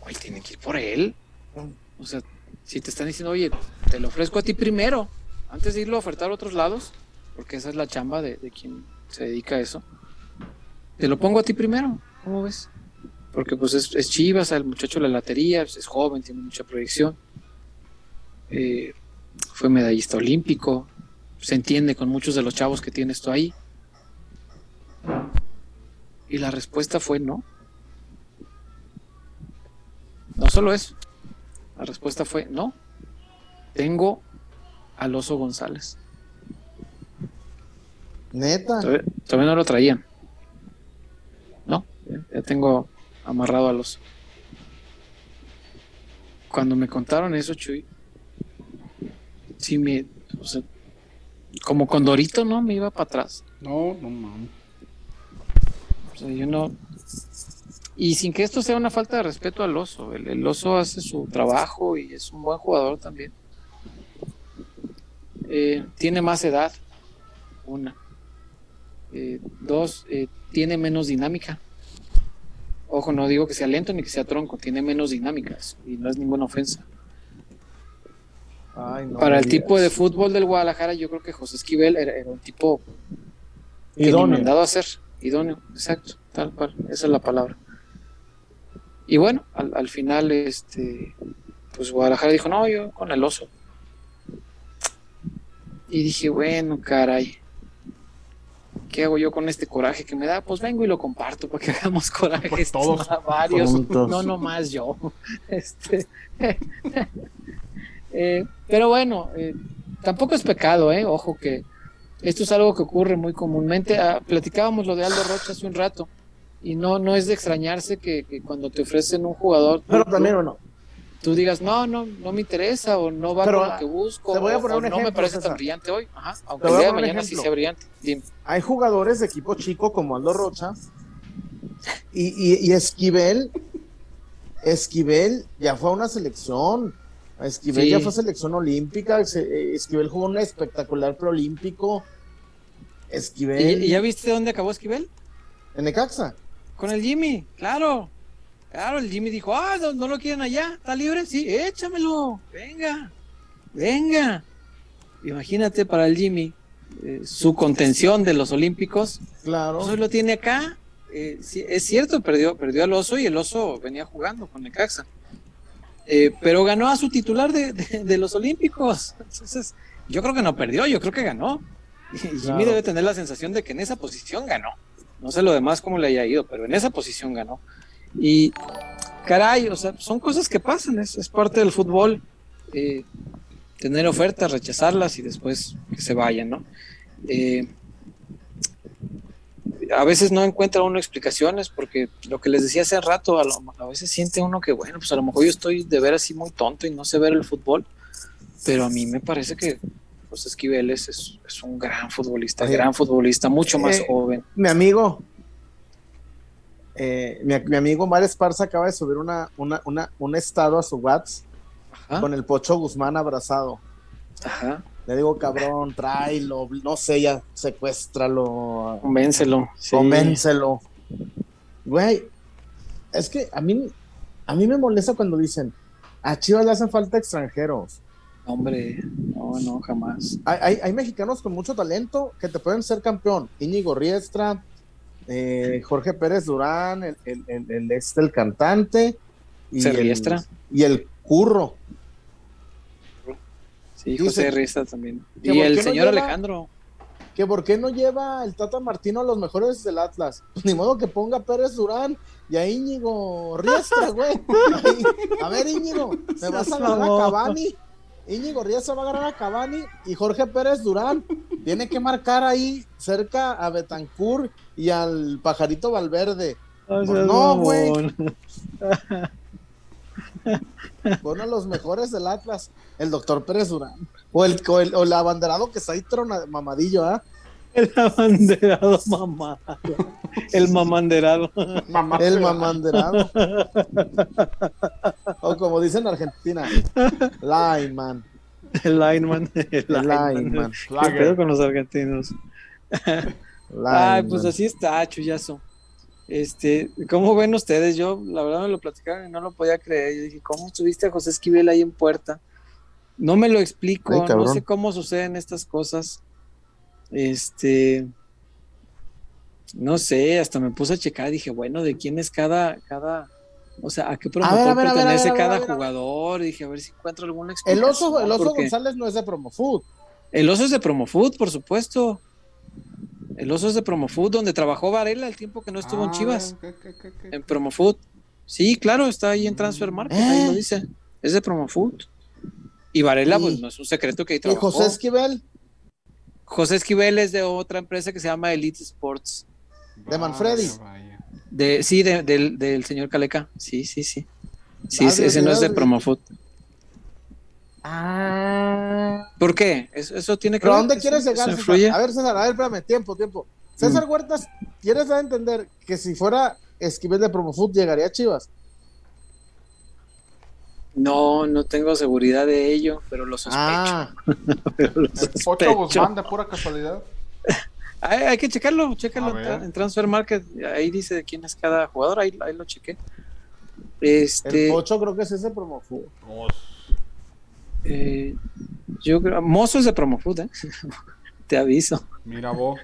Speaker 2: hoy tiene que ir por él. O sea, si te están diciendo, oye, te lo ofrezco a ti primero, antes de irlo a ofertar a otros lados, porque esa es la chamba de, quien se dedica a eso, te lo pongo a ti primero, ¿cómo ves? Porque pues es, Chivas, el muchacho de la latería, pues, es joven, tiene mucha proyección, eh, fue medallista olímpico, se entiende con muchos de los chavos que tienes tú ahí. Y la respuesta fue no. No solo eso. La respuesta fue no. Tengo al oso González.
Speaker 1: Neta.
Speaker 2: Todavía, no lo traían. No, ya, tengo amarrado al oso. Cuando me contaron eso, Chuy, sí me. O sea, como Condorito, ¿no? Me iba para atrás.
Speaker 3: No, no mames.
Speaker 2: O sea, yo no. Y sin que esto sea una falta de respeto al oso. El, oso hace su trabajo y es un buen jugador también. Eh, tiene más edad, una. Eh, dos, eh, tiene menos dinámica. Ojo, no digo que sea lento ni que sea tronco, tiene menos dinámicas y no es ninguna ofensa. Para el tipo de fútbol del Guadalajara, yo creo que José Esquivel era, un tipo que mandado a hacer idóneo, exacto, tal cual, esa es la palabra. Y bueno, al, final, este, pues Guadalajara dijo, no, yo con el oso. Y dije, bueno, caray, ¿qué hago yo con este coraje que me da? Pues vengo y lo comparto para que hagamos corajes todos, varios, no nomás yo. Este, eh, pero bueno, eh, tampoco es pecado, ¿eh? Ojo que esto es algo que ocurre muy comúnmente. Ah, platicábamos lo de Aldo Rocha hace un rato y no, no es de extrañarse que, cuando te ofrecen un jugador,
Speaker 1: pero también o no.
Speaker 2: Tú digas, no, no, no me interesa o no va con lo que busco o, no me parece tan brillante hoy, Ajá, aunque el día de mañana sí sea brillante.
Speaker 1: Hay jugadores de equipo chico como Aldo Rocha y, y, Esquivel, Esquivel ya fue a una selección, Esquivel ya fue selección olímpica, Esquivel jugó un espectacular preolímpico. Esquivel.
Speaker 2: ¿Y, ya viste dónde acabó Esquivel?
Speaker 1: En Necaxa.
Speaker 2: Con el Jimmy, claro. Claro, el Jimmy dijo, ah, no, lo quieren allá, está libre, sí, échamelo, venga, venga. Imagínate para el Jimmy, eh, su contención de los Olímpicos.
Speaker 1: Claro.
Speaker 2: Eso lo tiene acá. Eh, es cierto, perdió, perdió al oso y el oso venía jugando con Necaxa. Eh, pero ganó a su titular de, los Olímpicos. Entonces, yo creo que no perdió, yo creo que ganó. Y Jimmy debe tener la sensación de que en esa posición ganó. No sé lo demás cómo le haya ido, pero en esa posición ganó. Y caray, o sea, son cosas que pasan, es, parte del fútbol. Eh, tener ofertas, rechazarlas y después que se vayan, ¿no? Eh, a veces no encuentra uno explicaciones porque lo que les decía hace rato, a, veces siente uno que, bueno, pues a lo mejor yo estoy de ver así muy tonto y no sé ver el fútbol, pero a mí me parece que pues Esquivel es, un gran futbolista, gran futbolista, mucho más eh, joven.
Speaker 1: Mi amigo, eh, mi, amigo Mar Esparza acaba de subir una, una, un estado a su WhatsApp con el Pocho Guzmán abrazado.
Speaker 2: Ajá.
Speaker 1: Le digo, cabrón, tráelo, no sé, ya, secuéstralo,
Speaker 2: Convéncelo. sí.
Speaker 1: convéncelo. Güey, es que a mí, a mí me molesta cuando dicen, a Chivas le hacen falta extranjeros.
Speaker 2: Hombre, no, no, jamás.
Speaker 1: Hay, hay, hay mexicanos con mucho talento que te pueden ser campeón. Íñigo Riestra, eh, Jorge Pérez Durán, el, el, el, cantante. Y
Speaker 2: ¿Se
Speaker 1: el,
Speaker 2: Riestra?
Speaker 1: y el curro.
Speaker 2: Sí,
Speaker 1: Dice-
Speaker 2: José también.
Speaker 1: ¿Que
Speaker 2: Y el
Speaker 1: no
Speaker 2: señor
Speaker 1: lleva-
Speaker 2: Alejandro.
Speaker 1: Que por qué no lleva el Tata Martino a los mejores del Atlas. Pues ni modo que ponga a Pérez Durán y a Íñigo Riestra, güey. A ver, Íñigo, me vas a agarrar a. Cavani. Íñigo Riestra va a agarrar a Cavani y Jorge Pérez Durán tiene que marcar ahí cerca a Betancourt y al Pajarito Valverde. Pues no, güey. A los mejores del Atlas, el doctor Pérez Durán. O el, o el, o el abanderado que está ahí trona- mamadillo, ¿ah?
Speaker 2: El abanderado mamá. El mamanderado.
Speaker 3: Mamá.
Speaker 1: El mamanderado. o como dicen en Argentina, lineman.
Speaker 2: El lineman. El
Speaker 1: El
Speaker 2: lineman. ¿Qué pedo con los argentinos? Ay, pues así está, chullazo. Este, ¿cómo ven ustedes? Yo, la verdad, me lo platicaron y no lo podía creer. Yo dije, ¿cómo estuviste a José Esquivel ahí en puerta? No me lo explico,
Speaker 1: Ay,
Speaker 2: no sé cómo suceden estas cosas. Este, no sé, hasta me puse a checar, dije, bueno, ¿de quién es cada, cada, o sea, a qué promotor
Speaker 1: ver, a ver, a ver, a
Speaker 2: pertenece
Speaker 1: ver, a ver,
Speaker 2: cada jugador? Dije, a ver si encuentro alguna
Speaker 1: El
Speaker 2: explicación.
Speaker 1: oso, el oso González no es de Promofood.
Speaker 2: el oso es de Promofood, por supuesto. El oso es de Promofood, donde trabajó Varela el tiempo que no estuvo en
Speaker 3: Ah,
Speaker 2: Chivas.
Speaker 3: ok, ok, ok.
Speaker 2: En Promofood. Sí, claro, está ahí en Transfer Market, ahí lo dice. Es de Promofood. Y Varela,
Speaker 1: Y-
Speaker 2: pues no es un secreto que ahí
Speaker 1: Y
Speaker 2: trabajó.
Speaker 1: José Esquivel,
Speaker 2: José Esquivel es de otra empresa que se llama Elite Sports.
Speaker 1: de Manfredi.
Speaker 3: Vaya, vaya.
Speaker 2: De, sí, de- del, del señor Caleca. Sí, sí, sí. Sí,
Speaker 1: Ah,
Speaker 2: ese, no es de. Promofood.
Speaker 1: Ah.
Speaker 2: ¿Por qué? Eso, eso tiene que
Speaker 1: ¿Pero
Speaker 2: ver,
Speaker 1: dónde quieres
Speaker 2: eso
Speaker 1: llegar, César? A ver, César, a ver, espérame, tiempo, tiempo. César Huertas, ¿quieres dar a entender que si fuera Esquivel de Promofood llegaría a Chivas?
Speaker 2: No, no tengo seguridad de ello, pero lo sospecho.
Speaker 1: Ah,
Speaker 2: pero lo
Speaker 3: El
Speaker 2: sospecho.
Speaker 3: Guzmán de pura casualidad.
Speaker 2: Hay, hay que checarlo, chécalo
Speaker 3: A
Speaker 2: en, Transfer Market. Ahí dice de quién es cada jugador, ahí, ahí lo chequé.
Speaker 1: el
Speaker 2: Este,
Speaker 1: Pocho creo que es ese Promofood.
Speaker 2: Eh, yo creo, Mozo es de Promofood, ¿eh? Te aviso.
Speaker 3: Mira vos.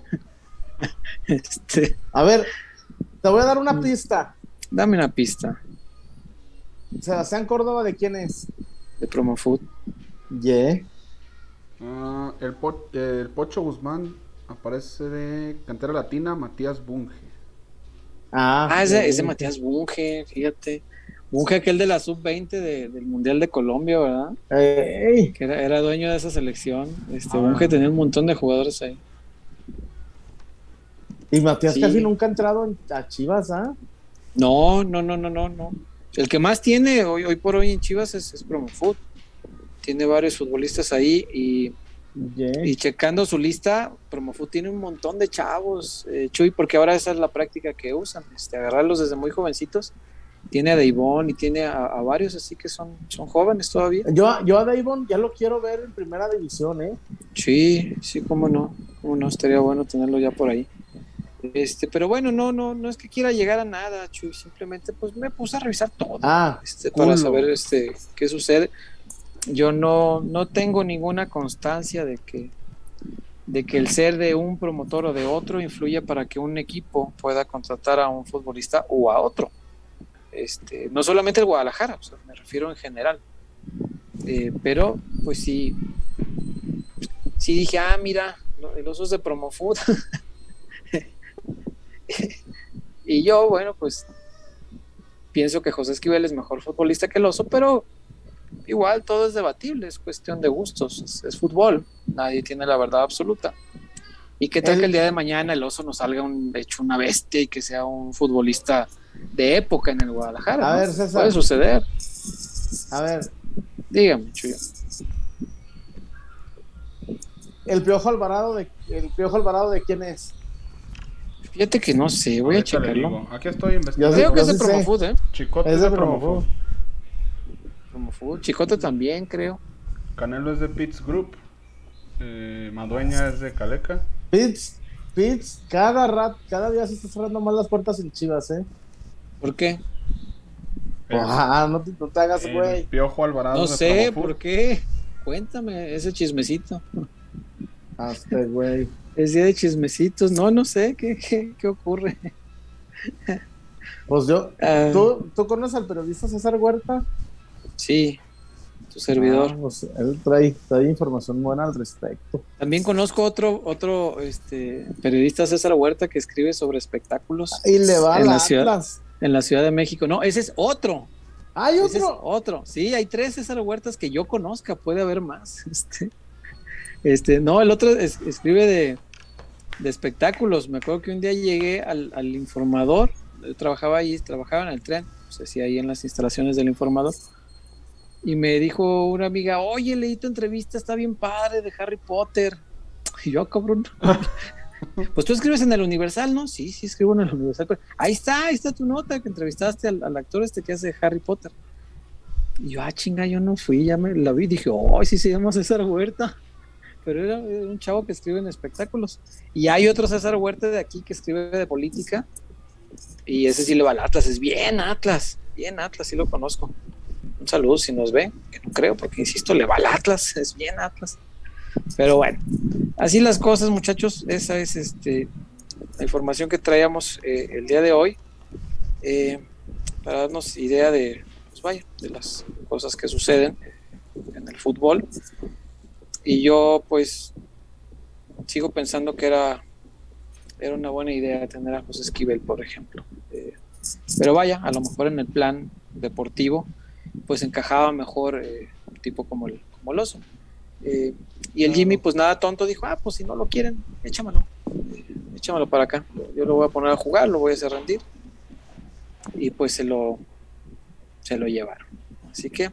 Speaker 2: Este,
Speaker 1: A ver, te voy a dar
Speaker 2: Mm.
Speaker 1: una pista.
Speaker 2: dame una pista
Speaker 1: Sebastián Córdoba, ¿de quién es?
Speaker 2: de Promofood.
Speaker 1: Yeah.
Speaker 3: Ah, el, Po- el Pocho Guzmán aparece de cantera latina Matías Bunge.
Speaker 1: Ah,
Speaker 2: Ah, es de, es de Matías Bunge, fíjate. Bunge, aquel de la sub-20 de- del Mundial de Colombia, ¿verdad?
Speaker 1: Ey,
Speaker 2: Que era, era dueño de esa selección. Este,
Speaker 3: Ah.
Speaker 2: Bunge tenía un montón de jugadores ahí.
Speaker 1: Y Matías
Speaker 2: Sí.
Speaker 1: casi nunca ha entrado en- a Chivas, ¿ah?
Speaker 2: No, no, no, no, no, no. El que más tiene hoy, hoy por hoy en Chivas es, es Promofood. Tiene varios futbolistas ahí y,
Speaker 1: Yeah.
Speaker 2: y checando su lista, Promofood tiene un montón de chavos, eh, Chuy, porque ahora esa es la práctica que usan, este, agarrarlos desde muy jovencitos. Tiene a Deivón y tiene a, a varios, así que son, son jóvenes todavía.
Speaker 1: Yo, yo a Davon ya lo quiero ver en primera división, ¿eh?
Speaker 2: Sí, sí, cómo no, cómo no, estaría bueno tenerlo ya por ahí. Este, pero bueno, no, no, no es que quiera llegar a nada, Chuy, simplemente pues me puse a revisar todo.
Speaker 1: Ah,
Speaker 2: este,
Speaker 1: culo.
Speaker 2: para saber este, qué sucede. Yo no, no tengo ninguna constancia de que, de que el ser de un promotor o de otro influya para que un equipo pueda contratar a un futbolista o a otro. Este, no solamente el Guadalajara, me refiero en general. Eh, pero, pues sí, sí dije, ah, mira, el oso es de Promofood. y yo, bueno, pues pienso que José Esquivel es mejor futbolista que el oso, pero igual todo es debatible, es cuestión de gustos, es fútbol, nadie tiene la verdad absoluta. ¿Y qué tal
Speaker 1: El-
Speaker 2: que el día de mañana el oso nos salga un, hecho una bestia y que sea un futbolista de época en el Guadalajara?
Speaker 1: A
Speaker 2: ¿no?
Speaker 1: ver, César.
Speaker 2: Puede suceder.
Speaker 1: a ver,
Speaker 2: Dígame, Chuyo.
Speaker 1: el Piojo Alvarado de el Piojo Alvarado de quién es?
Speaker 2: Fíjate que no sé, voy a
Speaker 3: Ahorita
Speaker 2: checarlo.
Speaker 3: digo. Aquí estoy
Speaker 1: Yo
Speaker 3: investigando.
Speaker 1: sé-
Speaker 2: Creo que es de. Promofood, ¿eh?
Speaker 3: Chicote
Speaker 1: Es
Speaker 3: de
Speaker 1: de
Speaker 3: Promofood.
Speaker 1: Promofood.
Speaker 2: Promofood. Food. Chicote también, creo.
Speaker 3: Canelo es de Pitts Group. Eh, Madueña es de Caleca.
Speaker 1: Pitts, Pitts, cada rat, cada día se está cerrando más las puertas en Chivas, ¿eh?
Speaker 2: ¿Por qué?
Speaker 1: ah, no te, no te hagas, güey.
Speaker 3: Piojo Alvarado.
Speaker 2: No sé. ¿por qué? Cuéntame ese chismecito.
Speaker 1: Hasta, güey.
Speaker 2: Es día de chismecitos. No, no sé, ¿qué, qué, qué ocurre?
Speaker 1: Pues yo,
Speaker 2: Ah,
Speaker 1: ¿tú, ¿tú conoces al periodista César Huerta?
Speaker 2: Sí, tu servidor.
Speaker 1: Ah, pues él trae, trae información buena al respecto.
Speaker 2: También conozco otro, otro este, periodista, César Huerta, que escribe sobre espectáculos
Speaker 1: Y le va a
Speaker 2: En
Speaker 1: la
Speaker 2: la ciudad. En la Ciudad de México. No, ese es otro.
Speaker 1: Hay
Speaker 2: Ese es
Speaker 1: otro.
Speaker 2: otro. Sí, hay tres César Huertas que yo conozca, puede haber más. Este, este, no, el otro es- escribe de, de espectáculos. Me acuerdo que un día llegué al, al informador, yo trabajaba ahí, trabajaba en el tren, pues así ahí en las instalaciones del informador. Y me dijo una amiga, oye, leí tu entrevista, está bien padre de Harry Potter. Y yo, "Ah, cabrón. Pues tú escribes en el Universal, ¿no? Sí, sí, escribo en el Universal. ahí está, ahí está tu nota que entrevistaste al, al actor este que hace Harry Potter. Y yo, ah, chinga, yo no fui, ya me la vi. Dije, oh, sí se llama César Huerta. Pero era un chavo que escribe en espectáculos. Y hay otro César Huerta de aquí que escribe de política. Y ese sí le va al Atlas, es bien Atlas, bien Atlas, sí lo conozco. Un saludo si nos ve, que no creo, porque insisto, le va al Atlas, es bien Atlas. Pero bueno, así las cosas, muchachos. Esa es este la información que traíamos eh, el día de hoy. eh, para darnos idea de, pues vaya, de las cosas que suceden en el fútbol. Y yo, pues, sigo pensando que era, era una buena idea tener a José Esquivel, por ejemplo. Eh, pero vaya, a lo mejor en el plan deportivo, pues encajaba mejor eh, un tipo como el, como el oso. Eh, y el Jimmy, pues nada tonto, dijo, ah, pues si no lo quieren, échamelo, échamelo para acá. Yo lo voy a poner a jugar, lo voy a hacer rendir. Y pues se lo, se lo llevaron. Así que,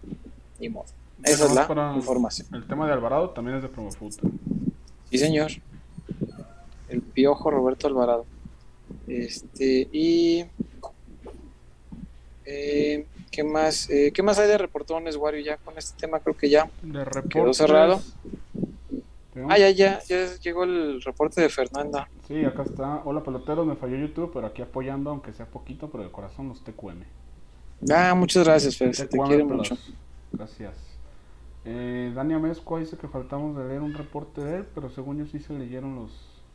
Speaker 2: ni modo. Esa es la información.
Speaker 3: El tema de Alvarado también es de Promofood.
Speaker 2: Sí, señor. El piojo Roberto Alvarado. Este, y. eh, ¿Qué más? Eh, ¿Qué más hay de reportones, Wario? Ya con este tema creo que ya.
Speaker 3: De reportes.
Speaker 2: cerrado.
Speaker 3: Tenemos-
Speaker 2: Ah, ya, ya, ya llegó el reporte de Fernanda.
Speaker 3: Sí, acá está. Hola peloteros, me falló YouTube, pero aquí apoyando, aunque sea poquito, pero de corazón los TQM.
Speaker 2: Ah, muchas gracias, Fer. Se te quiere mucho.
Speaker 3: Gracias. Eh, Dani Amezcua dice que faltamos de leer un reporte de él, pero según yo sí se leyeron los,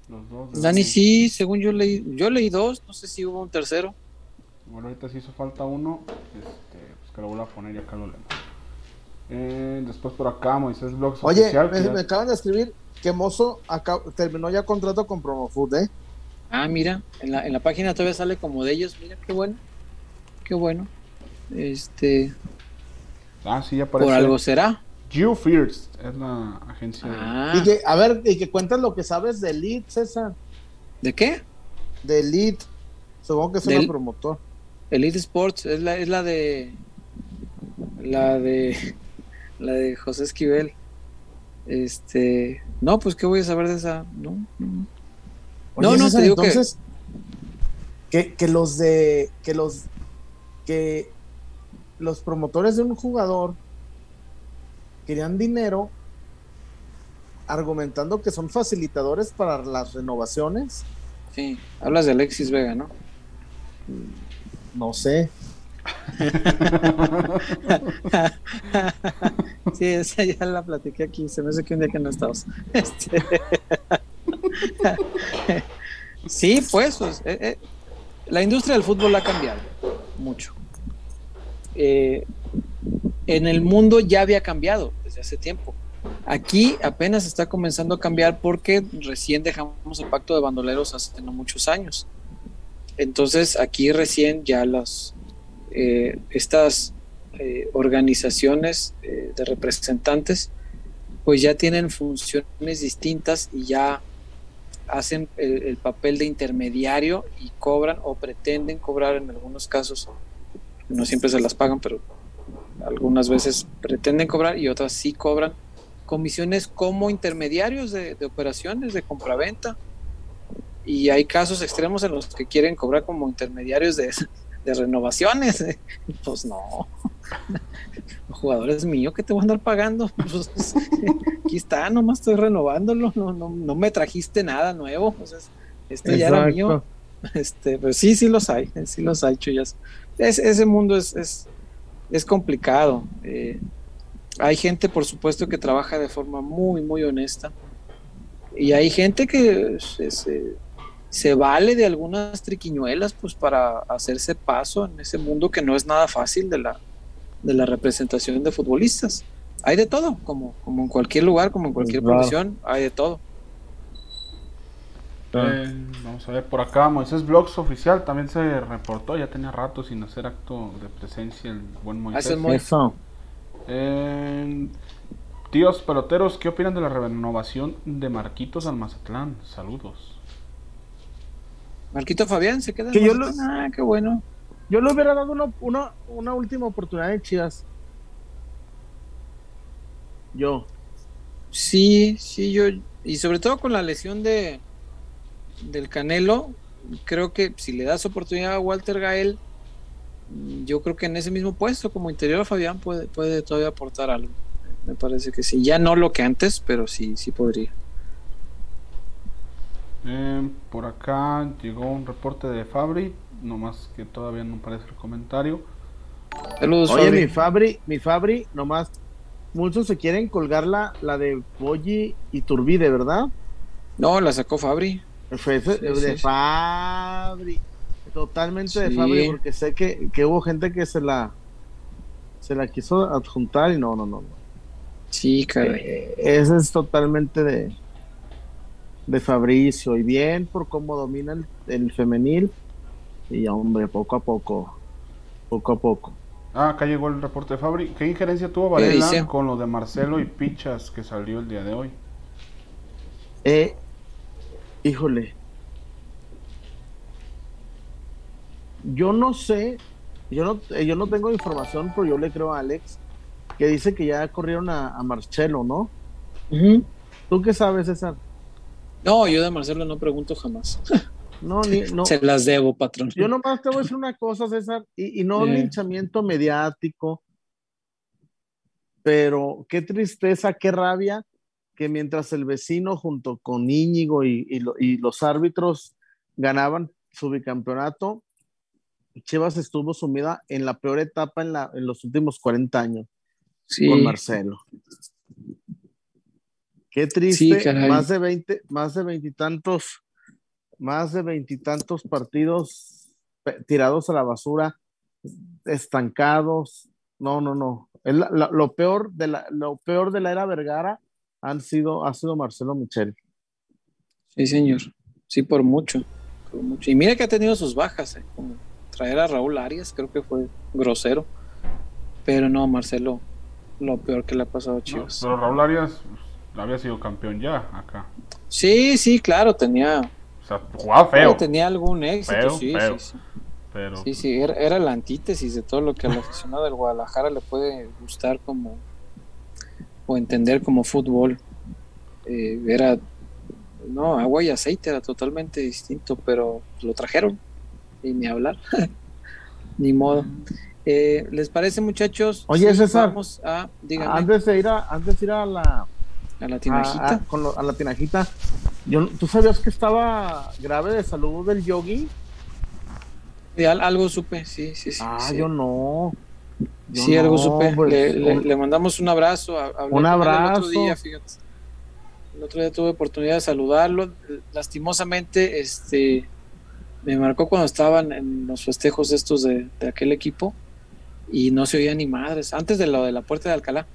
Speaker 3: los dos.
Speaker 2: Dani, sí, según yo leí, yo leí dos, no sé si hubo un tercero.
Speaker 3: Bueno, ahorita sí hizo falta uno, este, pues que lo vuelva a poner y acá lo leemos. Eh, después por acá, Moisés Blogs
Speaker 1: Oye,
Speaker 3: Oficial,
Speaker 1: me,
Speaker 3: ya-
Speaker 1: me acaban de escribir que Mozo acá- terminó ya contrato con Promofood, ¿eh?
Speaker 2: Ah, mira, en la, en la página todavía sale como de ellos, mira, qué bueno, qué bueno. Este,
Speaker 3: Ah, sí, ya aparece.
Speaker 2: por algo será.
Speaker 3: You First es la agencia. de-
Speaker 2: Ah,
Speaker 1: Y que, a ver, y que cuentas lo que sabes de Elite, César.
Speaker 2: ¿de qué?
Speaker 1: De Elite. Supongo que es
Speaker 2: Del-
Speaker 1: un promotor.
Speaker 2: Elite Sports, es la, es la de, la de, la de José Esquivel. Este, no, pues qué voy a saber de esa, no, no.
Speaker 1: Oye,
Speaker 2: No, no,
Speaker 1: César,
Speaker 2: te digo que-
Speaker 1: entonces, que... Que, los de. Que los. Que los promotores de un jugador querían dinero argumentando que son facilitadores para las renovaciones.
Speaker 2: Sí, hablas de Alexis Vega, ¿no?
Speaker 1: No sé.
Speaker 2: Sí, esa ya la platiqué aquí, se me hace que un día que no estabas. Este... sí, pues, la industria del fútbol ha cambiado mucho. Eh, en el mundo ya había cambiado desde hace tiempo. Aquí apenas está comenzando a cambiar porque recién dejamos el pacto de bandoleros hace no muchos años. Entonces aquí recién ya las eh, estas eh, organizaciones eh, de representantes pues ya tienen funciones distintas y ya hacen el, el papel de intermediario y cobran o pretenden cobrar en algunos casos. No siempre se las pagan pero algunas veces pretenden cobrar y otras sí cobran. Comisiones como intermediarios de, de operaciones de compraventa y hay casos extremos en los que quieren cobrar como intermediarios de, de renovaciones pues no Los jugadores míos que te voy a andar pagando. Pues, aquí está, nomás estoy renovándolo. No, no, no me trajiste nada nuevo. O sea, esto ya era mío. Este, pero sí, sí los hay, sí los hay, Chuyas. Es, ese mundo es, es, es complicado. Eh, hay gente, por supuesto, que trabaja de forma muy, muy honesta. Y hay gente que se, se, vale de algunas triquiñuelas pues para hacerse paso en ese mundo que no es nada fácil de la, de la representación de futbolistas. Hay de todo, como, como en cualquier lugar, como en cualquier profesión, hay de todo.
Speaker 3: Eh, vamos a ver por acá, Moisés Blogs oficial también se reportó, ya tenía rato sin hacer acto de presencia el buen Moisés. Eh, tíos peloteros, ¿qué opinan de la renovación de Marquitos al Mazatlán? Saludos.
Speaker 2: Marquito Fabián se queda.
Speaker 1: Que yo Ah, qué bueno. Yo le hubiera dado una, una última oportunidad en Chivas. Yo.
Speaker 2: Sí, sí, yo. Y sobre todo con la lesión de, del Canelo, creo que si le das oportunidad a Walter Gael, yo creo que en ese mismo puesto como interior a Fabián puede, puede todavía aportar algo. Me parece que sí. Ya no lo que antes, pero sí, sí podría.
Speaker 3: Eh, por acá llegó un reporte de Fabri, nomás que todavía no aparece el comentario.
Speaker 1: Saludos, Oye, mi Fabri, mi Fabri, nomás, muchos se quieren colgar la, la de Boyi y Turbide, ¿verdad?
Speaker 2: No, la sacó Fabri.
Speaker 1: Fue de Fabri. Totalmente de Fabri, porque sé que, hubo gente que se la se la quiso adjuntar y no, no, no.
Speaker 2: Sí, caray.
Speaker 1: Eh, ese es totalmente de, de Fabricio. Y bien por cómo domina el, femenil. Y hombre, poco a poco. Poco a poco.
Speaker 3: Ah, acá llegó el reporte de Fabri. ¿Qué injerencia tuvo Varela con lo de Marcelo y Pichas que salió el día de hoy?
Speaker 1: Eh, Híjole. Yo no sé, yo no, eh, yo no tengo información, pero yo le creo a Alex que dice que ya corrieron a, Marcelo, ¿no? ¿Tú qué sabes, César?
Speaker 2: No, yo de Marcelo no pregunto jamás.
Speaker 1: No, ni, no.
Speaker 2: Se las debo, patrón.
Speaker 1: Yo nomás te voy a decir una cosa, César, y, no un linchamiento mediático, pero qué tristeza, qué rabia que mientras el vecino junto con Íñigo y, los árbitros ganaban su bicampeonato, Chivas estuvo sumida en la peor etapa en, la, en los últimos 40 años con Marcelo. Qué triste, más de 20, más de veintitantos, más de veintitantos partidos tirados a la basura, estancados. No, no, no. lo, peor de la, lo peor de la era Vergara han sido, ha sido Marcelo Michel.
Speaker 2: Sí, señor. Sí, por mucho. Y mira que ha tenido sus bajas, ¿eh? como traer a Raúl Arias, creo que fue grosero. Pero no, Marcelo, lo peor que le ha pasado a Chivas.
Speaker 3: pero Raúl Arias había sido campeón ya acá.
Speaker 2: Sí, sí, claro, tenía.
Speaker 3: O sea, jugaba feo.
Speaker 2: Tenía algún éxito, sí, sí, sí. Pero... Sí, sí, era, era, la antítesis de todo lo que al aficionado del Guadalajara le puede gustar como o entender como fútbol. Eh, era, no, agua y aceite era totalmente distinto, pero lo trajeron y ni hablar, ni modo. Eh, ¿Les parece, muchachos?
Speaker 1: Oye, César,
Speaker 2: vamos a,
Speaker 1: antes de ir a, antes de ir a la
Speaker 2: a la tinajita,
Speaker 1: a, la tinajita, yo, ¿tú sabías que estaba grave de salud del yogi?
Speaker 2: algo supe, sí, sí, sí.
Speaker 1: Ah, yo no
Speaker 2: sí, algo supe. Pues, le, mandamos un abrazo.
Speaker 1: un abrazo. El otro
Speaker 2: día, fíjate. El otro día tuve oportunidad de saludarlo. Lastimosamente, este me marcó cuando estaban en los festejos estos de, aquel equipo y no se oía ni madres. Antes de lo de la puerta de Alcalá,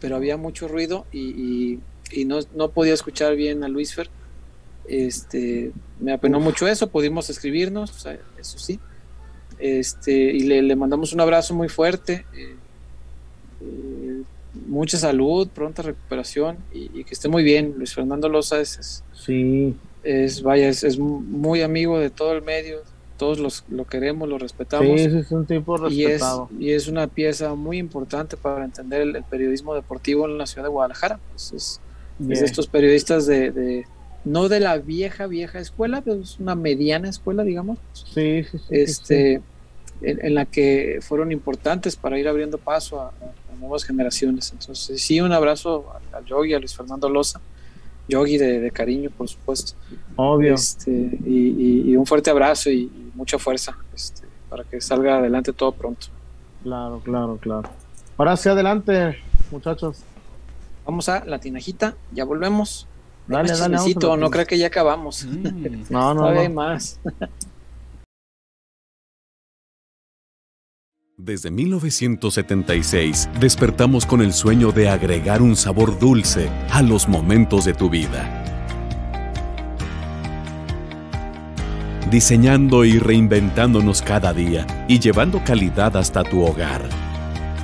Speaker 2: pero había mucho ruido y, no, no, podía escuchar bien a Luis Fer. Este, me apenó mucho eso. Pudimos escribirnos, eso sí este, y le, mandamos un abrazo muy fuerte. Eh, eh, mucha salud, pronta recuperación y, que esté muy bien. Luis Fernando Loza es,
Speaker 1: sí.
Speaker 2: es vaya, es, muy amigo de todo el medio, todos los, lo queremos, lo respetamos.
Speaker 1: Sí, es un tipo respetado.
Speaker 2: Y es, una pieza muy importante para entender el, periodismo deportivo en la ciudad de Guadalajara. Pues es, de estos periodistas de, no de la vieja, vieja escuela, pero es una mediana escuela, digamos.
Speaker 1: Sí, sí, sí.
Speaker 2: Este, en, la que fueron importantes para ir abriendo paso a, nuevas generaciones. Entonces, sí, un abrazo al Yogi, a Luis Fernando Loza, Yogi de, cariño, por supuesto.
Speaker 1: Obvio.
Speaker 2: Este, y, un fuerte abrazo y, mucha fuerza este, para que salga adelante todo pronto.
Speaker 1: Claro, claro, claro. Ahora sí, adelante, muchachos.
Speaker 2: Vamos a la tinajita, ya volvemos.
Speaker 1: Dale, dale,
Speaker 2: no creo que ya acabamos.
Speaker 1: Mm. no, no,
Speaker 2: Todavía hay más.
Speaker 5: Desde 1976 despertamos con el sueño de agregar un sabor dulce a los momentos de tu vida. Diseñando y reinventándonos cada día y llevando calidad hasta tu hogar.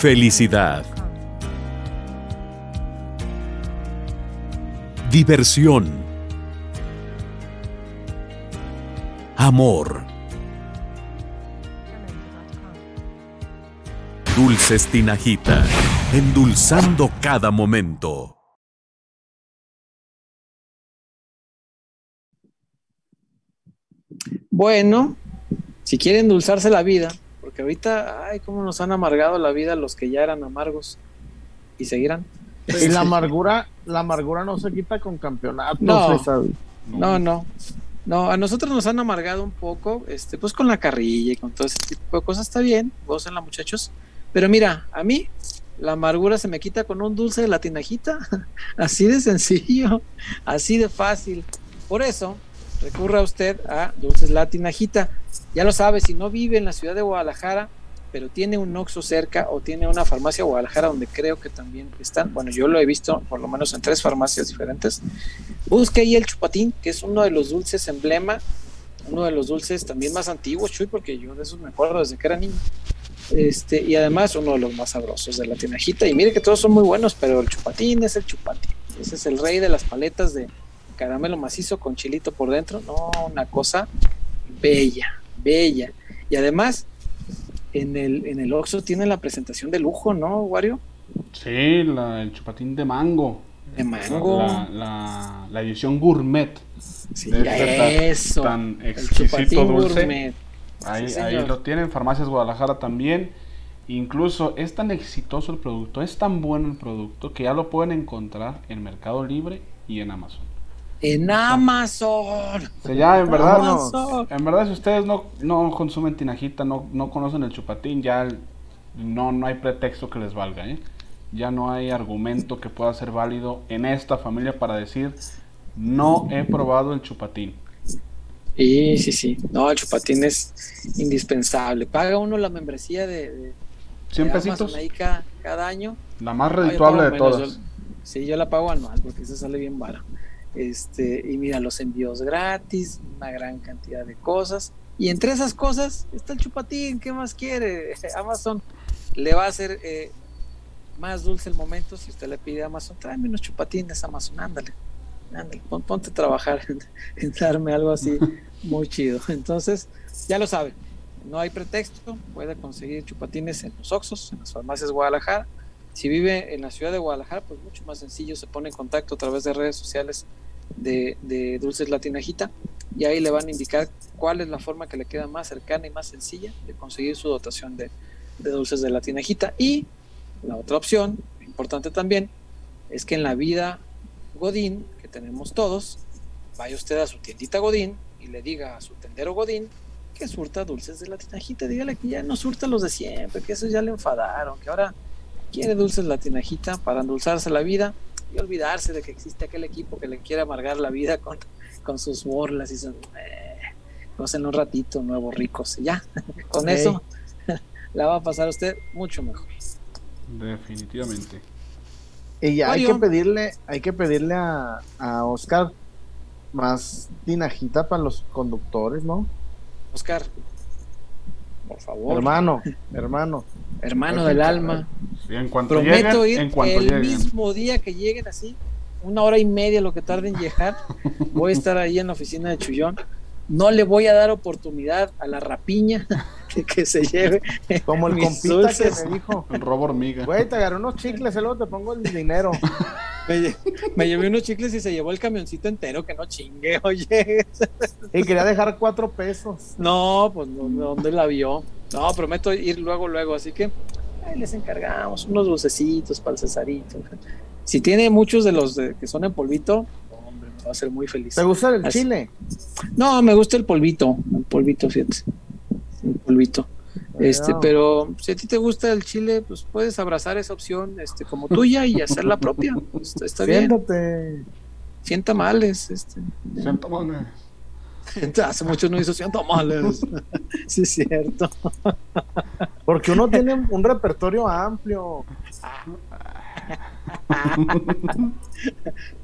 Speaker 5: Felicidad. Diversión. Amor. Dulces Tinajita, endulzando cada momento.
Speaker 2: Bueno, si quieren endulzarse la vida, porque ahorita, ay, cómo nos han amargado la vida los que ya eran amargos y seguirán.
Speaker 1: Y la amargura, la amargura no se quita con campeonatos.
Speaker 2: No, no, no, no. a nosotros nos han amargado un poco, este, pues con la carrilla y con todo ese tipo de cosas. Está bien, la muchachos. Pero mira, a mí la amargura se me quita con un dulce de la tinajita. así de sencillo, así de fácil. Por eso, recurra usted a Dulces La Tinajita. Ya lo sabe, si no vive en la ciudad de Guadalajara, pero tiene un Oxxo cerca o tiene una farmacia Guadalajara donde creo que también están, bueno, yo lo he visto por lo menos en tres farmacias diferentes, busque ahí el chupatín, que es uno de los dulces emblema, uno de los dulces también más antiguos, Chuy, porque yo de esos me acuerdo desde que era niño. Este, y además uno de los más sabrosos de la tinajita. Y mire que todos son muy buenos, pero el chupatín es el chupatín. Ese es el rey de las paletas de caramelo macizo con chilito por dentro. No, una cosa bella, bella. Y además, en el, en el Oxxo tiene la presentación de lujo, ¿no, Wario?
Speaker 3: Sí, el chupatín de mango.
Speaker 2: De mango.
Speaker 3: La, la, edición gourmet.
Speaker 2: Sí, eso.
Speaker 3: Tan, exquisito dulce. Ahí, lo tienen, Farmacias Guadalajara también. Incluso es tan exitoso el producto, es tan bueno el producto que ya lo pueden encontrar en Mercado Libre y en Amazon.
Speaker 2: En Amazon.
Speaker 3: ya, en verdad, no, en verdad, si ustedes no, no consumen tinajita, no, no conocen el chupatín, ya no, no hay pretexto que les valga. ¿eh? Ya no hay argumento que pueda ser válido en esta familia para decir no he probado el chupatín.
Speaker 2: Sí, sí, sí. No, el chupatín es indispensable. Paga uno la membresía de, de
Speaker 3: 100 pesitos
Speaker 2: cada, año.
Speaker 3: La más redituable de todas.
Speaker 2: sí, yo la pago anual porque eso sale bien barato. Este, y mira, los envíos gratis, una gran cantidad de cosas. Y entre esas cosas está el chupatín. ¿Qué más quiere? Amazon le va a hacer eh, más dulce el momento si usted le pide a Amazon, tráeme unos chupatines, Amazon, ándale ponte a trabajar en, darme algo así muy chido. Entonces, ya lo saben, no hay pretexto, puede conseguir chupatines en los Oxos, en las farmacias Guadalajara. Si vive en la ciudad de Guadalajara, pues mucho más sencillo, se pone en contacto a través de redes sociales de, Dulces Latinajita y ahí le van a indicar cuál es la forma que le queda más cercana y más sencilla de conseguir su dotación de, de dulces de Latinajita. Y la otra opción, importante también, es que en la vida Godín tenemos todos, vaya usted a su tiendita Godín y le diga a su tendero Godín que surta dulces de la tinajita. Dígale que ya no surta los de siempre, que esos ya le enfadaron, que ahora quiere dulces la tinajita para endulzarse la vida y olvidarse de que existe aquel equipo que le quiere amargar la vida con, con sus borlas y son eh, en un ratito, nuevos ricos. Ya, con eso la va a pasar usted mucho mejor.
Speaker 3: Definitivamente.
Speaker 1: Y hay que pedirle, hay que pedirle a, a Oscar más tinajita para los conductores, ¿no?
Speaker 2: Oscar, por favor.
Speaker 1: Hermano, hermano.
Speaker 2: Hermano del alma.
Speaker 3: en cuanto
Speaker 2: Prometo
Speaker 3: ir
Speaker 2: el mismo día que lleguen así, una hora y media lo que tarden en llegar. voy a estar ahí en la oficina de Chullón. No le voy a dar oportunidad a la rapiña de que se lleve.
Speaker 1: Como el compita que me dijo.
Speaker 3: El robo hormiga.
Speaker 1: Güey, te agarré unos chicles y luego te pongo el dinero.
Speaker 2: me, llevé unos chicles y se llevó el camioncito entero, que no chingue, oye.
Speaker 1: Y quería dejar cuatro pesos.
Speaker 2: No, pues ¿dónde la vio? No, prometo ir luego, luego, así que ahí les encargamos unos dulcecitos para el Cesarito. Si tiene muchos de los que son en polvito, hombre, me va a ser muy feliz.
Speaker 1: ¿Te gusta el chile?
Speaker 2: No, me gusta el polvito, el polvito, fíjate. El polvito. Este, pero si a ti te gusta el chile, pues puedes abrazar esa opción este, como tuya y hacer la propia. Está, está bien. Sienta males. Este.
Speaker 3: Sienta males.
Speaker 2: Hace mucho no hizo sienta males. sí, es cierto.
Speaker 1: Porque uno tiene un repertorio amplio.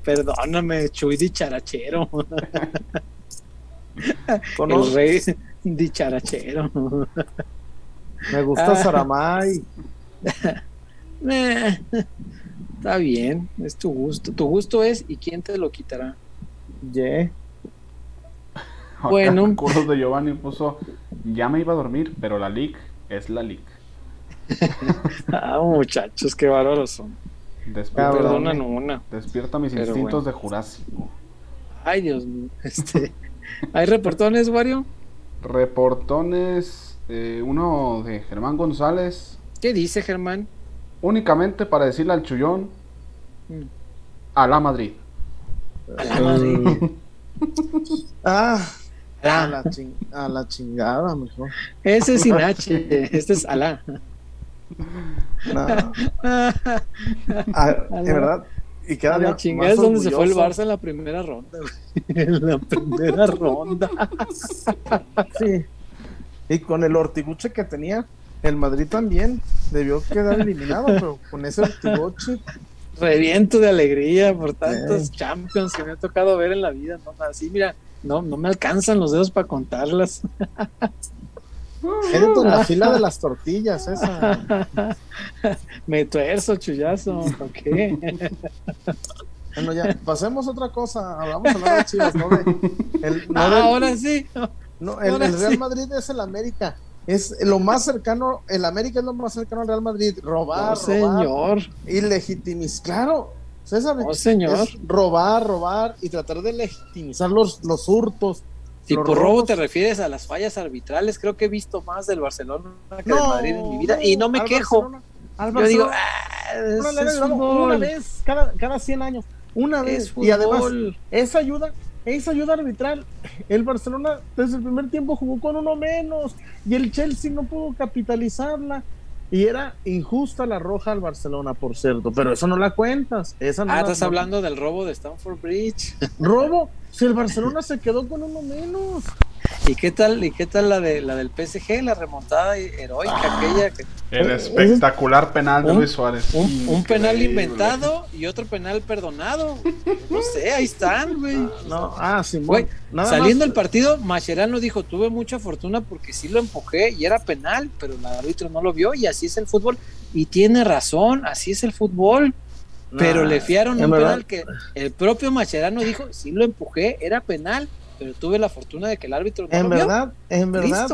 Speaker 2: Perdóname, Chuy dicharachero. El rey dicharachero.
Speaker 1: Me gusta ah. Saramay.
Speaker 2: Eh, está bien, es tu gusto. Tu gusto es y quién te lo quitará.
Speaker 1: Yeah.
Speaker 2: Bueno.
Speaker 3: Cursos de Giovanni puso, ya me iba a dormir, pero la leak es la leak.
Speaker 2: ah, muchachos, qué bárbaros son.
Speaker 3: Despierta, una. Despierta mis instintos de Jurásico.
Speaker 2: Ay, Dios mío. Este, ¿Hay reportones, Wario?
Speaker 3: Reportones eh, uno de Germán González.
Speaker 2: ¿Qué dice Germán?
Speaker 3: Únicamente para decirle al chullón mm. a la Madrid.
Speaker 2: A la Madrid.
Speaker 1: ah, a la, a la, chingada, mejor.
Speaker 2: Ese es sin H, este es Alá.
Speaker 1: No. Ah, de verdad. Y cada
Speaker 2: la chingada es donde se fue el Barça en la primera ronda. en la primera ronda.
Speaker 1: sí. Y con el ortiguche que tenía, el Madrid también debió quedar eliminado, pero con ese ortiguche.
Speaker 2: Reviento de alegría por tantos champions que me ha tocado ver en la vida. ¿no? Así, mira, no, no me alcanzan los dedos para contarlas.
Speaker 1: Eres en la fila de las tortillas, esa.
Speaker 2: Me tuerzo, chullazo. Ok.
Speaker 1: Bueno, ya, pasemos a otra cosa. Vamos a hablar de Chivas, ¿no?
Speaker 2: el, ah, ahora sí.
Speaker 1: No, el, Real Madrid es el América. Es lo más cercano, el América es lo más cercano al Real Madrid. Robar,
Speaker 2: señor.
Speaker 1: Ilegitimizar, claro. César,
Speaker 2: señor.
Speaker 1: robar, robar y tratar de legitimizar los, los hurtos.
Speaker 2: Si por robo te refieres a las fallas arbitrales, creo que he visto más del Barcelona que del Madrid en mi vida y no me quejo. Yo digo, ah,
Speaker 1: una, vez cada, cada 100 años, una vez. Y además, esa ayuda esa ayuda arbitral, el Barcelona desde el primer tiempo jugó con uno menos y el Chelsea no pudo capitalizarla. Y era injusta la roja al Barcelona, por cierto, pero eso no la cuentas. Esa
Speaker 2: ah, estás hablando del robo de Stamford Bridge.
Speaker 1: ¿Robo? Si el Barcelona se quedó con uno menos.
Speaker 2: ¿Y qué tal, y qué tal la de la del PSG, la remontada heroica ah. aquella que
Speaker 3: el espectacular penal de Luis Suárez.
Speaker 2: Un, penal inventado y otro penal perdonado. No sé, ahí están, güey.
Speaker 1: No, ah, sí,
Speaker 2: güey. Saliendo el partido, Mascherano dijo, tuve mucha fortuna porque sí lo empujé y era penal, pero el árbitro no lo vio y así es el fútbol. Y tiene razón, así es el fútbol. pero le fiaron un penal que el propio Mascherano dijo, sí lo empujé, era penal, pero tuve la fortuna de que el árbitro
Speaker 1: no en verdad, En verdad,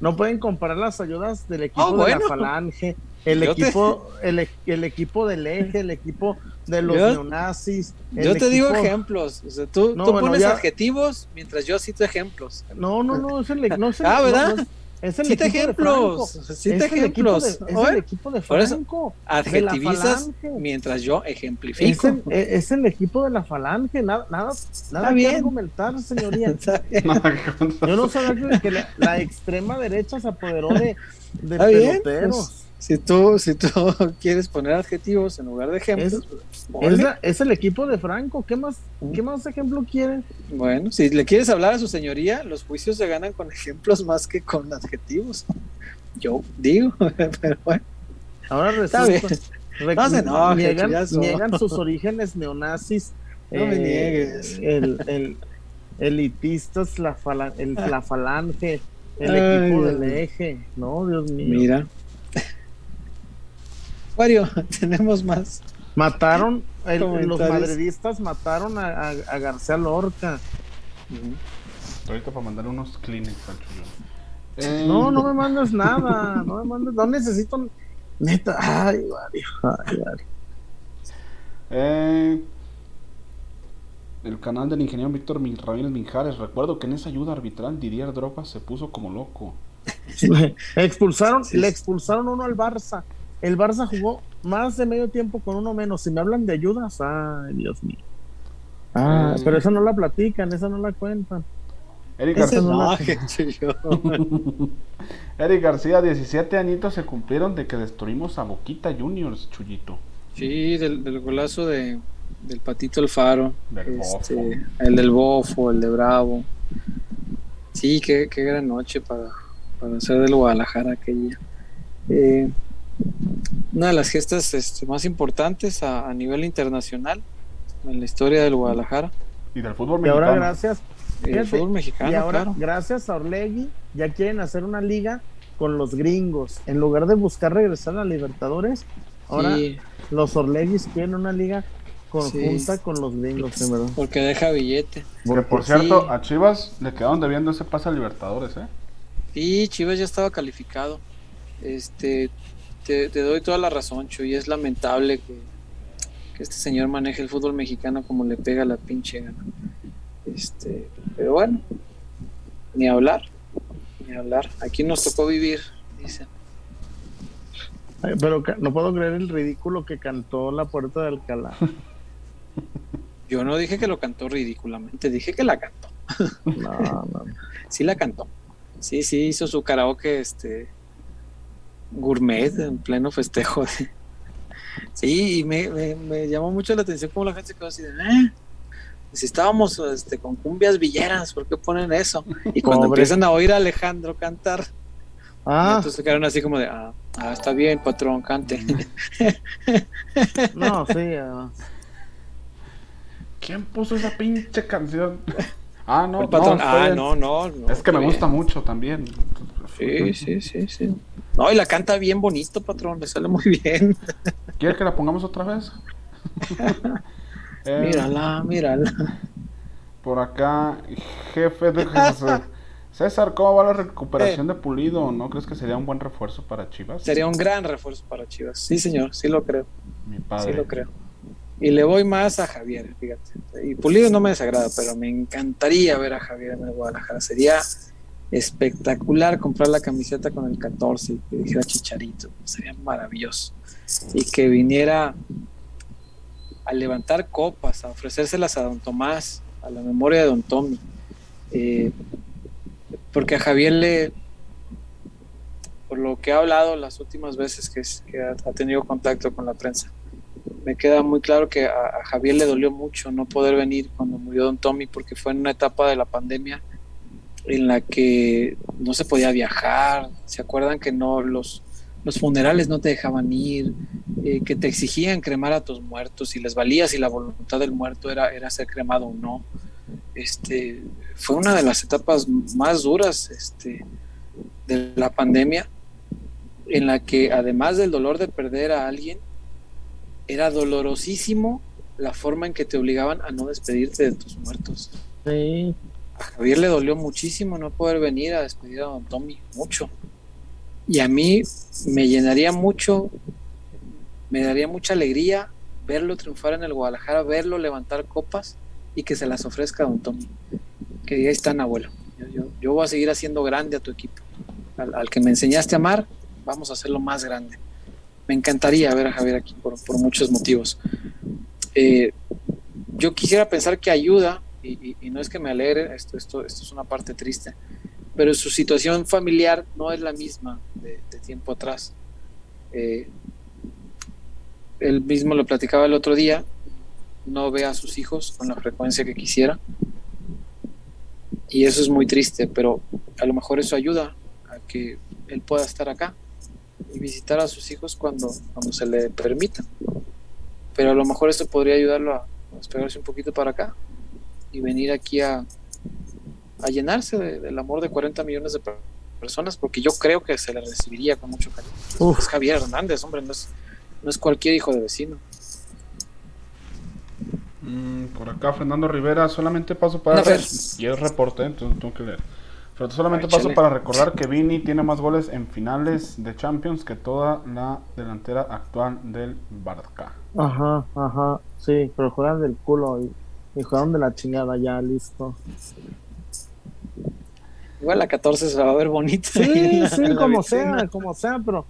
Speaker 1: no pueden comparar las ayudas del equipo oh, de la Falange, el equipo, el, el, equipo del eje, el equipo de los neonazis.
Speaker 2: Yo te digo ejemplos. O sea, tú, tú pones adjetivos mientras yo cito ejemplos.
Speaker 1: No, no, no, es el, no
Speaker 2: Ah, ¿verdad?
Speaker 1: Es el
Speaker 2: Cita
Speaker 1: equipo de
Speaker 2: ejemplos,
Speaker 1: Franco.
Speaker 2: cita
Speaker 1: Es el equipo de-
Speaker 2: ejemplos.
Speaker 1: Es el equipo de
Speaker 2: por eso,
Speaker 1: Franco.
Speaker 2: Adjetivizas
Speaker 1: Falange.
Speaker 2: mientras yo
Speaker 1: Es
Speaker 2: ejemplifico.
Speaker 1: el, es el equipo de la falange, nada, nada, nada que
Speaker 2: bien.
Speaker 1: argumentar, señoría.
Speaker 2: Bien.
Speaker 1: Yo no sabía que, que la, la extrema derecha se apoderó de, de
Speaker 2: bien,
Speaker 1: peloteros.
Speaker 2: pues, Si tú, si tú quieres poner adjetivos en lugar de ejemplos,
Speaker 1: Es-
Speaker 2: pues,
Speaker 1: es,
Speaker 2: ponle.
Speaker 1: la- es el equipo de Franco. ¿Qué más, qué más ejemplo quieren?
Speaker 2: Bueno, si le quieres hablar a su señoría, los juicios se ganan con ejemplos más que con adjetivos. Yo digo, pero bueno,
Speaker 1: Ahora resulta.
Speaker 2: No se enoje,
Speaker 1: niegan, sus orígenes neonazis.
Speaker 2: No me
Speaker 1: eh,
Speaker 2: niegues.
Speaker 1: El, el elitistas, la, fala- el, la falange, el
Speaker 2: Ay,
Speaker 1: equipo del eje. No, Dios mío.
Speaker 2: Mira. Wario, tenemos más.
Speaker 1: Mataron, el- los madridistas mataron a, a- a García Lorca.
Speaker 3: Ahorita para mandar unos Kleenex al. Eh,
Speaker 1: No, no me mandes nada, no me mandes, no necesito neta. Ay, Mario, ay, Mario.
Speaker 3: eh, el canal del ingeniero Víctor Ramírez Minjares. Recuerdo que en esa ayuda arbitral Didier Drogba se puso como loco.
Speaker 1: expulsaron,
Speaker 2: Sí.
Speaker 1: le expulsaron uno al Barça. El Barça jugó más de medio tiempo con uno menos. Si me hablan de ayudas, ay, Dios mío. Ah,
Speaker 3: Mm.
Speaker 1: pero esa no la platican, esa no la cuentan.
Speaker 3: Eric
Speaker 2: Ese
Speaker 3: García,
Speaker 2: no.
Speaker 3: Eric García, 17 añitos se cumplieron de que destruimos a Boquita Juniors, Chuyito.
Speaker 2: Sí, del, del golazo de, del Patito Alfaro.
Speaker 3: Del
Speaker 2: este,
Speaker 3: Bofo.
Speaker 2: el del Bofo, el de Bravo. Sí, qué, qué gran noche para, para hacer del Guadalajara aquella. Eh, una de las gestas este, más importantes a, a nivel internacional en la historia del Guadalajara.
Speaker 3: Y del fútbol
Speaker 1: Y
Speaker 3: mexicano.
Speaker 1: ahora, gracias,
Speaker 2: Y el
Speaker 1: Fíjate,
Speaker 2: fútbol mexicano,
Speaker 1: y ahora,
Speaker 2: claro.
Speaker 1: gracias a Orlegui, ya quieren hacer una liga con los gringos. En lugar de buscar regresar a Libertadores, ahora
Speaker 2: Sí,
Speaker 1: los Orleguis quieren una liga conjunta
Speaker 2: Sí.
Speaker 1: con los gringos, en verdad.
Speaker 2: porque deja billete.
Speaker 3: Que por
Speaker 2: Sí.
Speaker 3: cierto, a Chivas le quedaron debiendo ese pase a Libertadores, ¿eh?
Speaker 2: Y Chivas ya estaba calificado. Este, te, te doy toda la razón, Chuy. Es lamentable que, que este señor maneje el fútbol mexicano como le pega la pinche gana. Este, pero bueno, ni hablar, ni hablar. Aquí nos tocó vivir, dicen.
Speaker 1: Pero no puedo creer el ridículo que cantó la puerta de Alcalá.
Speaker 2: Yo no dije que lo cantó ridículamente, dije que la cantó.
Speaker 1: No, no.
Speaker 2: Sí la cantó. Sí, sí, hizo su karaoke este gourmet en pleno festejo. Sí, y me, me- me llamó mucho la atención cómo la gente se quedó así de, "Eh, si estábamos este, con cumbias villeras, ¿por qué ponen eso? Y cuando
Speaker 1: Pobre.
Speaker 2: empiezan a oír a Alejandro cantar,
Speaker 1: Ah,
Speaker 2: entonces se quedaron así como de, ah, ah, está bien, patrón, cante.
Speaker 1: no, sí. ah.
Speaker 3: ¿Quién puso esa pinche canción? Ah, no,
Speaker 2: patrón,
Speaker 3: no, está
Speaker 2: ah, no, no, no.
Speaker 3: Es que me gusta
Speaker 2: bien".
Speaker 3: mucho también.
Speaker 2: Sí, sí, sí, sí. No, y la canta bien bonito, patrón, le sale muy bien.
Speaker 3: ¿Quieres que la pongamos otra vez? Eh,
Speaker 2: Mírala, mírala.
Speaker 3: Por acá, jefe de. César, ¿cómo va la recuperación de Pulido? ¿No crees que sería un buen refuerzo para Chivas?
Speaker 2: Eh. Sería un gran refuerzo para Chivas. Sí, señor, sí lo creo.
Speaker 3: Mi
Speaker 2: Sí
Speaker 3: padre.
Speaker 2: lo creo. Y le voy más a Javier, fíjate. Y Pulido no me desagrada, pero me encantaría ver a Javier en el Guadalajara. Sería espectacular comprar la camiseta con el 14 y que dijera Chicharito. Sería maravilloso. Y que viniera a levantar copas, a ofrecérselas a don Tomás, a la memoria de don Tommy. Eh, porque a Javier le, por lo que ha hablado las últimas veces que, ha tenido contacto con la prensa, me queda muy claro que a, Javier le dolió mucho no poder venir cuando murió Don Tommy porque fue en una etapa de la pandemia en la que no se podía viajar, se acuerdan que no los los funerales no te dejaban ir, eh, que te exigían cremar a tus muertos y les valía si la voluntad del muerto era, era ser cremado o no. Este, fue una de las etapas más duras este, de la pandemia en la que además del dolor de perder a alguien, era dolorosísimo la forma en que te obligaban a no despedirte de tus muertos.
Speaker 1: Sí.
Speaker 2: A Javier le dolió muchísimo no poder venir a despedir a don Tommy, mucho. Y a mí me llenaría mucho, me daría mucha alegría verlo triunfar en el Guadalajara, verlo levantar copas y que se las ofrezca a don Tommy. Que diga, están, abuelo. Yo, yo, yo voy a seguir haciendo grande a tu equipo. al, que me enseñaste a amar, vamos a hacerlo más grande. Me encantaría ver a Javier aquí por, muchos motivos. Eh, yo quisiera pensar que ayuda, y, no es que me alegre, esto, esto, esto es una parte triste, pero su situación familiar no es la misma de, tiempo atrás. Eh, él mismo lo platicaba el otro día, no ve a sus hijos con la frecuencia que quisiera. Y eso es muy triste, pero a lo mejor eso ayuda a que él pueda estar acá y visitar a sus hijos cuando, cuando se le permita. Pero a lo mejor esto podría ayudarlo a, despegarse un poquito para acá y venir aquí a, a llenarse del amor de 40 millones de personas, porque yo creo que se le recibiría con mucho cariño. Es Javier Hernández, hombre, no es, no es cualquier hijo de vecino.
Speaker 3: Mm, por acá, Fernando Rivera, solamente paso para. y es reporte, entonces tengo que leer. Pero solamente paso para recordar que Vini tiene más goles en finales de Champions que toda la delantera actual del Barca.
Speaker 1: Ajá, ajá, sí, pero juegan del culo y, y juegan de la chingada ya, listo.
Speaker 2: Igual la 14 se va a ver bonita.
Speaker 1: Sí, sí, como sea, como sea, pero,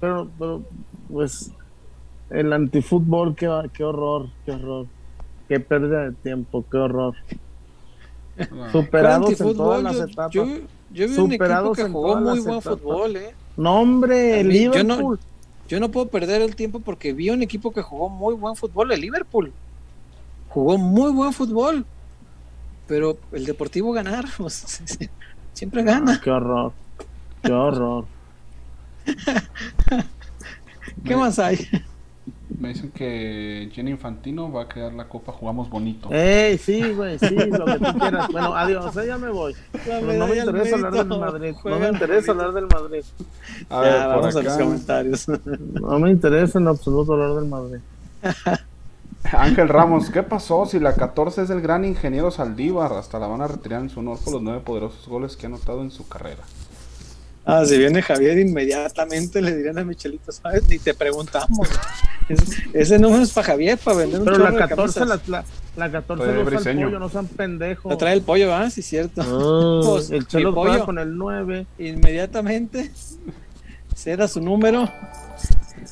Speaker 1: pero, pero, pues, el antifútbol, qué, qué horror, qué horror. Qué pérdida de tiempo, qué horror. Superados en todas las etapas.
Speaker 2: Yo, yo, vi un equipo que jugó muy buen fútbol, ¿eh?
Speaker 1: No, hombre, el Liverpool.
Speaker 2: Yo no, puedo perder el tiempo porque vi un equipo que jugó muy buen fútbol, el Liverpool. Jugó muy buen fútbol. Pero el Deportivo ganar, pues, siempre gana.
Speaker 1: Ah, qué horror. Qué horror.
Speaker 2: ¿Qué más hay?
Speaker 3: Me dicen que Jenny Infantino va a crear la copa Jugamos Bonito.
Speaker 1: ¡Ey, sí, güey! Sí, lo que tú quieras. Bueno, adiós, ya me voy. no me interesa hablar del Madrid. No me interesa hablar del Madrid.
Speaker 2: A ver, ya, vamos a los comentarios.
Speaker 1: No me interesa en absoluto hablar del Madrid.
Speaker 3: Ángel Ramos, ¿qué pasó si la 14 es el gran ingeniero Saldívar? Hasta la van a retirar en su honor por los nueve poderosos goles que ha anotado en su carrera.
Speaker 2: Ah, si viene Javier, inmediatamente le dirían a Michelito, ¿sabes? Ni te preguntamos. ese número es para Javier, para vender un
Speaker 1: Pero la 14, la, la, la, 14 no usa el pollo, no sean pendejos.
Speaker 2: La trae el pollo, ¿ah? Sí, cierto.
Speaker 1: Ah, pues, el chelo pollo con el 9.
Speaker 2: Inmediatamente ceda su número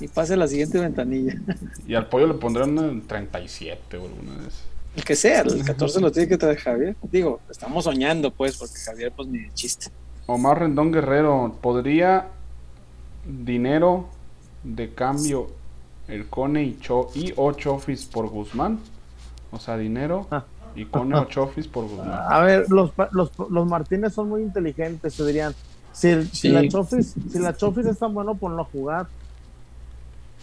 Speaker 2: y pase a la siguiente ventanilla.
Speaker 3: Y al pollo le pondrán un 37 o alguna vez.
Speaker 2: El que sea, el 14 lo tiene que traer Javier. Digo, estamos soñando, pues, porque Javier, pues, ni de chiste.
Speaker 3: Omar Rendón Guerrero, ¿podría dinero de cambio el Cone y, Cho y o Chofis por Guzmán? O sea, dinero ah. y Cone o Chofis por Guzmán.
Speaker 1: A ver, los, los, los Martínez son muy inteligentes, se dirían. Si, si, la Chofis, si la Chofis es tan bueno, ponlo a jugar.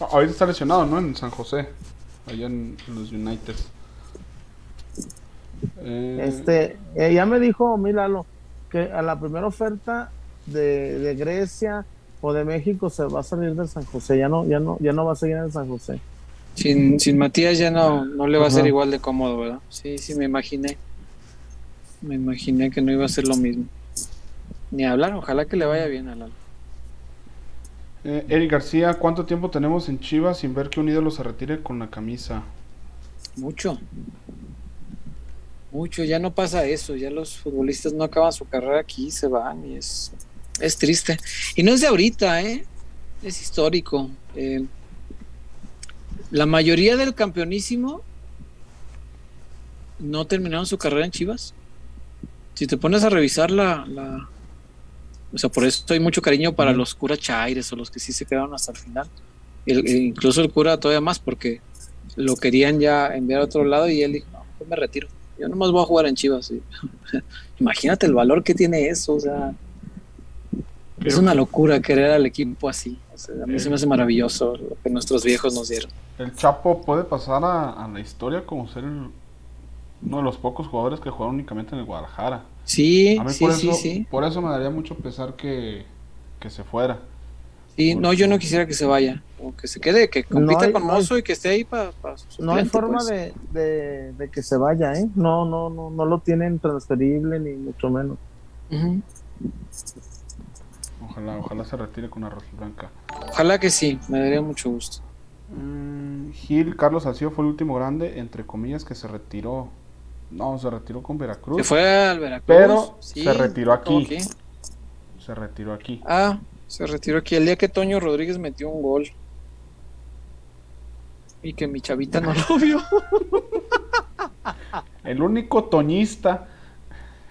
Speaker 3: Ah, ahorita está lesionado, ¿no? En San José, allá en, los United.
Speaker 1: Este, eh, ya me dijo Milalo que a la primera oferta de, Grecia o de México se va a salir del San José, ya no, ya no, ya no va a seguir en el San José.
Speaker 2: Sin, sin Matías ya no, no le va a ser igual de cómodo, ¿verdad? Sí, sí, me imaginé. Me imaginé que no iba a ser lo mismo. Ni hablar, ojalá que le vaya bien a Lalo.
Speaker 3: Eh, Eric García, ¿cuánto tiempo tenemos en Chivas sin ver que un ídolo se retire con la camisa?
Speaker 2: Mucho mucho, ya no pasa eso, ya los futbolistas no acaban su carrera aquí, se van y es, es triste. Y no es de ahorita, ¿eh? es histórico. Eh, la mayoría del campeonísimo no terminaron su carrera en Chivas. Si te pones a revisar la, la o sea, por eso hay mucho cariño para los cura chaires o los que sí se quedaron hasta el final. El, incluso el cura todavía más porque lo querían ya enviar a otro lado y él dijo, no, pues me retiro yo nomás voy a jugar en Chivas. Imagínate el valor que tiene eso, o sea, es una locura querer al equipo así. a mí se me hace maravilloso lo que nuestros viejos nos dieron.
Speaker 3: El Chapo puede pasar a, la historia como ser uno de los pocos jugadores que jugaron únicamente en el Guadalajara.
Speaker 2: Sí, sí, sí, sí.
Speaker 3: Por eso me daría mucho pesar que, que se fuera.
Speaker 2: Sí, no, yo no quisiera que se vaya, o que se quede, que compita con Mozo y que esté ahí para
Speaker 1: No hay forma pues. de, de, que se vaya, ¿eh? No, no, no, no lo tienen transferible ni mucho menos.
Speaker 3: Ojalá, ojalá se retire con una blanca.
Speaker 2: Ojalá que sí, me daría mucho gusto.
Speaker 3: Mm, Gil Carlos Alcido fue el último grande, entre comillas, que se retiró. No, se retiró con Veracruz.
Speaker 2: Se fue al Veracruz.
Speaker 3: Pero se retiró aquí. se retiró aquí?
Speaker 2: Ah, se retiró aquí el día que Toño Rodríguez metió un gol. Y que mi chavita no lo vio.
Speaker 3: El único toñista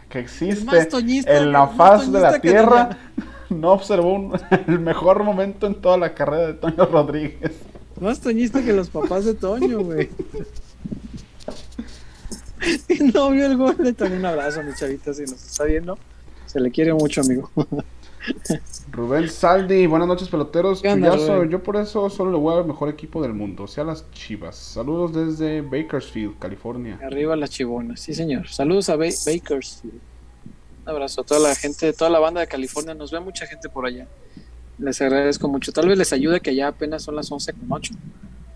Speaker 3: que existe
Speaker 2: toñista,
Speaker 3: en la faz de la tierra no observó un- el mejor momento en toda la carrera de Toño Rodríguez.
Speaker 2: Más toñista que los papás de Toño, güey. Y no vio el gol Toño. Un abrazo a mi chavita si nos está viendo. Se le quiere mucho, amigo.
Speaker 3: Rubén Saldi, buenas noches peloteros. Yo por eso solo le voy al mejor equipo del mundo, o sea las Chivas. Saludos desde Bakersfield, California.
Speaker 2: Arriba las chibonas, sí señor. Saludos a Ba- Bakersfield. Un abrazo a toda la gente, toda la banda de California. Nos ve mucha gente por allá. Les agradezco mucho. Tal vez les ayude que ya apenas son las 11 con 8.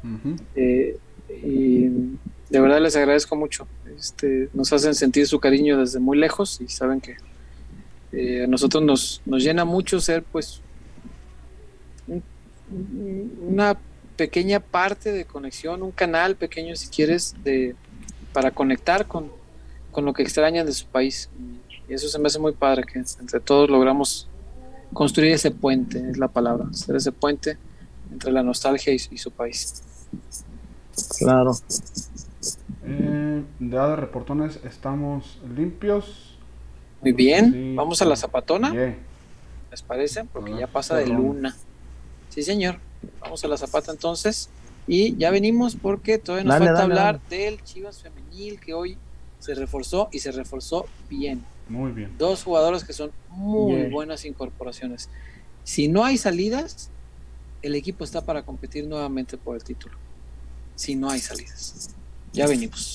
Speaker 3: Ujú.
Speaker 2: Eh, y de verdad les agradezco mucho. Este, nos hacen sentir su cariño desde muy lejos y saben que eh, a nosotros nos, nos llena mucho ser pues un- un- una pequeña parte de conexión, un canal pequeño si quieres de para conectar con, con lo que extrañan de su país. Y eso se me hace muy padre que entre todos logramos construir ese puente, es la palabra, ser ese puente entre la nostalgia y, y su país.
Speaker 1: Claro.
Speaker 3: Eh, de de reportones estamos limpios.
Speaker 2: Muy bien,
Speaker 3: Sí,
Speaker 2: vamos a la zapatona,
Speaker 3: Yeah.
Speaker 2: ¿les parece? Porque
Speaker 3: Ah,
Speaker 2: ya pasa de luna. Sí, señor. Vamos a la zapata entonces. Y ya venimos porque todavía nos
Speaker 1: Dale,
Speaker 2: falta
Speaker 1: dale,
Speaker 2: hablar
Speaker 1: dale.
Speaker 2: del Chivas femenil que hoy se reforzó y se reforzó bien.
Speaker 3: Muy bien.
Speaker 2: Dos jugadores que son muy
Speaker 1: Yeah.
Speaker 2: buenas incorporaciones. Si no hay salidas, el equipo está para competir nuevamente por el título. Si no hay salidas. Ya venimos.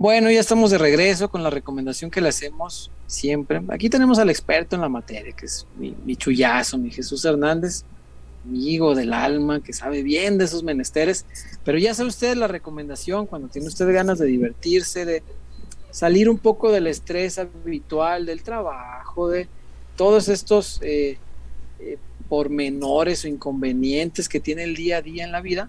Speaker 2: Bueno, ya estamos de regreso con la recomendación que le hacemos siempre. Aquí tenemos al experto en la materia, que es mi, mi chullazo, mi Jesús Hernández, amigo del alma, que sabe bien de esos menesteres. Pero ya sabe usted la recomendación cuando tiene usted ganas de divertirse, de salir un poco del estrés habitual del trabajo, de todos estos eh, eh, pormenores o inconvenientes que tiene el día a día en la vida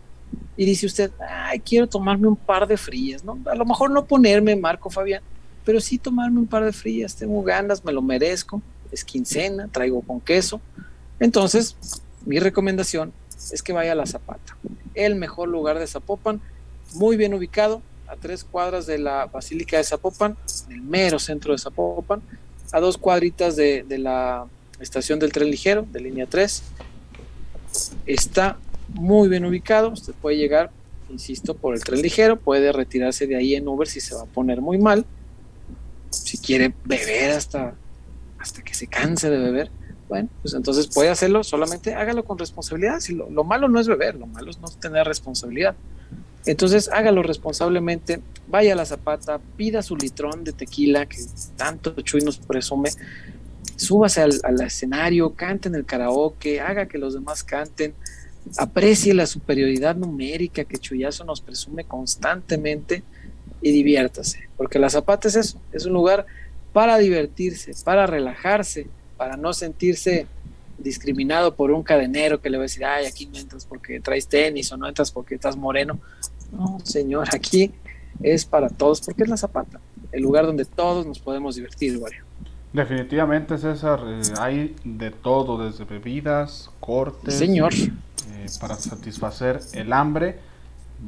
Speaker 2: y dice usted, ay, quiero tomarme un par de frías, ¿no? A lo mejor no ponerme Marco Fabián, pero sí tomarme un par de frías, tengo ganas, me lo merezco, es quincena, traigo con queso. Entonces, mi recomendación es que vaya a La Zapata, el mejor lugar de Zapopan, muy bien ubicado, a tres cuadras de la Basílica de Zapopan, en el mero centro de Zapopan, a dos cuadritas de, la estación del tren ligero, de línea 3. Está muy bien ubicado, usted puede llegar, insisto, por el tren ligero, puede retirarse de ahí en Uber si se va a poner muy mal, si quiere beber hasta, hasta que se canse de beber, bueno, pues entonces puede hacerlo, solamente hágalo con responsabilidad, si lo, lo malo no es beber, lo malo es no tener responsabilidad. Entonces hágalo responsablemente, vaya a la zapata, pida su litrón de tequila que tanto Chuy nos presume, súbase al, al escenario, cante en el karaoke, haga que los demás canten, aprecie la superioridad numérica que Chuyazo nos presume constantemente y diviértase, porque la Zapata es eso, es un lugar para divertirse, para relajarse, para no sentirse discriminado por un cadenero que le va a decir, ay, aquí no entras porque traes tenis o no entras porque estás moreno. No, señor, aquí es para todos, porque es la Zapata, el lugar donde todos nos podemos divertir, Wario.
Speaker 3: Definitivamente, César, eh, hay de todo, desde bebidas, cortes,
Speaker 2: Señor,
Speaker 3: eh, para satisfacer el hambre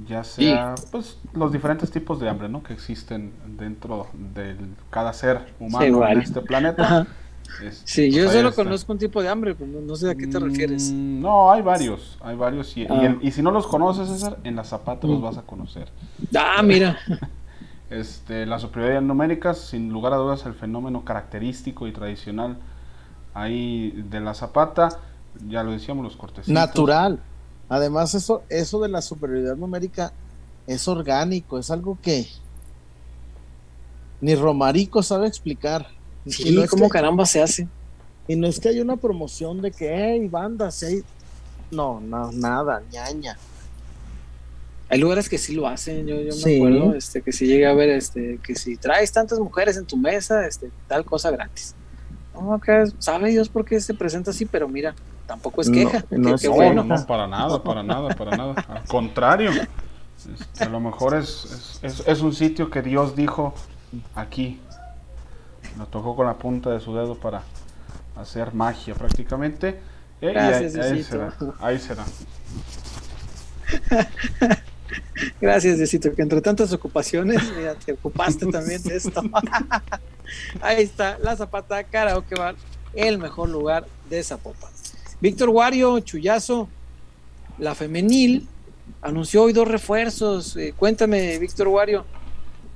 Speaker 3: ya sea pues los diferentes tipos de hambre, ¿no? Que existen dentro de cada ser humano en este planeta.
Speaker 2: sí, yo solo conozco un tipo de hambre, pues no, sé a qué te refieres.
Speaker 3: Mm, no, hay varios, hay varios. Y, ah. y, si no los conoces, César, en la zapata los mm. vas a conocer.
Speaker 2: Ah, mira.
Speaker 3: Este, las superioridades numéricas, sin lugar a dudas, el fenómeno característico y tradicional ahí de la zapata, ya lo decíamos, los cortecitos.
Speaker 1: Natural. Además, eso, eso de la superioridad numérica es orgánico, es algo que ni Romarico sabe explicar.
Speaker 2: Sí, no ¿cómo caramba se hace?
Speaker 1: Y no es que haya una promoción de que, hey, banda, si hay... No, no, nada, ñaña.
Speaker 2: Hay lugares que sí lo hacen, yo, yo me acuerdo, este, que si llega a ver, este, que si traes tantas mujeres en tu mesa, este, tal cosa gratis. No, sabe Dios por qué se presenta así, pero mira, tampoco es queja.
Speaker 3: No, bueno. no, para nada, para nada, para nada. Al contrario, este, a lo mejor es, es, es, un sitio que Dios dijo aquí. Lo tocó con la punta de su dedo para hacer magia prácticamente.
Speaker 2: Eh, Gracias, ahí, será,
Speaker 3: ahí será.
Speaker 2: Gracias, Diosito, que entre tantas ocupaciones, ya te ocupaste también de esto. Ahí está, la Zapata Karaoke Bar, el mejor lugar de Zapopan. Víctor Wario, Chuyazo, la femenil, anunció hoy dos refuerzos. Eh, cuéntame, Víctor Wario,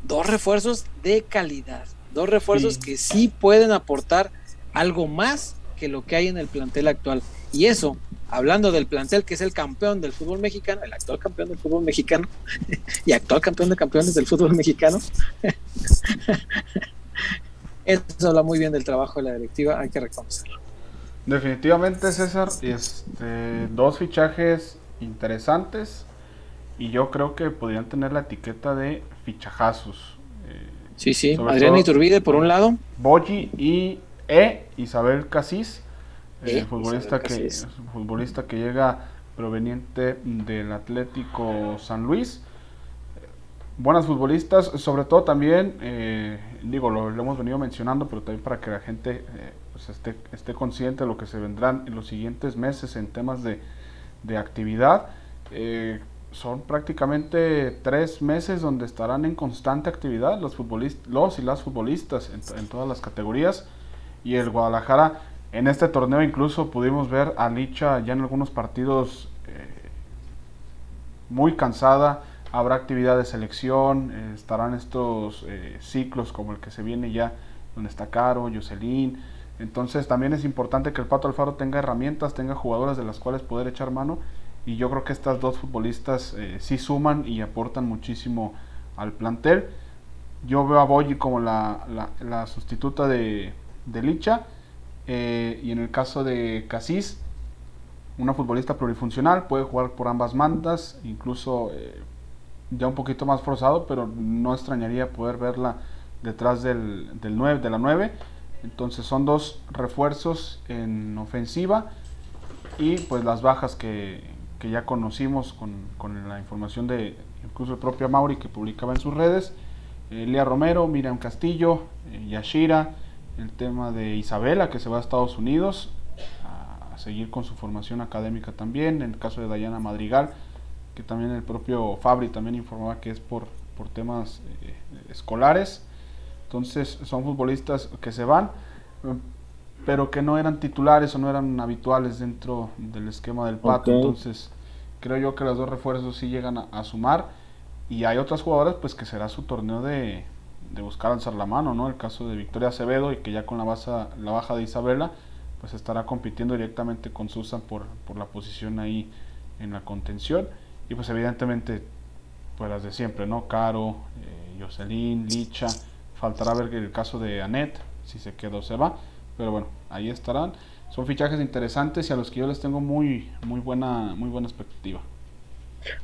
Speaker 2: dos refuerzos de calidad, dos refuerzos que sí pueden aportar algo más que lo que hay en el plantel actual. Y eso hablando del plantel que es el campeón del fútbol mexicano, el actual campeón del fútbol mexicano y actual campeón de campeones del fútbol mexicano. Eso habla muy bien del trabajo de la directiva, hay que reconocerlo.
Speaker 3: Definitivamente, César, este, dos fichajes interesantes y yo creo que podrían tener la etiqueta de fichajazos.
Speaker 2: Eh, sí, sí, Adrián Iturbide por un lado.
Speaker 3: Boyi y E, Isabel Casís el futbolista que, futbolista que llega proveniente del Atlético San Luis. Buenas futbolistas, sobre todo también, eh, digo, lo, hemos venido mencionando, pero también para que la gente eh, pues esté, consciente de lo que se vendrán en los siguientes meses en temas de, de actividad. Eh, son prácticamente tres meses donde estarán en constante actividad los, futbolistas, los y las futbolistas en, todas las categorías. Y el Guadalajara en este torneo incluso pudimos ver a Licha ya en algunos partidos eh, muy cansada. Habrá actividad de selección, eh, estarán estos ciclos como el que se viene ya, donde está Caro, Jocelyn. Entonces también es importante que el Pato Alfaro tenga herramientas, tenga jugadoras de las cuales poder echar mano. Y yo creo que estas dos futbolistas sí suman y aportan muchísimo al plantel. Yo veo a Boyi como la, la, sustituta de, de Licha eh, y en el caso de Casís, una futbolista plurifuncional, puede jugar por ambas mandas, incluso eh, ya un poquito más forzado, pero no extrañaría poder verla detrás del, del 9, de la 9. Entonces son dos refuerzos en ofensiva y pues las bajas que, que ya conocimos con, con, la información de incluso el propio Mauri que publicaba en sus redes. Elia Romero, Miriam Castillo, eh, Yashira, el tema de Isabela, que se va a Estados Unidos a seguir con su formación académica también, en el caso de Dayana Madrigal, que también el propio Fabri también informaba que es por, por temas eh, escolares. Entonces son futbolistas que se van, pero que no eran titulares o no eran habituales dentro del esquema del Pato. Entonces creo yo que los dos refuerzos sí llegan a, a sumar. Y hay otras jugadoras pues que será su torneo de, de buscar alzar la mano, ¿no? El caso de Victoria Acevedo y que ya con la, baja, la baja de Isabela, pues estará compitiendo directamente con Susan por, por la posición ahí en la contención. Y pues evidentemente, pues las de siempre, ¿no? Caro, eh, Jocelyn, Licha, faltará ver el caso de Anet, si se queda o se va, pero bueno, ahí estarán. Son fichajes interesantes y a los que yo les tengo muy, muy buena, muy buena expectativa.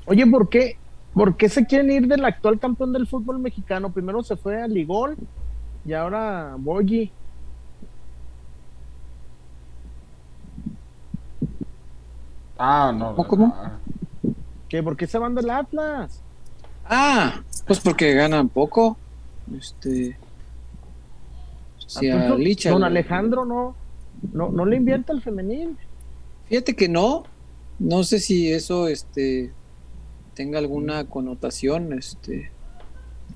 Speaker 1: Oye, ¿por qué ¿Por qué se quieren ir del actual campeón del fútbol mexicano? Primero se fue a Ligol y ahora Boyi.
Speaker 3: Ah, no.
Speaker 2: ¿Cómo?
Speaker 1: Ah. ¿Qué? ¿Por qué se van del Atlas?
Speaker 2: Ah, pues porque ganan poco. Este.
Speaker 1: Si a don Alejandro no, no, no le invierte al femenil.
Speaker 2: Fíjate que no. No sé si eso, este tenga alguna connotación, este.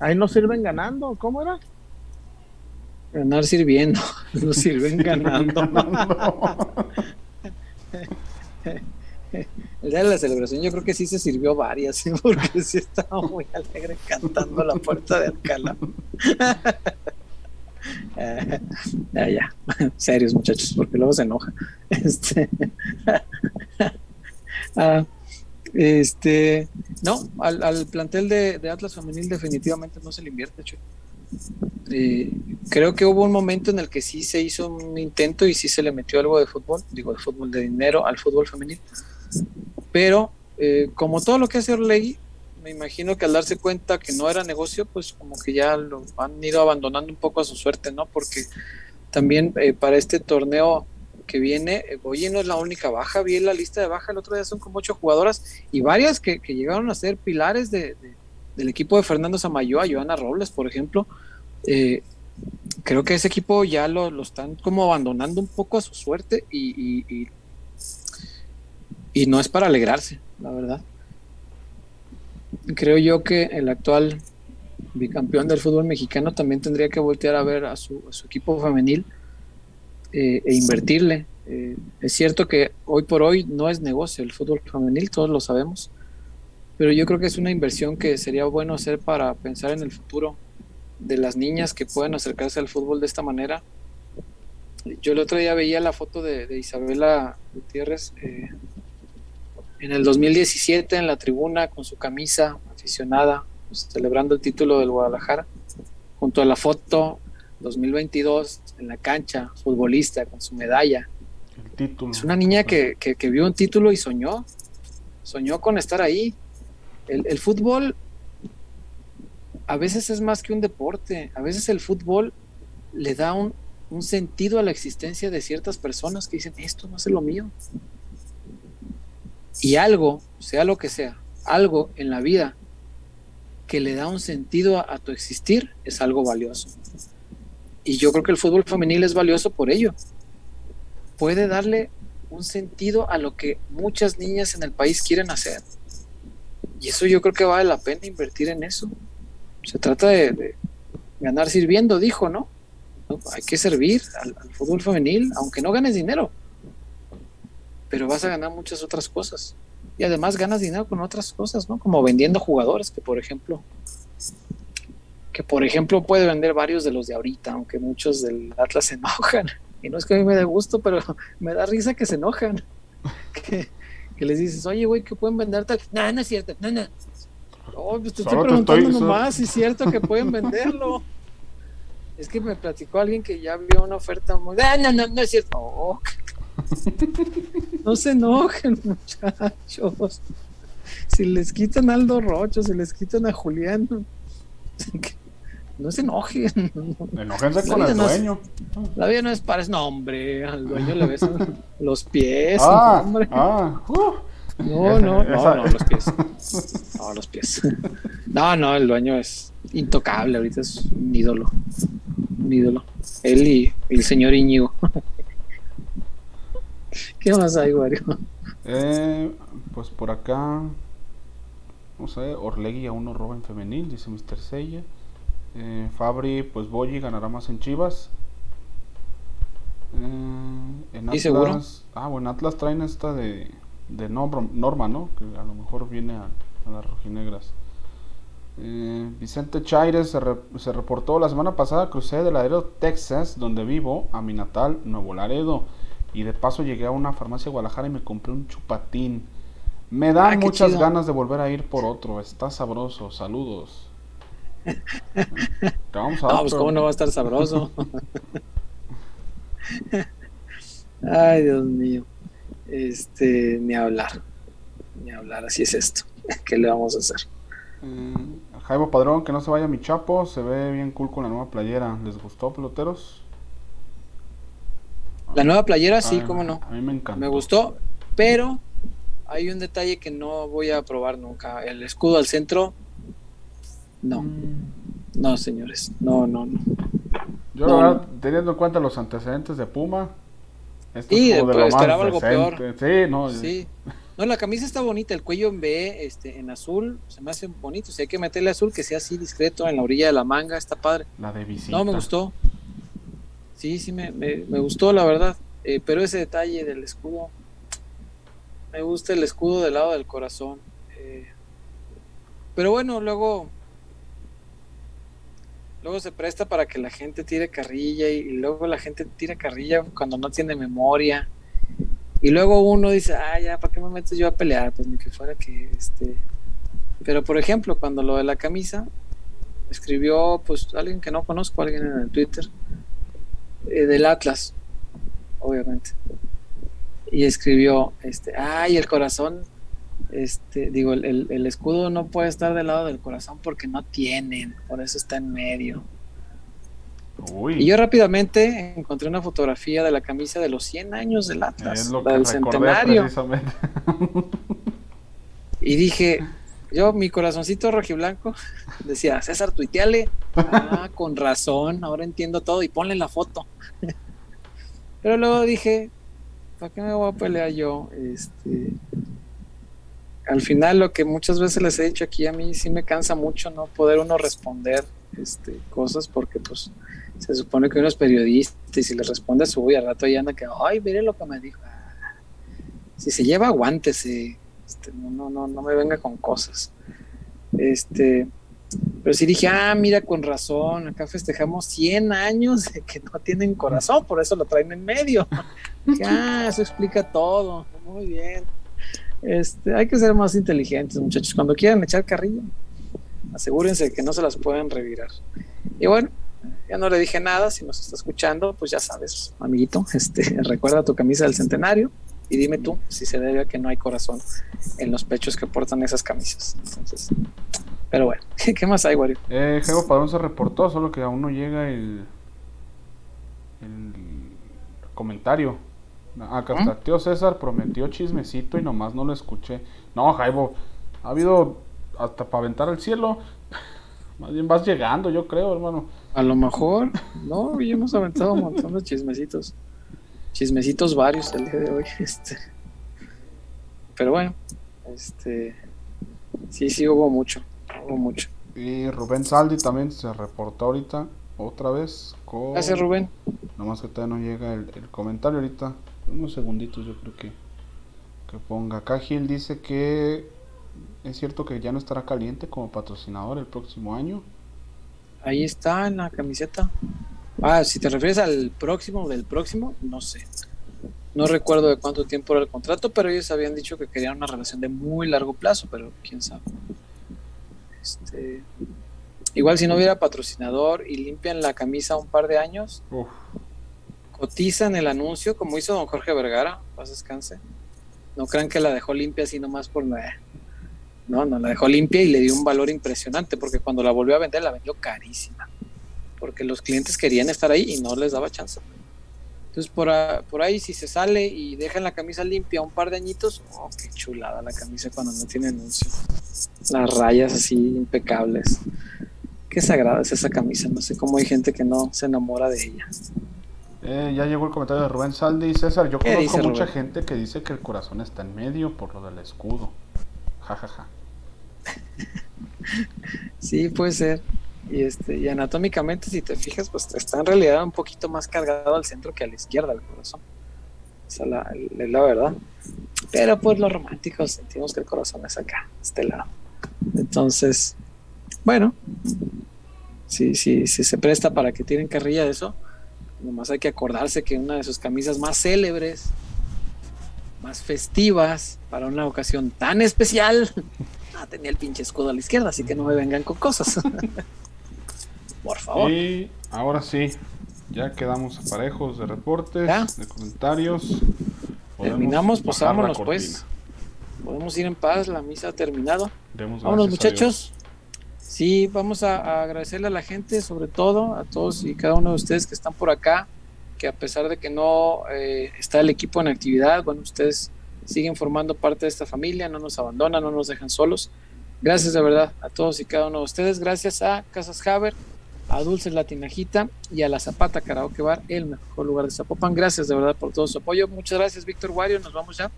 Speaker 1: Ahí no sirven ganando, ¿cómo era?
Speaker 2: Ganar sirviendo, no sirven ganando. El día de la celebración yo creo que sí se sirvió varias, ¿eh? porque sí estaba muy alegre cantando la puerta de Alcalá. Eh, ya, ya, serios muchachos, porque luego se enoja. Este, ah, este no, al, plantel de, Atlas Femenil definitivamente no se le invierte, eh, creo que hubo un momento en el que sí se hizo un intento y sí se le metió algo de fútbol, digo, de fútbol de dinero al fútbol femenil, pero eh, como todo lo que hace Orlegui, me imagino que al darse cuenta que no era negocio, pues como que ya lo han ido abandonando un poco a su suerte, ¿no? Porque también eh, para este torneo que viene, oye, no es la única baja, vi la lista de baja, el otro día son como ocho jugadoras y varias que, llegaron a ser pilares de, del equipo de Fernando Samayoa, Joana Robles, por ejemplo. Eh, creo que ese equipo ya lo, lo, están como abandonando un poco a su suerte y no es para alegrarse, la verdad. Creo yo que el actual bicampeón del fútbol mexicano también tendría que voltear a ver a su, equipo femenil eh, e invertirle. Eh, es cierto que hoy por hoy no es negocio el fútbol femenil, todos lo sabemos, pero yo creo que es una inversión que sería bueno hacer para pensar en el futuro de las niñas que pueden acercarse al fútbol de esta manera. Yo el otro día veía la foto de, Isabela Gutiérrez, eh, en el 2017 en la tribuna con su camisa aficionada, pues, celebrando el título del Guadalajara, junto a la foto 2022 en la cancha, futbolista con su medalla. El título. Es una niña que, que, vio un título y soñó, soñó con estar ahí. El, el fútbol a veces es más que un deporte, a veces el fútbol le da un, un sentido a la existencia de ciertas personas que dicen, esto no es lo mío, y algo, sea lo que sea, algo en la vida que le da un sentido a, tu existir es algo valioso. Y yo creo que el fútbol femenil es valioso por ello. Puede darle un sentido a lo que muchas niñas en el país quieren hacer. Y eso yo creo que vale la pena invertir en eso. Se trata de, ganar sirviendo, dijo, ¿no? Hay que servir al fútbol femenil, aunque no ganes dinero pero vas a ganar muchas otras cosas. Y además ganas dinero con otras cosas, ¿no? Como vendiendo jugadores, que por ejemplo, que por ejemplo puede vender varios de los de ahorita, aunque muchos del Atlas se enojan. Y no es que a mí me dé gusto, pero me da risa que se enojan. Que, les dices, oye, güey, que pueden vender tal. No, no es cierto, no, no. Oh, pues te estoy preguntando nomás si es cierto que pueden venderlo. es que me platicó alguien que ya vio una oferta muy. Ah, no, no, no es cierto. Oh, no se enojen, muchachos. Si les quitan a Aldo Rocho, si les quitan a Julián, no se enojen.
Speaker 3: Enójense con el dueño.
Speaker 2: la vida no es para no, hombre, al dueño le besan los pies, ah, hombre. Ah, uh. No, no, no, no, los pies. No, los pies. No, no, el dueño es intocable, ahorita es un ídolo. Un ídolo. Él y el señor Íñigo. ¿Qué más hay, Wario?
Speaker 3: Eh, pues por acá, no sé, Orlegui a uno roba en femenil, dice Mr. Seiya. Eh, Fabri, pues Boyi ganará más en Chivas. Eh, en Atlas, seguro? Ah, bueno, Atlas traen esta de, de Norma, ¿no? Que a lo mejor viene a, las rojinegras. Eh, Vicente Chaires se, se, reportó la semana pasada, crucé del Laredo, Texas, donde vivo, a mi natal Nuevo Laredo. Y de paso llegué a una farmacia de Guadalajara y me compré un chupatín. Me da ah, muchas ganas de volver a ir por otro. Está sabroso. Saludos.
Speaker 2: vamos a no, pues cómo no va a estar sabroso. Ay, Dios mío. Este, ni hablar. Ni hablar, así es esto. ¿Qué le vamos a hacer?
Speaker 3: Mm, Jaibo Padrón, que no se vaya mi chapo. Se ve bien cool con la nueva playera. ¿Les gustó, peloteros?
Speaker 2: La nueva playera, sí, cómo no. A mí me encanta. Me gustó, pero hay un detalle que no voy a probar nunca. El escudo al centro, no. Mm. No, señores, no, no, no.
Speaker 3: Yo, teniendo en cuenta los antecedentes de Puma,
Speaker 2: sí, esperaba algo peor.
Speaker 3: Sí, no.
Speaker 2: Sí. No, la camisa está bonita, el cuello en B, este, en azul, se me hace bonito. Si hay que meterle azul, que sea así discreto en la orilla de la manga, está padre.
Speaker 3: La de visita.
Speaker 2: No, me gustó. Sí, sí, me, me, gustó, la verdad. Eh, pero ese detalle del escudo, me gusta el escudo del lado del corazón. Eh, pero bueno, luego, luego se presta para que la gente tire carrilla y, luego la gente tira carrilla cuando no tiene memoria. Y luego uno dice, ah, ya, ¿para qué me metes yo a pelear? Pues ni que fuera que, este... Pero, por ejemplo, cuando lo de la camisa, escribió, pues, alguien que no conozco, alguien en el Twitter, eh, del Atlas, obviamente. Y escribió, este, ay, el corazón, este, digo, el, el- el escudo no puede estar del lado del corazón porque no tienen, por eso está en medio.
Speaker 3: Uy,
Speaker 2: Y yo rápidamente encontré una fotografía de la camisa de los 100 años del Atlas,
Speaker 3: es lo
Speaker 2: la
Speaker 3: que
Speaker 2: del centenario. Y dije, yo, mi corazoncito rojiblanco, decía, César, tuiteale. Ah, con razón, ahora entiendo todo y ponle la foto. Pero luego dije, ¿para qué me voy a pelear yo? Este, al final, lo que muchas veces les he dicho aquí, a mí sí me cansa mucho no poder uno responder este, cosas porque, pues, se supone que uno es periodista y si le responde a su y al rato ya anda que, ay, mire lo que me dijo. Ah, Si se lleva, aguántese. Este, no, no, no, no me venga con cosas. Este, pero sí dije, ah, mira, con razón, acá festejamos 100 años de que no tienen corazón, por eso lo traen en medio. Dije, ah, eso explica todo. Muy bien. Este, hay que ser más inteligentes, muchachos. Cuando quieran echar carrillo, asegúrense que no se las pueden revirar. Y bueno, ya no le dije nada. Si nos está escuchando, pues ya sabes, amiguito, este, recuerda tu camisa del centenario y dime tú si se debe a que no hay corazón en los pechos que portan esas camisas. Entonces, pero bueno, ¿qué más hay, Wario?
Speaker 3: Eh, Geo Padrón se reportó, solo que aún no llega el, el comentario. Acá
Speaker 2: ¿Ah?
Speaker 3: está, tío César prometió chismecito y nomás no lo escuché. No, Jaibo, ha habido hasta para aventar al cielo. Más bien vas llegando, yo creo, hermano.
Speaker 2: A lo mejor, no, y hemos aventado un montón de chismecitos. Chismecitos varios el día de hoy. Este. Pero bueno, este. Sí, sí, hubo mucho. Hubo mucho.
Speaker 3: Y Rubén Saldi también se reportó ahorita, otra vez. Con...
Speaker 2: Gracias, Rubén.
Speaker 3: Nomás que todavía no llega el, el comentario ahorita. Unos segunditos yo creo que, que ponga. Acá Gil dice que es cierto que ya no estará caliente como patrocinador el próximo año.
Speaker 2: Ahí está en la camiseta. Ah, si te refieres al próximo del próximo, no sé. No recuerdo de cuánto tiempo era el contrato, pero ellos habían dicho que querían una relación de muy largo plazo, pero quién sabe. Este, igual si no hubiera patrocinador y limpian la camisa un par de años,
Speaker 3: Uf,
Speaker 2: cotizan el anuncio como hizo don Jorge Vergara, paz descanse. No crean que la dejó limpia así nomás por la... No, no, la dejó limpia y le dio un valor impresionante porque cuando la volvió a vender la vendió carísima. Porque los clientes querían estar ahí y no les daba chance. Entonces por, a- por ahí si se sale y dejan la camisa limpia un par de añitos, oh, qué chulada la camisa cuando no tiene anuncio. Las rayas así impecables. Qué sagrada es esa camisa, no sé cómo hay gente que no se enamora de ella.
Speaker 3: eh, ya llegó el comentario de Rubén Saldi. César, yo
Speaker 2: ¿Qué
Speaker 3: conozco
Speaker 2: dice
Speaker 3: mucha
Speaker 2: Rubén?
Speaker 3: gente que dice que el corazón está en medio por lo del escudo. Ja, ja, ja.
Speaker 2: Sí, puede ser. Y este, y anatómicamente, si te fijas, pues está en realidad un poquito más cargado al centro que a la izquierda del corazón. Esa es la, la verdad. Pero pues los románticos sentimos que el corazón es acá, este lado. Entonces, bueno, sí, sí, sí se presta para que tienen carrilla de eso. Nomás hay que acordarse que una de sus camisas más célebres, más festivas, para una ocasión tan especial, ah, tenía el pinche escudo a la izquierda, así que no me vengan con cosas. Por favor.
Speaker 3: Y ahora sí, ya quedamos parejos de reportes,
Speaker 2: ¿Ya?
Speaker 3: de comentarios.
Speaker 2: Terminamos, pues vámonos pues. Podemos ir en paz, la misa ha terminado.
Speaker 3: Demos
Speaker 2: Vámonos muchachos. Sí, vamos a, a agradecerle a la gente, sobre todo a todos y cada uno de ustedes que están por acá, que a pesar de que no eh, está el equipo en actividad, bueno, ustedes siguen formando parte de esta familia, no nos abandonan, no nos dejan solos. Gracias de verdad a todos y cada uno de ustedes. Gracias a Casas Haber, a Dulces Latinajita y a la Zapata Karaoke Bar, el mejor lugar de Zapopan. Gracias de verdad por todo su apoyo. Muchas gracias, Víctor Wario. Nos vamos ya.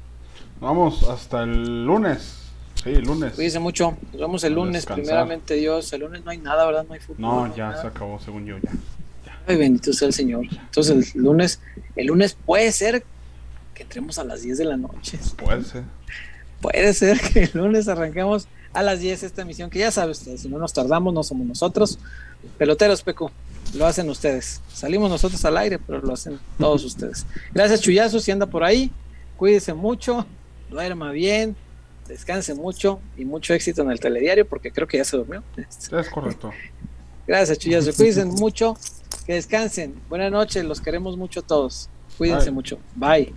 Speaker 3: Vamos hasta el lunes. Sí, lunes.
Speaker 2: Cuídense mucho. Nos vemos el lunes,
Speaker 3: descansar.
Speaker 2: primeramente Dios. El lunes no hay nada, ¿verdad? No hay fútbol.
Speaker 3: No, ya se acabó, según yo, ya.
Speaker 2: Ay, bendito sea el Señor. Entonces el lunes, el lunes puede ser que entremos a las 10 de la noche.
Speaker 3: Puede ser.
Speaker 2: Puede ser que el lunes arranquemos a las 10 esta emisión, que ya sabe usted, si no nos tardamos, no somos nosotros. Peloteros, Peco, lo hacen ustedes. Salimos nosotros al aire, pero lo hacen todos ustedes. Gracias, Chuyazo, si anda por ahí. Cuídese mucho, duerma bien, descanse mucho y mucho éxito en el telediario, porque creo que ya se durmió.
Speaker 3: Es correcto.
Speaker 2: Gracias, Chuyazo. Cuídense mucho, que descansen. Buenas noches, los queremos mucho a todos. Cuídense
Speaker 3: Bye.
Speaker 2: mucho. Bye.